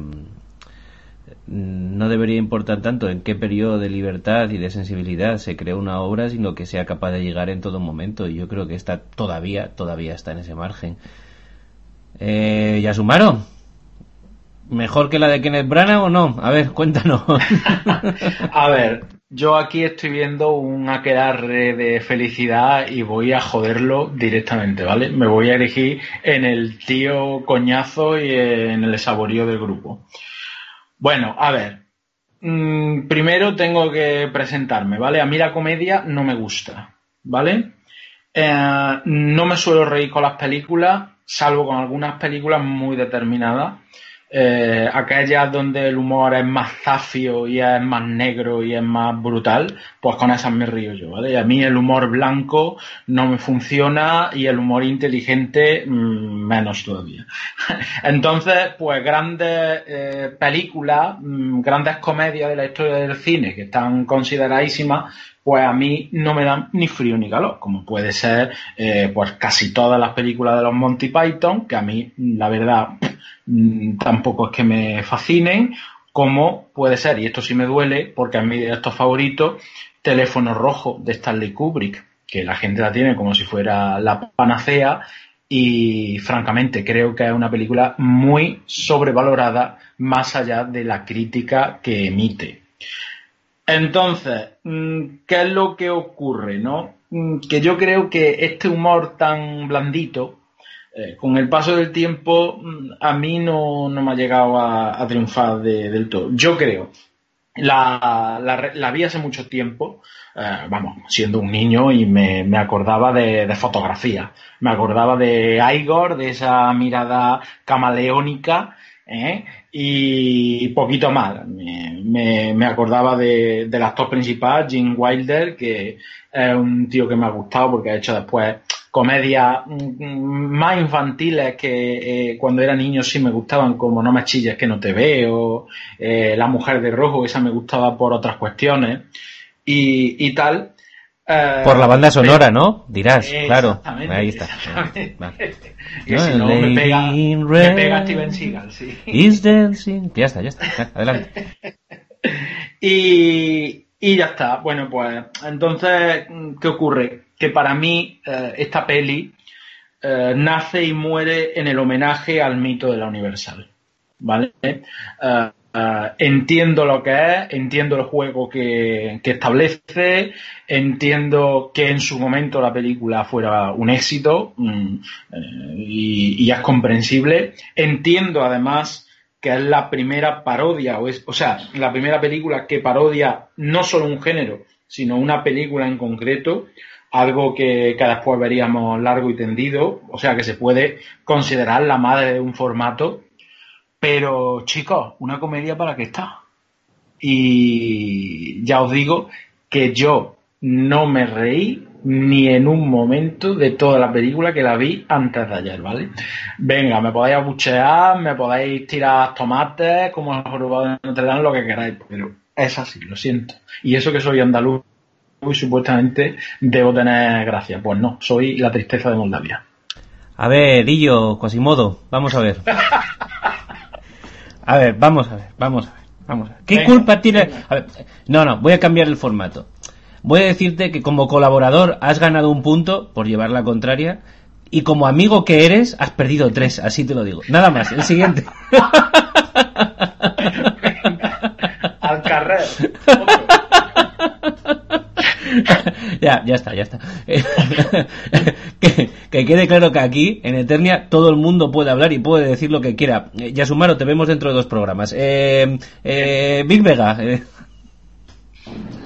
no debería importar tanto en qué periodo de libertad y de sensibilidad se crea una obra, sino que sea capaz de llegar en todo momento. Y yo creo que está todavía, todavía está en ese margen. Eh, ¿Ya sumaron? ¿Mejor que la de Kenneth Branagh o no? A ver, cuéntanos. a ver, yo aquí estoy viendo un aquelarre de felicidad y voy a joderlo directamente, ¿vale? Me voy a erigir en el tío coñazo y en el saborío del grupo. Bueno, a ver. Mm, primero tengo que presentarme, ¿vale? A mí la comedia no me gusta, ¿vale? Eh, no me suelo reír con las películas, salvo con algunas películas muy determinadas eh, aquellas donde el humor es más zafio y es más negro y es más brutal, pues con esas me río yo, ¿vale? Y a mí el humor blanco no me funciona y el humor inteligente mm, menos todavía. Entonces, pues grandes eh, películas, mm, grandes comedias de la historia del cine que están consideradísimas, pues a mí no me dan ni frío ni calor, como puede ser eh, pues casi todas las películas de los Monty Python, que a mí la verdad mm, tampoco es que me fascinen, como puede ser, y esto sí me duele, porque a mí de estos favoritos, Teléfono Rojo de Stanley Kubrick, que la gente la tiene como si fuera la panacea, y francamente creo que es una película muy sobrevalorada más allá de la crítica que emite. Entonces, mm, ¿qué es lo que ocurre? ¿no? Mm, que yo creo que este humor tan blandito, eh, con el paso del tiempo, mm, a mí no, me ha llegado a, triunfar del todo. Yo creo, la, la, vi hace mucho tiempo, eh, vamos, siendo un niño y me, acordaba de, de, fotografía, me acordaba de Igor, de esa mirada camaleónica ¿eh? y poquito más. Me, me, acordaba de, del actor principal, Jim Wilder, que es un tío que me ha gustado porque ha hecho después comedias mm, más infantiles que eh, cuando era niño sí me gustaban, como No me chilles que no te veo, eh, La mujer de rojo, esa me gustaba por otras cuestiones y, y tal. Eh, Por la banda sonora, ¿no? Dirás, claro. Ahí está. no, me, pega, me pega Steven Seagal, sí. Is dancing. Ya está, ya está. Adelante. y, y ya está. Bueno, pues entonces, ¿qué ocurre? Que para mí eh, esta peli eh, nace y muere en el homenaje al mito de la Universal. ¿Vale? Ah, entiendo lo que es, entiendo el juego que, establece, entiendo que en su momento la película fuera un éxito mm, eh, y, es comprensible. Entiendo además que es la primera parodia, o, es, o sea, la primera película que parodia no solo un género, sino una película en concreto, algo que, que después veríamos largo y tendido, o sea que se puede considerar la madre de un formato pero, chicos, una comedia para qué está. Y ya os digo que yo no me reí ni en un momento de toda la película que la vi antes de ayer, ¿vale? Venga, me podéis abuchear, me podéis tirar tomates, como el jorobado de Notre Dame, lo que queráis, pero es así, lo siento. Y eso que soy andaluz y supuestamente debo tener gracia. Pues no, soy la tristeza de Moldavia. A ver, Dillo, Cosimodo, vamos a ver. A ver, vamos a ver, vamos a ver, vamos a ver. ¿Qué culpa tiene? no, no, voy a cambiar el formato. Voy a decirte que como colaborador has ganado un punto por llevar la contraria y como amigo que eres has perdido tres, así te lo digo. Nada más, el siguiente. Al carrer. ya, ya está, ya está. que, quede claro que aquí, en Eternia, todo el mundo puede hablar y puede decir lo que quiera. Eh, Yasumaro, te vemos dentro de dos programas. Eh, eh, Big Vega.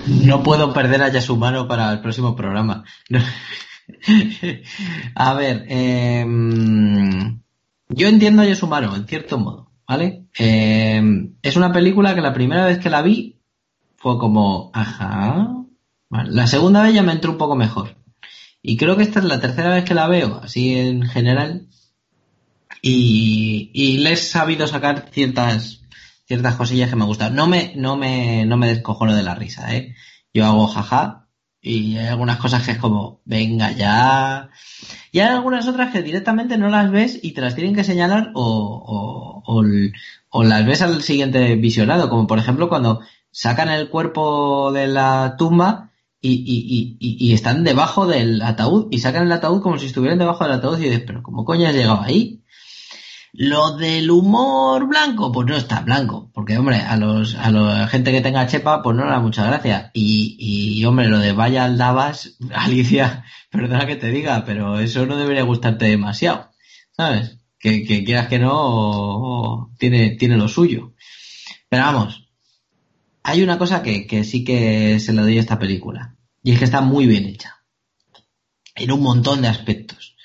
No puedo perder a Yasumaro para el próximo programa. a ver, em, yo entiendo a Yasumaro, en cierto modo, ¿vale? Em, es una película que la primera vez que la vi fue como, ajá, la segunda vez ya me entró un poco mejor. Y creo que esta es la tercera vez que la veo, así en general. Y, y le he sabido sacar ciertas, ciertas cosillas que me gustan. No me, no me, no me descojono de la risa, ¿eh? Yo hago jaja y hay algunas cosas que es como, venga ya. Y hay algunas otras que directamente no las ves y te las tienen que señalar o, o, o las ves al siguiente visionado, como por ejemplo cuando sacan el cuerpo de la tumba y, y, y, y, están debajo del ataúd y sacan el ataúd como si estuvieran debajo del ataúd y dices, pero ¿cómo coño has llegado ahí? Lo del humor blanco, pues no está blanco, porque hombre, a los a la gente que tenga chepa, pues no le da mucha gracia. Y, y hombre, lo de vaya al Davas, Alicia, perdona que te diga, pero eso no debería gustarte demasiado, ¿sabes? Que, que quieras que no, tiene, tiene lo suyo. Pero vamos, hay una cosa que, sí que se le doy a esta película, y es que está muy bien hecha. En un montón de aspectos.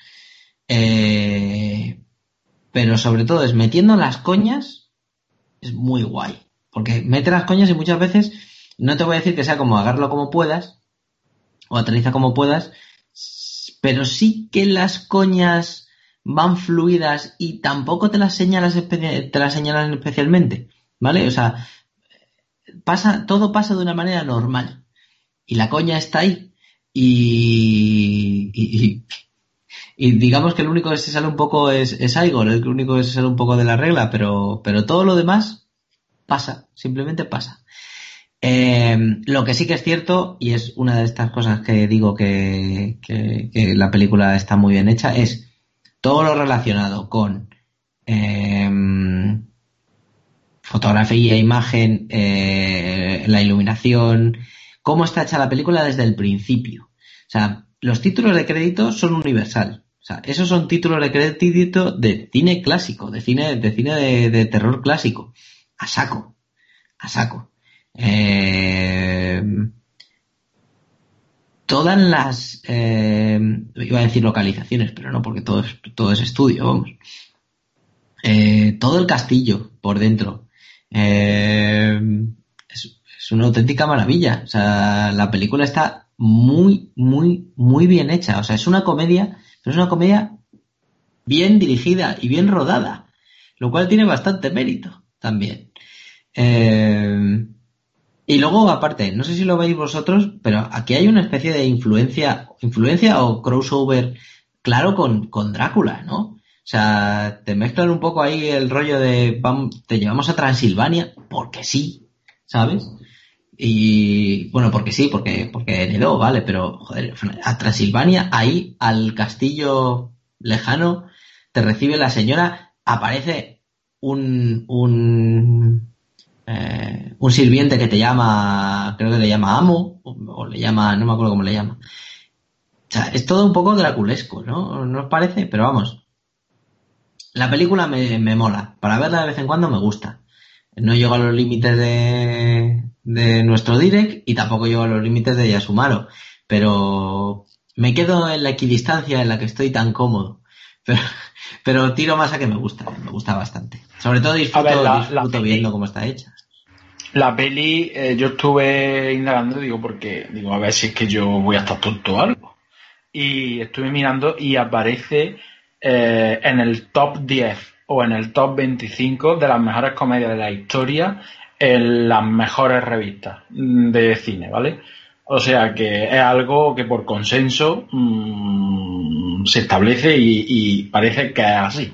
Eh, pero sobre todo es metiendo las coñas, es muy guay. Porque mete las coñas y muchas veces, no te voy a decir que sea como agarrarlo como puedas, o aterriza como puedas, pero sí que las coñas van fluidas y tampoco te las señalas, te las señalan especialmente, ¿vale? O sea, pasa, todo pasa de una manera normal. Y la coña está ahí. Y, y, y digamos que el único que se sale un poco es, es Igor, el único que se sale un poco de la regla, pero, pero todo lo demás pasa, simplemente pasa. Eh, lo que sí que es cierto, y es una de estas cosas que digo que, que, que la película está muy bien hecha, es todo lo relacionado con eh, fotografía, imagen, eh, la iluminación, cómo está hecha la película desde el principio. O sea, los títulos de crédito son universal. O sea, esos son títulos de crédito de cine clásico, de cine, de cine de, terror clásico. A saco. A saco. Eh, todas las eh, iba a decir localizaciones, pero no, porque todo es, todo es estudio, vamos. Eh, todo el castillo por dentro. Eh, es, una auténtica maravilla. O sea, la película está muy, muy, muy bien hecha. O sea, es una comedia pero es una comedia bien dirigida y bien rodada, lo cual tiene bastante mérito también. Eh, y luego, aparte, no sé si lo veis vosotros, pero aquí hay una especie de influencia, influencia o crossover claro con, con Drácula, ¿no? O sea, te mezclan un poco ahí el rollo de te llevamos a Transilvania, porque sí, ¿sabes? Y bueno, porque sí, porque, porque heredó, vale, pero joder, a Transilvania, ahí al castillo lejano, te recibe la señora, aparece un, un, eh, un sirviente que te llama, creo que le llama amo, o, o, le llama, no me acuerdo cómo le llama. O sea, es todo un poco draculesco, ¿no? ¿No os parece? Pero vamos, la película me, me mola, para verla de vez en cuando me gusta. No llego a los límites de, de nuestro direct y tampoco llego a los límites de Yasumaro. Pero me quedo en la equidistancia en la que estoy tan cómodo. Pero, pero tiro más a que me gusta, me gusta bastante. Sobre todo disfruto, ver, la, disfruto la viendo cómo está hecha. La peli, eh, yo estuve indagando, digo, porque, digo, a ver si es que yo voy a estar tonto o algo. Y estuve mirando y aparece eh, en el top 10 o en el top 25 de las mejores comedias de la historia en las mejores revistas de cine, ¿vale? O sea que es algo que por consenso mmm, se establece y, parece que es así.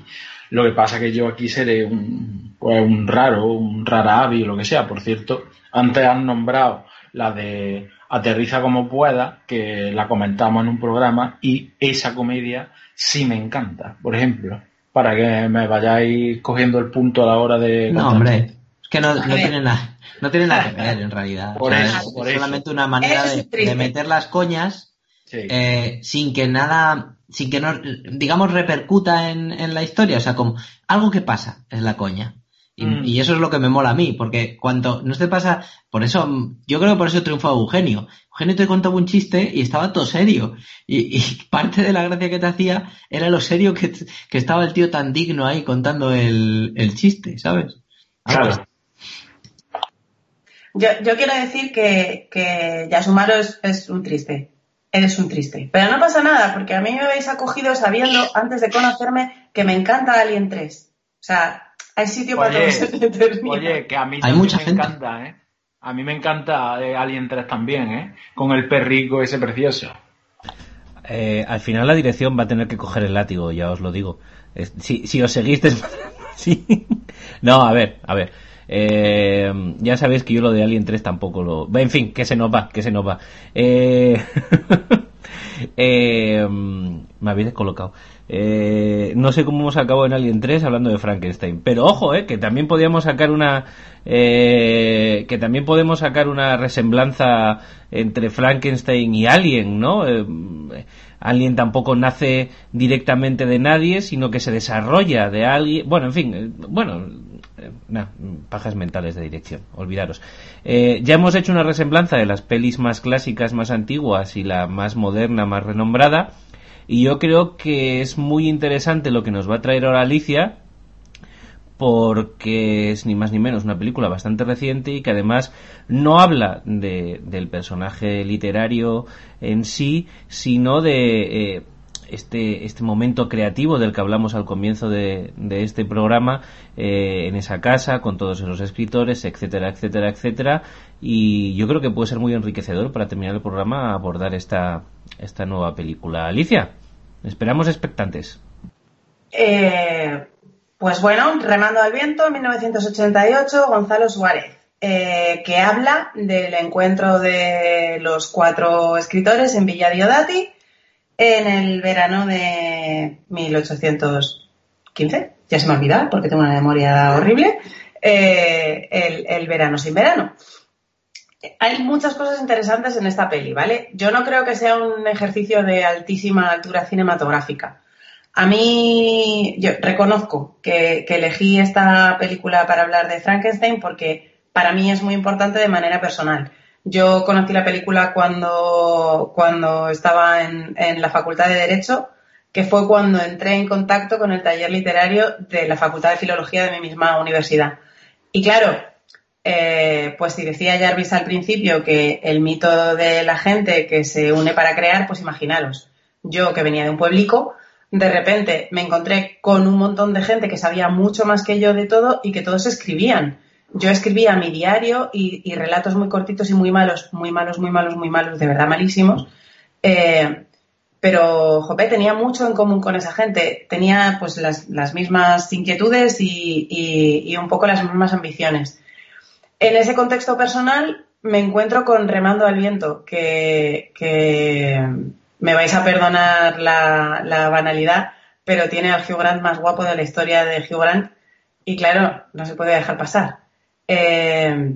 Lo que pasa que yo aquí seré un, pues un raro, un rarabi o lo que sea. Por cierto, antes han nombrado la de Aterriza como pueda, que la comentamos en un programa, y esa comedia sí me encanta, por ejemplo, para que me vayáis cogiendo el punto a la hora de... No, hombre, es que no, no tiene nada. No tiene nada que ver en realidad. Por o sea, eso, es por solamente eso. una manera de, meter las coñas Sí. eh, sin que nada, sin que no, digamos, repercuta en, en la historia. O sea, como algo que pasa es la coña. Y, Mm. y eso es lo que me mola a mí, porque cuando no te pasa, por eso, mm, yo creo que por eso triunfó Eugenio. Eugenio te contaba un chiste y estaba todo serio. Y, y parte de la gracia que te hacía era lo serio que, que estaba el tío tan digno ahí contando el, el chiste, ¿sabes? Claro. Yo, yo quiero decir que, que Yasumaro es, es un triste. Eres un triste. Pero no pasa nada, porque a mí me habéis acogido sabiendo, antes de conocerme, que me encanta Alien 3. O sea, hay sitio para todos. Oye, que a mí Hay también mucha me gente. encanta, ¿eh? A mí me encanta eh, Alien 3 también, ¿eh? Con el perrico ese precioso. Eh, al final la dirección va a tener que coger el látigo, ya os lo digo. Si, si os seguís así- No, a ver, a ver. Eh, ya sabéis que yo lo de Alien 3 tampoco lo... En fin, que se nos va, que se nos va. Eh, eh, me habéis descolocado. Eh, no sé cómo hemos acabado en Alien 3 hablando de Frankenstein, pero ojo, eh, que también podíamos sacar una, eh, que también podemos sacar una resemblanza entre Frankenstein y Alien, ¿no? Eh, Alien tampoco nace directamente de nadie, sino que se desarrolla de alguien. Bueno, en fin, eh, bueno, eh, nah, pajas mentales de dirección, olvidaros. Eh, ya hemos hecho una resemblanza de las pelis más clásicas, más antiguas y la más moderna, más renombrada. Y yo creo que es muy interesante lo que nos va a traer ahora Alicia, porque es ni más ni menos una película bastante reciente y que además no habla de, del personaje literario en sí, sino de eh, este, este momento creativo del que hablamos al comienzo de, de este programa eh, en esa casa con todos esos escritores, etcétera, etcétera, etcétera. Y yo creo que puede ser muy enriquecedor para terminar el programa abordar esta, esta nueva película. Alicia, esperamos expectantes. Eh, pues bueno, Remando al Viento, 1988, Gonzalo Suárez, eh, que habla del encuentro de los cuatro escritores en Villa Diodati en el verano de 1815. Ya se me ha olvidado porque tengo una memoria horrible. Eh, el verano sin verano. Hay muchas cosas interesantes en esta peli, ¿vale? Yo no creo que sea un ejercicio de altísima altura cinematográfica. A mí, yo reconozco que, elegí esta película para hablar de Frankenstein porque para mí es muy importante de manera personal. Yo conocí la película cuando, cuando estaba en la Facultad de Derecho, que fue cuando entré en contacto con el taller literario de la Facultad de Filología de mi misma universidad. Y claro, eh, pues si decía Jarvis al principio que el mito de la gente que se une para crear, pues imaginaros, yo que venía de un pueblico, de repente me encontré con un montón de gente que sabía mucho más que yo de todo y que todos escribían. Yo escribía mi diario y, relatos muy cortitos y muy malos, muy malos, muy malos, muy malos, de verdad malísimos. Eh, pero Jope tenía mucho en común con esa gente. Tenía pues las, mismas inquietudes y, un poco las mismas ambiciones. En ese contexto personal me encuentro con Remando al Viento, que, me vais a perdonar la, banalidad, pero tiene al Hugh Grant más guapo de la historia de Hugh Grant y claro, no se puede dejar pasar. Eh,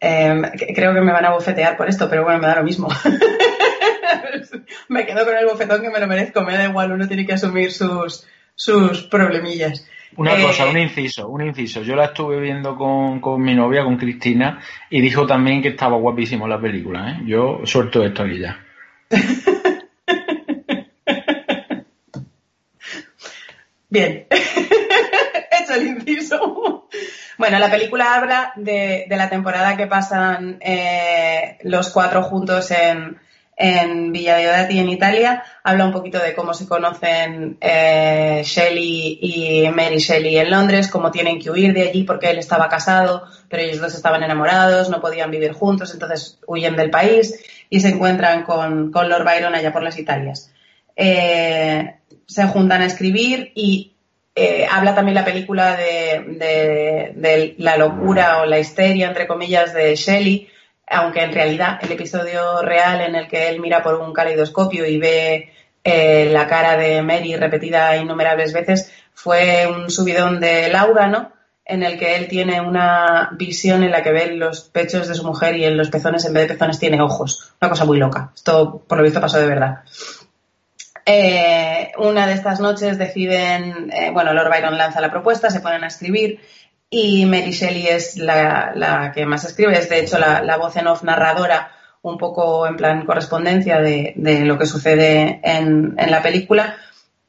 eh, creo que me van a bofetear por esto, pero bueno, me da lo mismo. me quedo con el bofetón que me lo merezco, me da igual, uno tiene que asumir sus, sus problemillas. Una eh, cosa, un inciso, un inciso. Yo la estuve viendo con, con, mi novia, con Cristina, y dijo también que estaba guapísimo la película. ¿eh? Yo suelto esto aquí ya. Bien, hecho el inciso. Bueno, la película habla de, de la temporada que pasan eh, los cuatro juntos en, en Villa Diodati en Italia. Habla un poquito de cómo se conocen eh, Shelley y Mary Shelley en Londres, cómo tienen que huir de allí porque él estaba casado, pero ellos dos estaban enamorados, no podían vivir juntos, entonces huyen del país y se encuentran con, con Lord Byron allá por las Italias. Eh, se juntan a escribir y eh, habla también la película de, de, de, la locura o la histeria, entre comillas, de Shelley, aunque en realidad el episodio real en el que él mira por un caleidoscopio y ve eh, la cara de Mary repetida innumerables veces fue un subidón de Laura, ¿no? En el que él tiene una visión en la que ve los pechos de su mujer y en los pezones, en vez de pezones, tiene ojos. Una cosa muy loca. Esto, por lo visto, pasó de verdad. Eh, una de estas noches deciden, eh, bueno, Lord Byron lanza la propuesta, se ponen a escribir y Mary Shelley es la, que más escribe, es de hecho la, voz en off narradora, un poco en plan correspondencia de, lo que sucede en, en la película.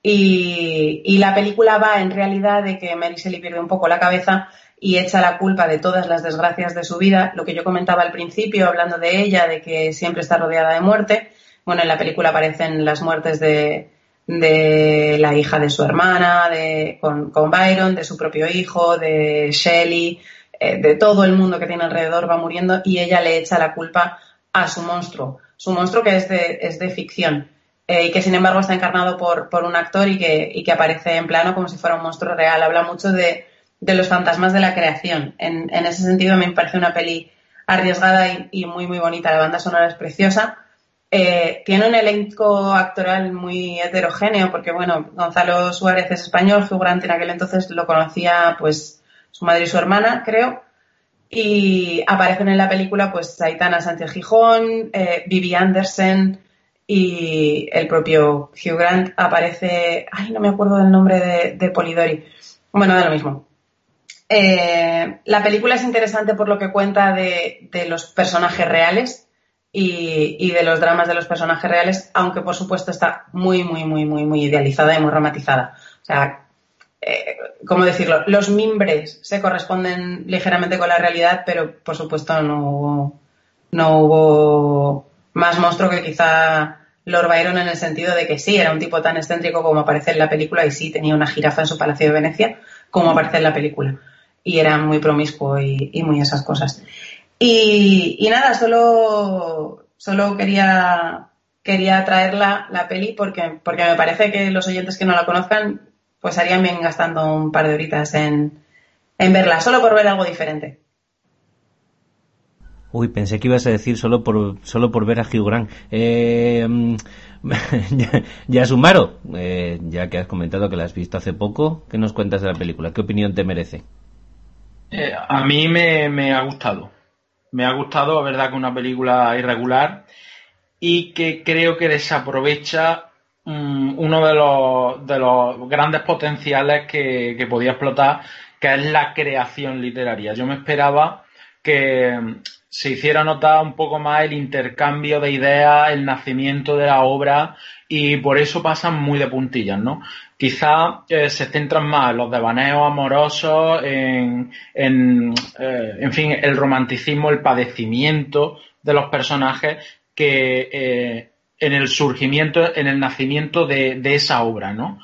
Y, y, la película va en realidad de que Mary Shelley pierde un poco la cabeza y echa la culpa de todas las desgracias de su vida, lo que yo comentaba al principio hablando de ella, de que siempre está rodeada de muerte. Bueno, en la película aparecen las muertes de, de la hija de su hermana, de, con, con Byron, de su propio hijo, de Shelley, eh, de todo el mundo que tiene alrededor va muriendo y ella le echa la culpa a su monstruo. Su monstruo que es de, es de ficción eh, y que sin embargo está encarnado por, por un actor y que, y que aparece en plano como si fuera un monstruo real. Habla mucho de, de los fantasmas de la creación. En, en, ese sentido me parece una peli arriesgada y, y muy muy bonita. La banda sonora es preciosa Eh, tiene un elenco actoral muy heterogéneo porque, bueno, Gonzalo Suárez es español, Hugh Grant en aquel entonces lo conocía, pues, su madre y su hermana, creo. Y aparecen en la película, pues, Aitana Sánchez Gijón, eh, Vivi Anderson y el propio Hugh Grant aparece, ay, no me acuerdo del nombre de, Polidori. Bueno, de lo mismo. Eh, la película es interesante por lo que cuenta de los personajes reales y, de los dramas de los personajes reales, aunque por supuesto está muy, muy, muy, muy, muy idealizada y muy dramatizada. O sea, eh, ¿cómo decirlo? Los mimbres se corresponden ligeramente con la realidad, pero por supuesto no hubo, no hubo más monstruo que quizá Lord Byron en el sentido de que sí, era un tipo tan excéntrico como aparece en la película y sí, tenía una jirafa en su palacio de Venecia, como aparece en la película. Y era muy promiscuo y, y muy esas cosas. Y, nada, solo, solo quería, quería traer la, peli porque, porque me parece que los oyentes que no la conozcan pues harían bien gastando un par de horitas en, verla, solo por ver algo diferente. Uy, pensé que ibas a decir solo por, solo por ver a Hugh Grant. Eh, ya, Sumaro, eh, ya que has comentado que la has visto hace poco, ¿qué nos cuentas de la película? ¿Qué opinión te merece? Eh, a mí me, ha gustado me ha gustado, la verdad que una película irregular y que creo que desaprovecha mm, uno de los, de los, grandes potenciales que, que, podía explotar, que es la creación literaria. Yo me esperaba que se hiciera notar un poco más el intercambio de ideas, el nacimiento de la obra y por eso pasan muy de puntillas, ¿no? Quizá eh, se centran más en los devaneos amorosos, en, en, eh, en, fin, el romanticismo, el padecimiento de los personajes que eh, en el surgimiento, en el nacimiento de, de esa obra, ¿no?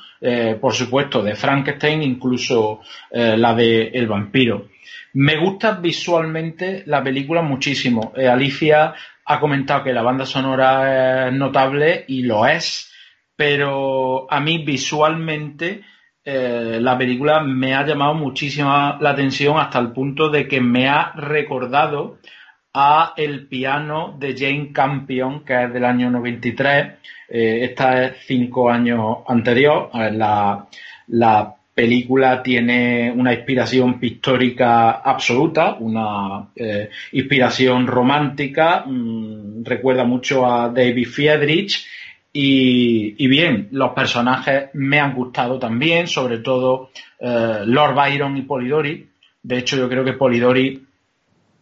por supuesto, de Frankenstein, incluso la de El vampiro. Me gusta visualmente la película muchísimo. Alicia ha comentado que la banda sonora es notable y lo es pero a mí visualmente eh, la película me ha llamado muchísima la atención hasta el punto de que me ha recordado a el piano de Jane Campion, que es del año 93. Eh, esta es cinco años anterior. La, la, película tiene una inspiración pictórica absoluta, una eh, inspiración romántica. Mm, recuerda mucho a David Friedrich y, bien, los personajes me han gustado también, sobre todo eh, Lord Byron y Polidori. De hecho, yo creo que Polidori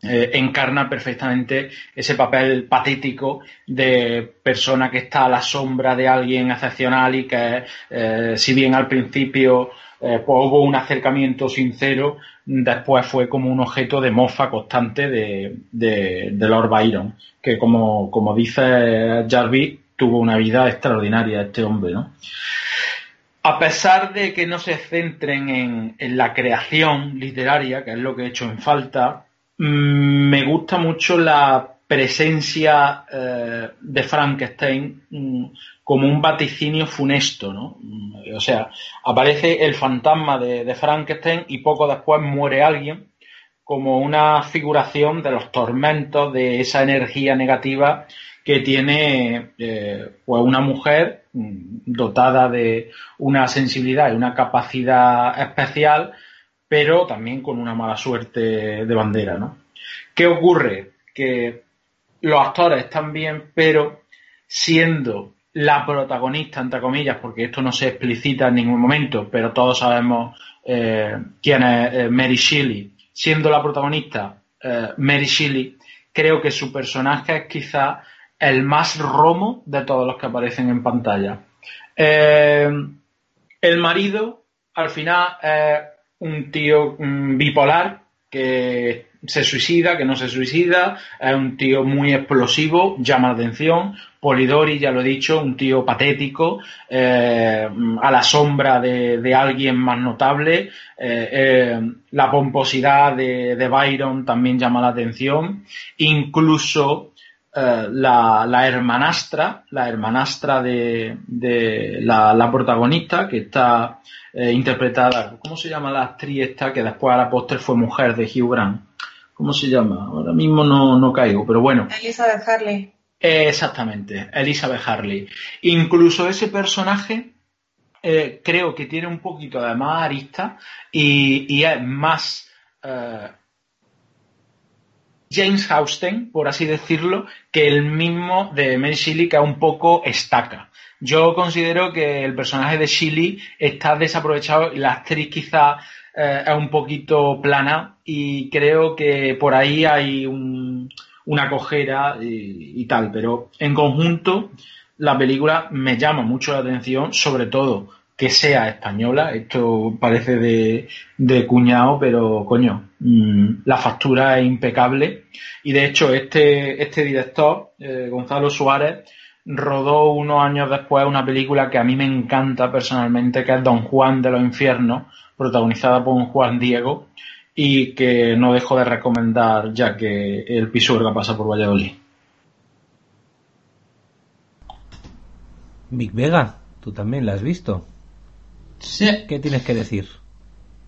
eh, encarna perfectamente ese papel patético de persona que está a la sombra de alguien excepcional y que, eh, si bien al principio pues hubo un acercamiento sincero, después fue como un objeto de mofa constante de, Lord Byron, que como, como dice Jarvis, tuvo una vida extraordinaria este hombre, ¿no? A pesar de que no se centren en, la creación literaria, que es lo que he hecho en falta, mm, me gusta mucho la presencia eh, de Frankenstein mm, como un vaticinio funesto, ¿no? Mm, o sea, aparece el fantasma de, de, Frankenstein y poco después muere alguien como una figuración de los tormentos, de esa energía negativa que tiene eh, pues una mujer mm, dotada de una sensibilidad y una capacidad especial, pero también con una mala suerte de bandera, ¿no? ¿Qué ocurre? Que los actores están bien, pero siendo la protagonista, entre comillas, porque esto no se explicita en ningún momento, pero todos sabemos eh, quién es eh, Mary Shelley, siendo la protagonista Mary Shelley, creo que su personaje es quizá el más romo de todos los que aparecen en pantalla. Eh, el marido, al final, es un tío bipolar que se suicida, que no se suicida, es un tío muy explosivo, llama la atención. Polidori, ya lo he dicho, un tío patético, eh, a la sombra de, alguien más notable. Eh, la pomposidad de, de, Byron también llama la atención. Incluso eh, la, hermanastra, la hermanastra de, la, protagonista, que está eh, interpretada, ¿cómo se llama la actriz esta que después a la postre fue mujer de Hugh Grant? ¿Cómo se llama? Ahora mismo no, no caigo, pero bueno. Elizabeth Harley. Exactamente, Elizabeth Harley. Incluso ese personaje eh, creo que tiene un poquito de más arista y, es más James Hausten, por así decirlo, que el mismo de Mary Shelley, que un poco estaca. Yo considero que el personaje de Shelley está desaprovechado y la actriz quizá eh, es un poquito plana y creo que por ahí hay una cojera y, tal, pero en conjunto la película me llama mucho la atención, sobre todo que sea española. Esto parece de, de cuñado, pero coño, mm, la factura es impecable. Y de hecho, este, este director, eh, Gonzalo Suárez, rodó unos años después una película que a mí me encanta personalmente, que es Don Juan de los Infiernos, protagonizada por un Juan Diego, y que no dejo de recomendar ya que el Pisuerga pasa por Valladolid. Big Vega, tú también la has visto. Sí. ¿Qué tienes que decir?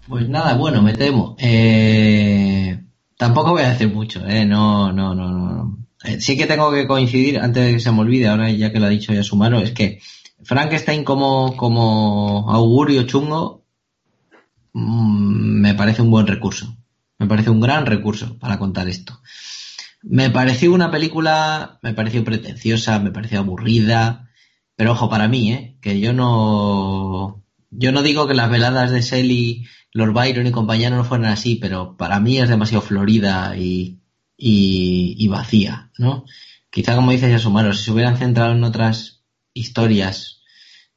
Pues nada, bueno, me temo. Eh, tampoco voy a decir mucho, ¿eh? No, no, no, no. Eh, sí que tengo que coincidir, antes de que se me olvide, ahora ya que lo ha dicho ya su mano, es que Frankenstein como, como augurio chungo mm, me parece un buen recurso. Me parece un gran recurso para contar esto. Me pareció una película, me pareció pretenciosa, me pareció aburrida, pero ojo, para mí, ¿eh? que yo no, yo no digo que las veladas de Selly, Lord Byron y compañía no fueran así, pero para mí es demasiado florida y, vacía, ¿no? Quizá como dice Yasumaro, si se hubieran centrado en otras historias,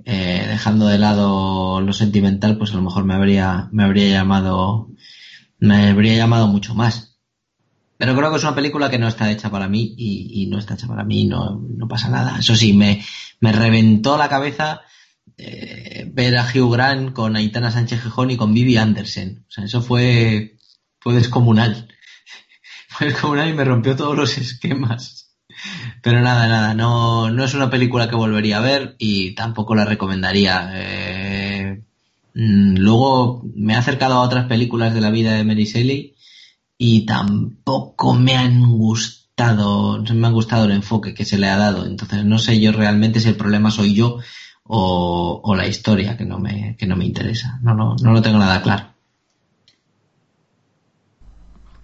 eh, dejando de lado lo sentimental, pues a lo mejor me habría, me habría llamado, me habría llamado mucho más. Pero creo que es una película que no está hecha para mí y, no está hecha para mí, no, no pasa nada. Eso sí, me reventó la cabeza eh, ver a Hugh Grant con Aitana Sánchez Gijón y con Vivi Andersen. O sea, eso fue, fue descomunal. fue descomunal y me rompió todos los esquemas. Pero nada, nada, no, no es una película que volvería a ver y tampoco la recomendaría. Eh, mm, luego me he acercado a otras películas de la vida de Mary y tampoco me han gustado, me ha gustado el enfoque que se le ha dado. Entonces no sé yo realmente si el problema soy yo o, la historia que no me, que no me interesa. No, no, no lo tengo nada claro.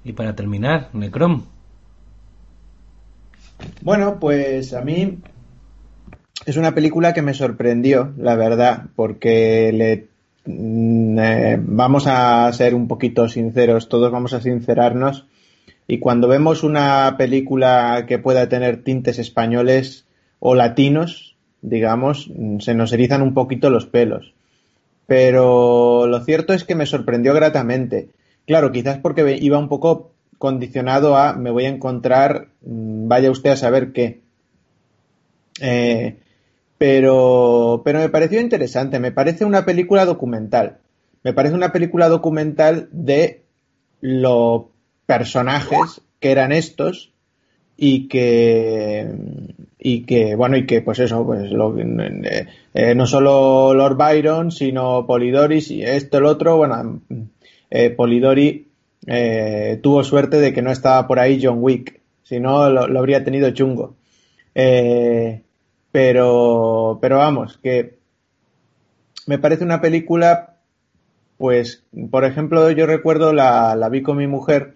Y para terminar, Necrom. Bueno, pues a mí es una película que me sorprendió, la verdad, porque le mm, eh, vamos a ser un poquito sinceros, todos vamos a sincerarnos. Y cuando vemos una película que pueda tener tintes españoles o latinos, digamos, se nos erizan un poquito los pelos. Pero lo cierto es que me sorprendió gratamente. Claro, quizás porque iba un poco condicionado a me voy a encontrar, mm, vaya usted a saber qué. Eh, pero, pero me pareció interesante, me parece una película documental. Me parece una película documental de los personajes que eran estos y que y que bueno y que pues eso pues lo, eh, eh, no solo Lord Byron sino Polidoris y esto el otro bueno eh, Polidori tuvo suerte de que no estaba por ahí John Wick si no lo, habría tenido chungo. Pero pero vamos que me parece una película pues por ejemplo yo recuerdo la, la vi con mi mujer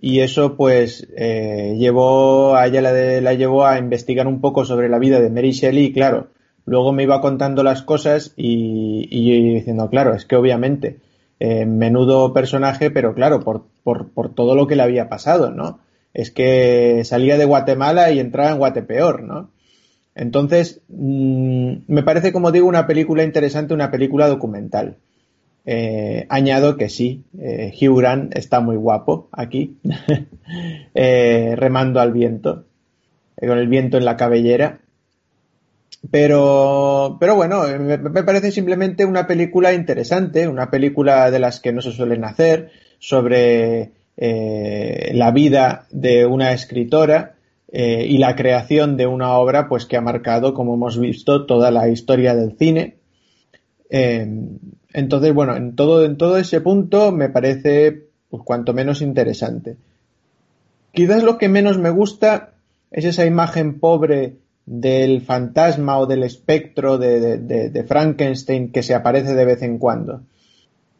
y eso pues eh, llevó a ella la, la, llevó a investigar un poco sobre la vida de Mary Shelley y claro, luego me iba contando las cosas y, y diciendo, claro, es que obviamente eh, menudo personaje, pero claro, por, por, por, todo lo que le había pasado, ¿no? Es que salía de Guatemala y entraba en Guatepeor, ¿no? Entonces, mmm, me parece, como digo, una película interesante, una película documental. Eh, añado que sí, eh, Hugh Grant está muy guapo aquí, eh, remando al viento, eh, con el viento en la cabellera. Pero, pero bueno, me, me, parece simplemente una película interesante, una película de las que no se suelen hacer, sobre la vida de una escritora y la creación de una obra pues que ha marcado, como hemos visto, toda la historia del cine. Entonces, bueno, en todo, en todo ese punto me parece, pues, cuanto menos interesante. Quizás lo que menos me gusta es esa imagen pobre del fantasma o del espectro de, Frankenstein que se aparece de vez en cuando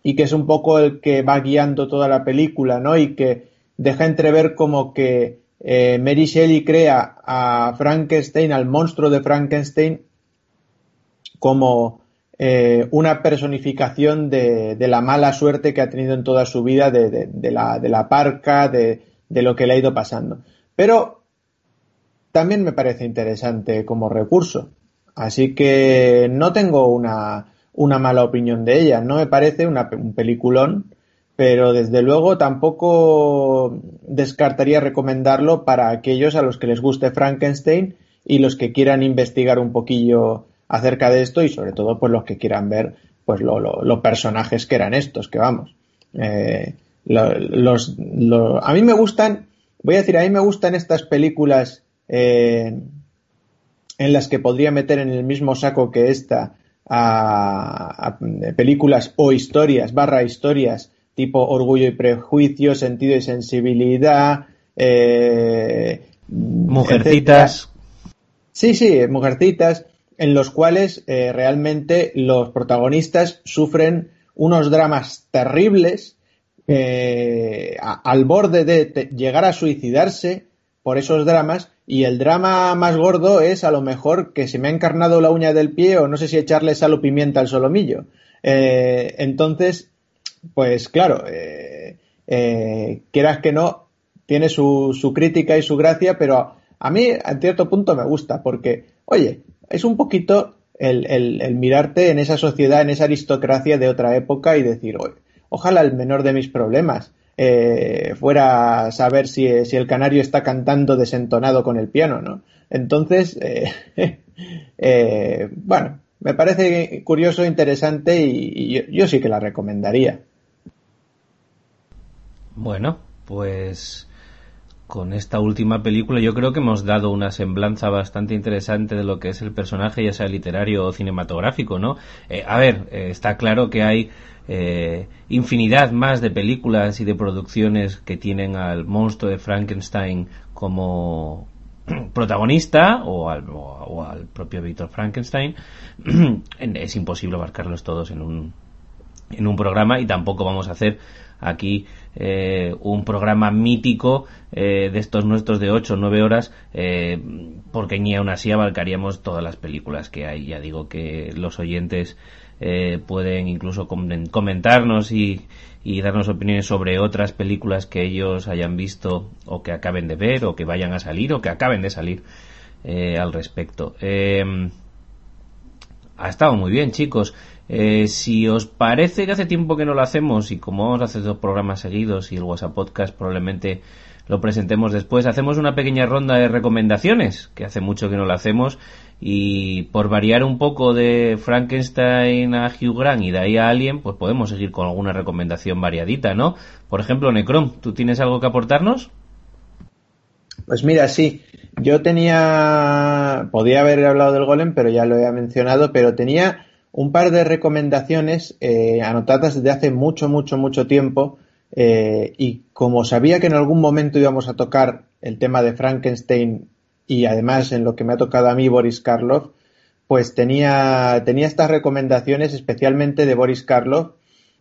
y que es un poco el que va guiando toda la película, ¿no? Y que deja entrever como que eh, Mary Shelley crea a Frankenstein, al monstruo de Frankenstein, como eh, una personificación de, la mala suerte que ha tenido en toda su vida, de, la, de la, parca, de, lo que le ha ido pasando. Pero también me parece interesante como recurso. Así que no tengo una, una mala opinión de ella. No me parece un peliculón, pero desde luego tampoco descartaría recomendarlo para aquellos a los que les guste Frankenstein y los que quieran investigar un poquillo acerca de esto y sobre todo pues los que quieran ver pues los personajes que eran estos, que vamos. Eh, los, a mí me gustan, voy a decir, a mí me gustan estas películas eh, en las que podría meter en el mismo saco que esta a, películas o historias, barra historias, tipo Orgullo y Prejuicio, Sentido y Sensibilidad, eh, Mujercitas. Sí, sí, Mujercitas, en los cuales eh, realmente los protagonistas sufren unos dramas terribles eh, al borde de llegar a suicidarse por esos dramas y el drama más gordo es a lo mejor que se me ha encarnado la uña del pie o no sé si echarle sal o pimienta al solomillo. Eh, entonces, pues claro, quieras que no, tiene su, su, crítica y su gracia, pero a mí en cierto punto me gusta porque, oye, es un poquito el, mirarte en esa sociedad, en esa aristocracia de otra época y decir, ojalá el menor de mis problemas eh, fuera saber si, el canario está cantando desentonado con el piano, ¿no? Entonces, eh, eh, bueno, me parece curioso, interesante y, yo, sí que la recomendaría. Bueno, pues con esta última película yo creo que hemos dado una semblanza bastante interesante de lo que es el personaje, ya sea literario o cinematográfico, ¿no? a ver, está claro que hay eh, infinidad más de películas y de producciones que tienen al monstruo de Frankenstein como protagonista o al, o, al propio Víctor Frankenstein. es imposible abarcarlos todos en un, en un programa y tampoco vamos a hacer aquí eh, un programa mítico eh, de estos nuestros de 8 o 9 horas porque ni aún así abarcaríamos todas las películas que hay. Ya digo que los oyentes eh, pueden incluso comentarnos y, darnos opiniones sobre otras películas que ellos hayan visto o que acaben de ver o que vayan a salir o que acaben de salir eh, al respecto. Em, ha estado muy bien, chicos. Eh, si os parece que hace tiempo que no lo hacemos y como vamos a hacer dos programas seguidos y el WhatsApp Podcast probablemente lo presentemos después, hacemos una pequeña ronda de recomendaciones, que hace mucho que no lo hacemos, y por variar un poco de Frankenstein a Hugh Grant y de ahí a Alien, pues podemos seguir con alguna recomendación variadita, ¿no? Por ejemplo, Necrom, ¿tú tienes algo que aportarnos? Pues mira, sí, yo tenía, podía haber hablado del golem, pero ya lo he mencionado, pero tenía un par de recomendaciones eh, anotadas desde hace mucho, mucho, mucho tiempo. Eh, y como sabía que en algún momento íbamos a tocar el tema de Frankenstein y además en lo que me ha tocado a mí Boris Karloff, pues tenía, tenía estas recomendaciones especialmente de Boris Karloff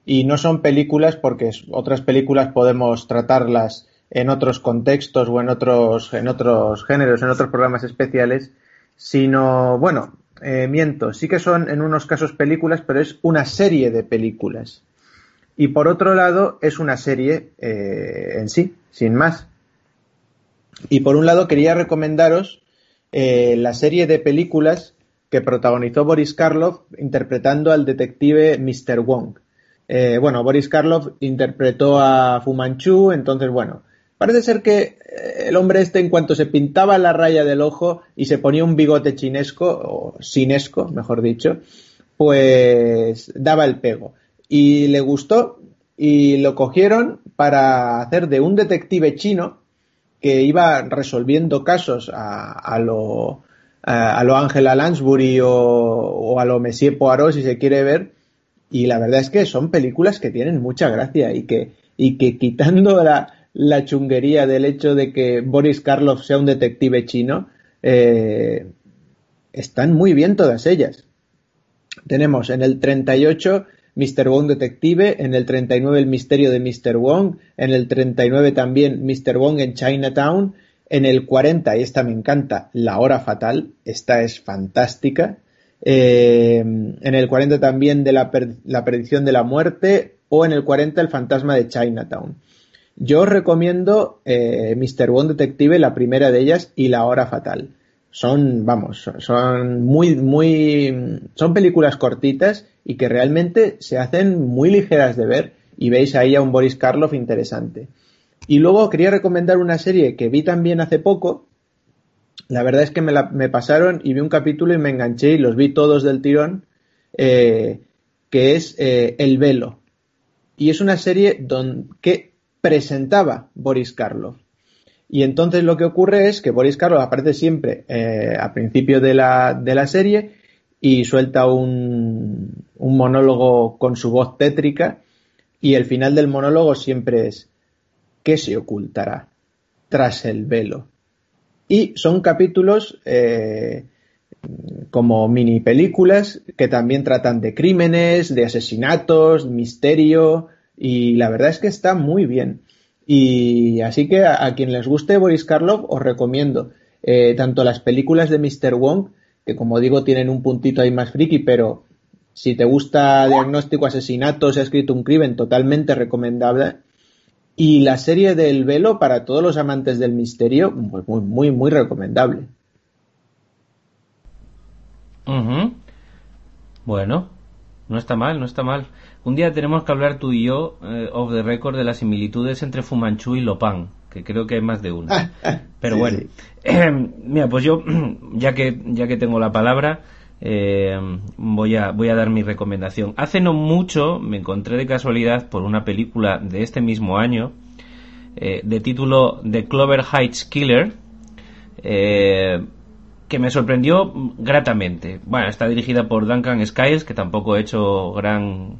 y no son películas porque otras películas podemos tratarlas en otros contextos o en otros, en otros géneros, en otros programas especiales, sino, bueno, eh, miento, sí que son en unos casos películas, pero es una serie de películas. Y por otro lado, es una serie eh, en sí, sin más. Y por un lado quería recomendaros eh, la serie de películas que protagonizó Boris Karloff interpretando al detective Mr. Wong. Bueno, Boris Karloff interpretó a Fu Manchu, entonces bueno, parece ser que eh, el hombre este en cuanto se pintaba la raya del ojo y se ponía un bigote chinesco, o sinesco, mejor dicho, pues daba el pego. Y le gustó y lo cogieron para hacer de un detective chino que iba resolviendo casos a, lo a, lo Lansbury o, a lo Monsieur Poirot si se quiere ver y la verdad es que son películas que tienen mucha gracia y que y que quitando la, la chunguería del hecho de que Boris Karloff sea un detective chino, eh, están muy bien todas ellas. Tenemos en el 38 Mr. Wong Detective, en el 39 El Misterio de Mr. Wong, en el 39 también Mr. Wong en Chinatown, en el 40, y esta me encanta, La Hora Fatal, esta es fantástica, eh, en el 40 también de la, la Predicción de la Muerte, o en el 40 El Fantasma de Chinatown. Yo os recomiendo eh, Mr. Wong Detective, la primera de ellas, y La Hora Fatal. Son, vamos, son muy, muy, son películas cortitas y que realmente se hacen muy ligeras de ver y veis ahí a un Boris Karloff interesante. Y luego quería recomendar una serie que vi también hace poco. La verdad es que me, me pasaron y vi un capítulo y me enganché y los vi todos del tirón, eh, que es eh, El Velo. Y es una serie don, que presentaba Boris Karloff. Y entonces lo que ocurre es que Boris Karloff aparece siempre eh, a principio de la, de la serie y suelta un, un monólogo con su voz tétrica y el final del monólogo siempre es ¿qué se ocultará tras el velo? Y son capítulos eh, como mini películas que también tratan de crímenes, de asesinatos, misterio y la verdad es que está muy bien. Y así que a, quien les guste Boris Karloff os recomiendo eh, tanto las películas de Mr. Wong que como digo tienen un puntito ahí más friki, pero si te gusta diagnóstico, asesinato, se ha escrito un crimen, totalmente recomendable. Y la serie del velo para todos los amantes del misterio, pues muy, muy, muy recomendable. Bueno, no está mal, no está mal. Un día tenemos que hablar tú y yo, eh, of the record, de las similitudes entre Fumanchu y Lopan que creo que hay más de una. Pero bueno, mira, pues yo, ya que, ya que tengo la palabra, eh, voy, a, voy a dar mi recomendación. Hace no mucho me encontré de casualidad por una película de este mismo año, eh, de título The Clover Heights Killer, eh, que me sorprendió gratamente. Bueno, está dirigida por Duncan Skiles, que tampoco ha hecho gran,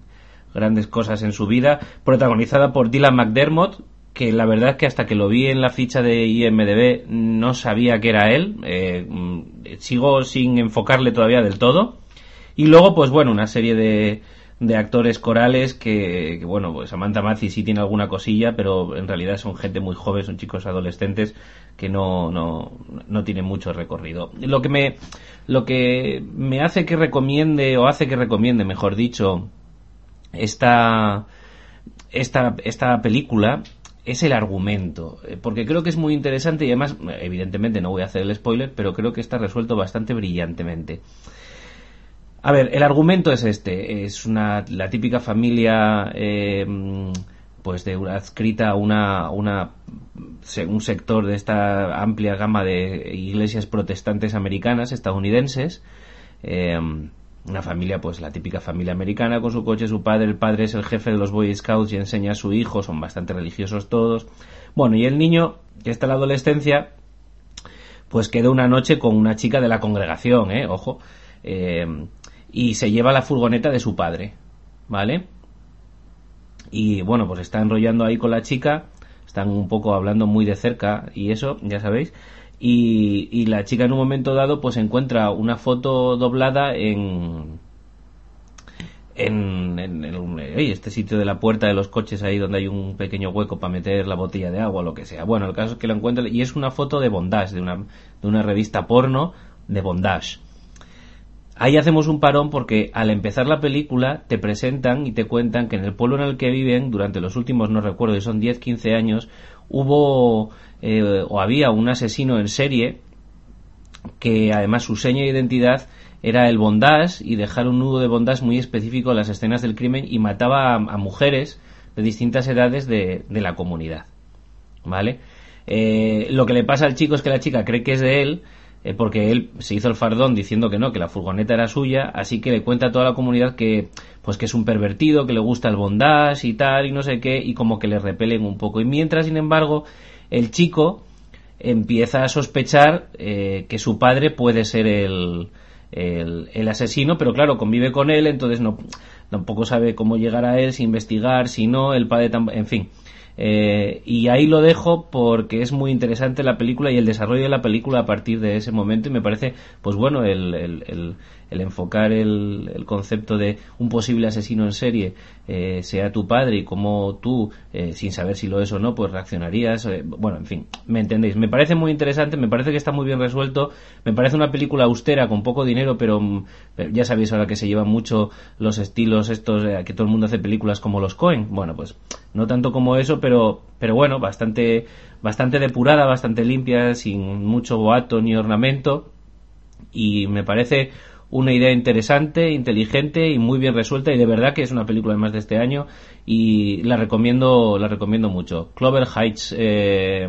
grandes cosas en su vida, protagonizada por Dylan McDermott, que la verdad es que hasta que lo vi en la ficha de IMDB no sabía que era él. Eh, mm, sigo sin enfocarle todavía del todo. Y luego, pues bueno, una serie de, de actores corales que, bueno, pues Samantha Mazzi sí tiene alguna cosilla, pero en realidad son gente muy joven, son chicos adolescentes que no, no, no tienen mucho recorrido. Lo que me, lo que me hace que recomiende, o hace que recomiende, mejor dicho, esta, esta, esta película es el argumento, eh, porque creo que es muy interesante y además, evidentemente no voy a hacer el spoiler, pero creo que está resuelto bastante brillantemente. A ver, el argumento es este, es una, la típica familia, eh, pues de adscrita a una, una, un sector de esta amplia gama de iglesias protestantes americanas, estadounidenses, eh, una familia, pues la típica familia americana con su coche, su padre, el padre es el jefe de los Boy Scouts y enseña a su hijo, son bastante religiosos todos. Bueno, y el niño, que está en la adolescencia, pues queda una noche con una chica de la congregación, ¿eh? Ojo. Eh, y se lleva la furgoneta de su padre, ¿vale? Y bueno, pues está enrollando ahí con la chica, están un poco hablando muy de cerca y eso, ya sabéis. Y, la chica en un momento dado pues encuentra una foto doblada en en, en, este sitio de la puerta de los coches ahí donde hay un pequeño hueco para meter la botella de agua o lo que sea. Bueno, el caso es que lo encuentra y es una foto de Bondage, de una, de una revista porno de Bondage. Ahí hacemos un parón porque al empezar la película te presentan y te cuentan que en el pueblo en el que viven durante los últimos, no recuerdo, son 10, 15 años, hubo eh, o había un asesino en serie que además su seña de identidad era el bondage y dejar un nudo de bondage muy específico en las escenas del crimen y mataba a, mujeres de distintas edades de, la comunidad. ¿Vale? Eh, lo que le pasa al chico es que la chica cree que es de él, eh, porque él se hizo el fardón diciendo que no, que la furgoneta era suya, así que le cuenta a toda la comunidad que, pues que es un pervertido, que le gusta el bondage y tal, y no sé qué, y como que le repelen un poco. Y mientras, sin embargo, el chico empieza a sospechar eh, que su padre puede ser el, el, asesino, pero claro, convive con él, entonces no, tampoco sabe cómo llegar a él, si investigar, si no, el padre, en fin. Eh, y ahí lo dejo porque es muy interesante la película y el desarrollo de la película a partir de ese momento y me parece, pues bueno, el, el, el, enfocar el, concepto de un posible asesino en serie eh, sea tu padre y cómo tú, eh, sin saber si lo es o no, pues reaccionarías. bueno, en fin, me entendéis. Me parece muy interesante, me parece que está muy bien resuelto, me parece una película austera con poco dinero, pero mm, ya sabéis ahora que se llevan mucho los estilos estos, que todo el mundo hace películas como los Cohen. Bueno, pues no tanto como eso, pero, pero bueno, bastante, bastante depurada, bastante limpia, sin mucho boato ni ornamento. Y me parece una idea interesante, inteligente y muy bien resuelta y de verdad que es una película más de este año y la recomiendo, la recomiendo mucho. Clover Heights eh,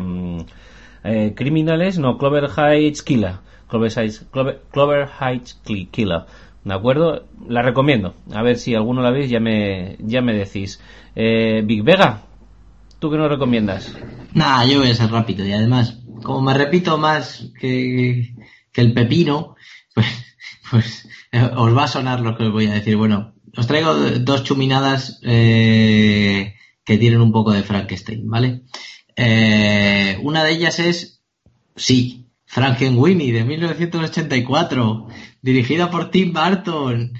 eh, Criminales, no, Clover Heights Killer. Clover Heights, Clover, Heights Killer. ¿De acuerdo? La recomiendo. A ver si alguno la veis, ya me, ya me decís. Eh, Big Vega, ¿tú qué nos recomiendas? Nada, yo voy a ser rápido y además, como me repito más que, que el pepino, pues, pues eh, os va a sonar lo que os voy a decir. Bueno, os traigo dos chuminadas eh, que tienen un poco de Frankenstein, ¿vale? Eh, una de ellas es, sí, Frankenweenie de 1984 dirigida por Tim Burton.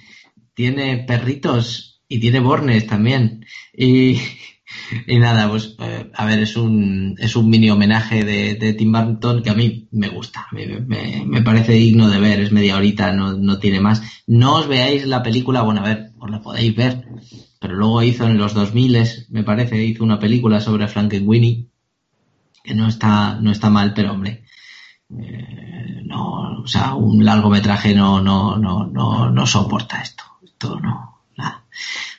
Tiene perritos y tiene bornes también. Y, y nada, pues eh, a ver, es un, es un mini homenaje de, Tim Burton que a mí me gusta, me, me, parece digno de ver, es media horita, no, no tiene más. No os veáis la película, bueno, a ver, os la podéis ver, pero luego hizo en los 2000, me parece, hizo una película sobre Frankenweenie, que no está, no está mal, pero hombre, eh, no, o sea, un largometraje no, no, no, no, no soporta esto. Esto no, nada.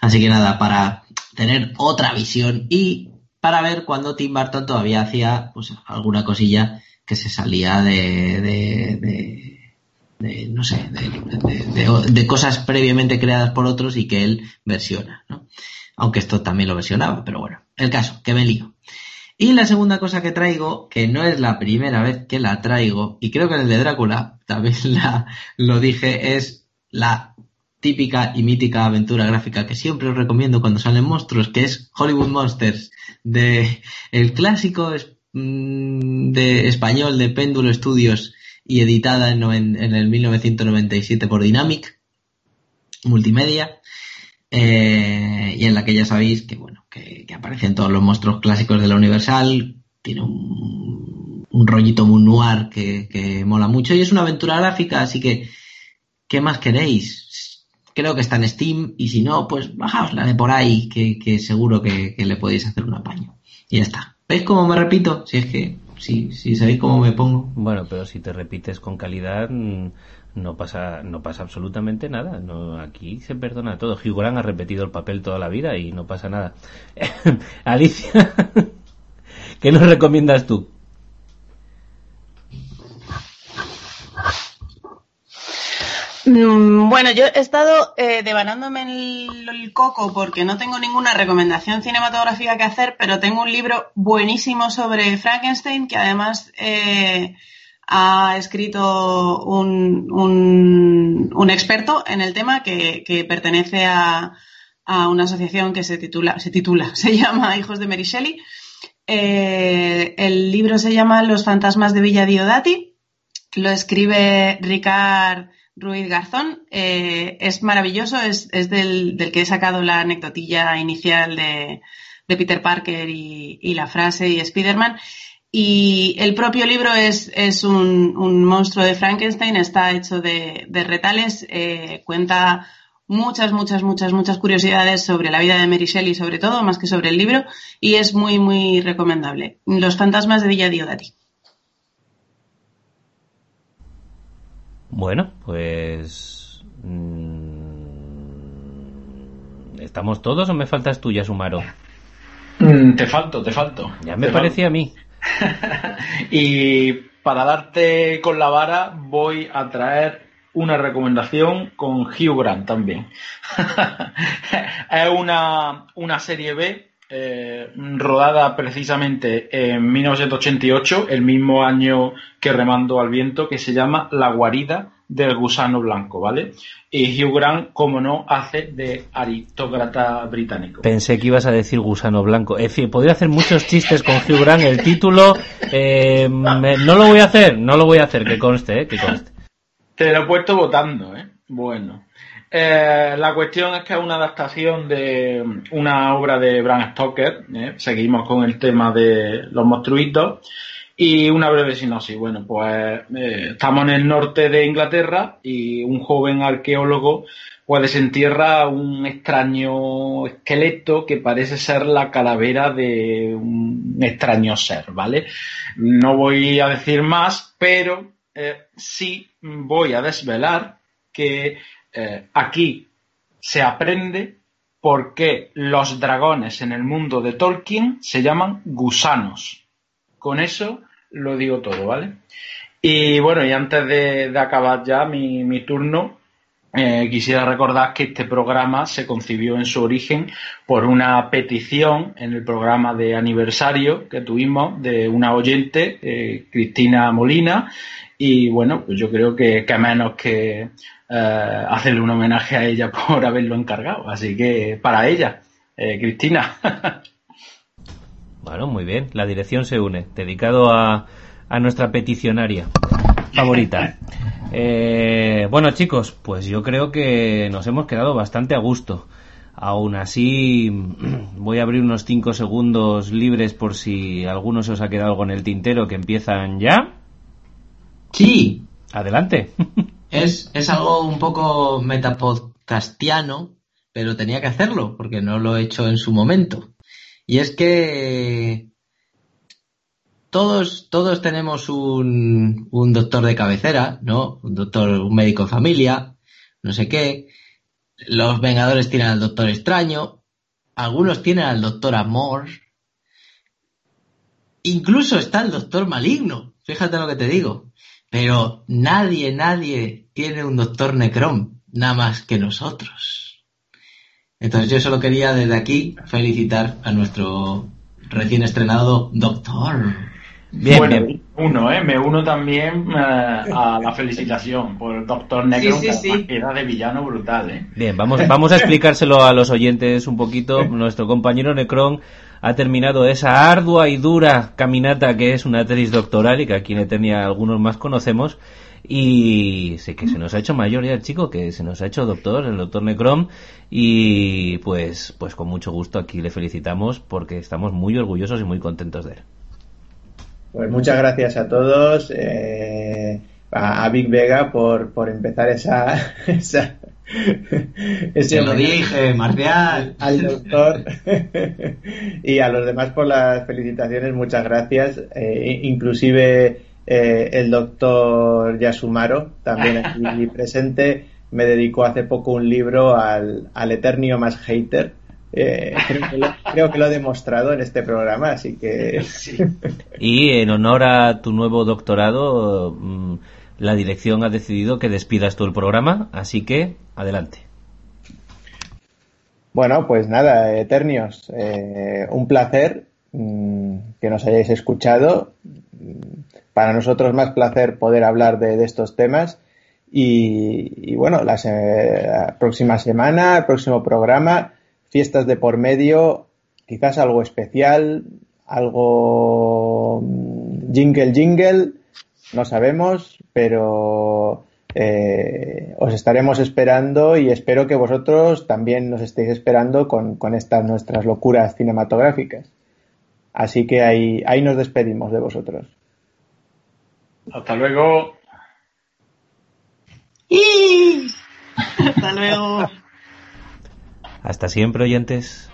Así que nada, para tener otra visión y para ver cuando Tim Burton todavía hacía pues alguna cosilla que se salía de, de, de, no sé, de, cosas previamente creadas por otros y que él versiona, ¿no? Aunque esto también lo versionaba, pero bueno, el caso, que me lío. Y la segunda cosa que traigo, que no es la primera vez que la traigo, y creo que en el de Drácula también la, lo dije, es la típica y mítica aventura gráfica que siempre os recomiendo cuando salen monstruos, que es Hollywood Monsters, de el clásico mm, de español de Péndulo Studios y editada en, en el 1997 por Dynamic Multimedia. Eh, y en la que ya sabéis que, bueno, que, aparecen todos los monstruos clásicos de la Universal, tiene un, rollito muy noir que, mola mucho y es una aventura gráfica, así que, ¿qué más queréis? Creo que está en Steam y si no, pues bajaos la de por ahí, que, seguro que, le podéis hacer un apaño. Y ya está. ¿Veis cómo me repito? Si es que, si, si sabéis cómo me pongo. Bueno, pero si te repites con calidad, no pasa no pasa absolutamente nada no aquí se perdona todo Hugh Grant ha repetido el papel toda la vida y no pasa nada Alicia ¿qué nos recomiendas tú? Bueno, yo he estado eh, devanándome el, coco porque no tengo ninguna recomendación cinematográfica que hacer, pero tengo un libro buenísimo sobre Frankenstein que además eh, ha escrito un, experto en el tema que, pertenece a, una asociación que se titula, se titula, se llama Hijos de Mary Shelley. Eh, el libro se llama Los fantasmas de Villa Diodati. Lo escribe Ricard Ruiz Garzón. Eh, es maravilloso, es, del, que he sacado la anecdotilla inicial de, Peter Parker y, la frase y Spiderman. Y el propio libro es, es un, monstruo de Frankenstein, está hecho de, retales, eh, cuenta muchas, muchas, muchas, muchas curiosidades sobre la vida de Mary Shelley, sobre todo, más que sobre el libro, y es muy, muy recomendable. Los fantasmas de Villa Diodati. Bueno, pues... Mm, ¿Estamos todos o me faltas tú, Yasumaro? Mm, te falto, te falto. Ya me parecía a mí. y para darte con la vara voy a traer una recomendación con Hugh Grant también. es una, una serie B eh, rodada precisamente en 1988, el mismo año que Remando al Viento, que se llama La guarida del gusano blanco, ¿vale? Y Hugh Grant, como no, hace de aristócrata británico. Pensé que ibas a decir gusano blanco. En fin, podría hacer muchos chistes con Hugh Grant. El título, eh, no lo voy a hacer, no lo voy a hacer, que conste, eh, que conste. Te lo he puesto votando, ¿eh? Bueno. Eh, la cuestión es que es una adaptación de una obra de Bram Stoker. ¿eh? Seguimos con el tema de los monstruitos. Y una breve sinopsis. Bueno, pues eh, estamos en el norte de Inglaterra y un joven arqueólogo pues desentierra un extraño esqueleto que parece ser la calavera de un extraño ser, ¿vale? No voy a decir más, pero sí voy a desvelar que eh, aquí se aprende por qué los dragones en el mundo de Tolkien se llaman gusanos. Con eso lo digo todo, ¿vale? Y bueno, y antes de, acabar ya mi, turno, eh, quisiera recordar que este programa se concibió en su origen por una petición en el programa de aniversario que tuvimos de una oyente, eh, Cristina Molina, y bueno, pues yo creo que, que menos que eh, hacerle un homenaje a ella por haberlo encargado. Así que para ella, Cristina. Bueno, muy bien. La dirección se une. Dedicado a, a nuestra peticionaria favorita. Eh, bueno, chicos, pues yo creo que nos hemos quedado bastante a gusto. Aún así, voy a abrir unos 5 segundos libres por si alguno se os ha quedado algo en el tintero que empiezan ya. Sí. Adelante. Es, es algo un poco metapodcastiano, pero tenía que hacerlo porque no lo he hecho en su momento. Y es que todos, todos tenemos un, un doctor de cabecera, ¿no? Un doctor, un médico de familia, no sé qué. Los Vengadores tienen al Doctor Extraño, algunos tienen al Doctor Amor, incluso está el Doctor Maligno, fíjate lo que te digo. Pero nadie, nadie tiene un Doctor Necrón, nada más que nosotros. Entonces yo solo quería desde aquí felicitar a nuestro recién estrenado Doctor. Bien, bueno, bien. Uno, ¿eh? Me uno también eh, a la felicitación por el Doctor Negro, que era de villano brutal, ¿eh? Bien, vamos, vamos a explicárselo a los oyentes un poquito. Nuestro compañero Necron ha terminado esa ardua y dura caminata que es una tesis doctoral y que aquí en Eternia algunos más conocemos y sé que se nos ha hecho mayor ya el chico, que se nos ha hecho doctor, el doctor Necrom, y pues, pues con mucho gusto aquí le felicitamos porque estamos muy orgullosos y muy contentos de él. Pues muchas gracias a todos, eh, a, Big Vega por, por empezar esa, esa ese lo dije, Marcial. Al doctor y a los demás por las felicitaciones, muchas gracias. Eh, inclusive eh, el doctor Yasumaro, también aquí presente, me dedicó hace poco un libro al, al Eternio más hater. Eh, creo, que lo, he demostrado en este programa, así que. Y en honor a tu nuevo doctorado, mm, la dirección ha decidido que despidas tú el programa, así que adelante. Bueno, pues nada, Eternios, eh, un placer mm, que nos hayáis escuchado para nosotros más placer poder hablar de, estos temas. Y, bueno, la, próxima semana, el próximo programa, fiestas de por medio, quizás algo especial, algo mm, jingle jingle, no sabemos, pero eh, os estaremos esperando y espero que vosotros también nos estéis esperando con, con estas nuestras locuras cinematográficas. Así que ahí, ahí nos despedimos de vosotros. Hasta luego. Hasta luego. Hasta siempre, oyentes.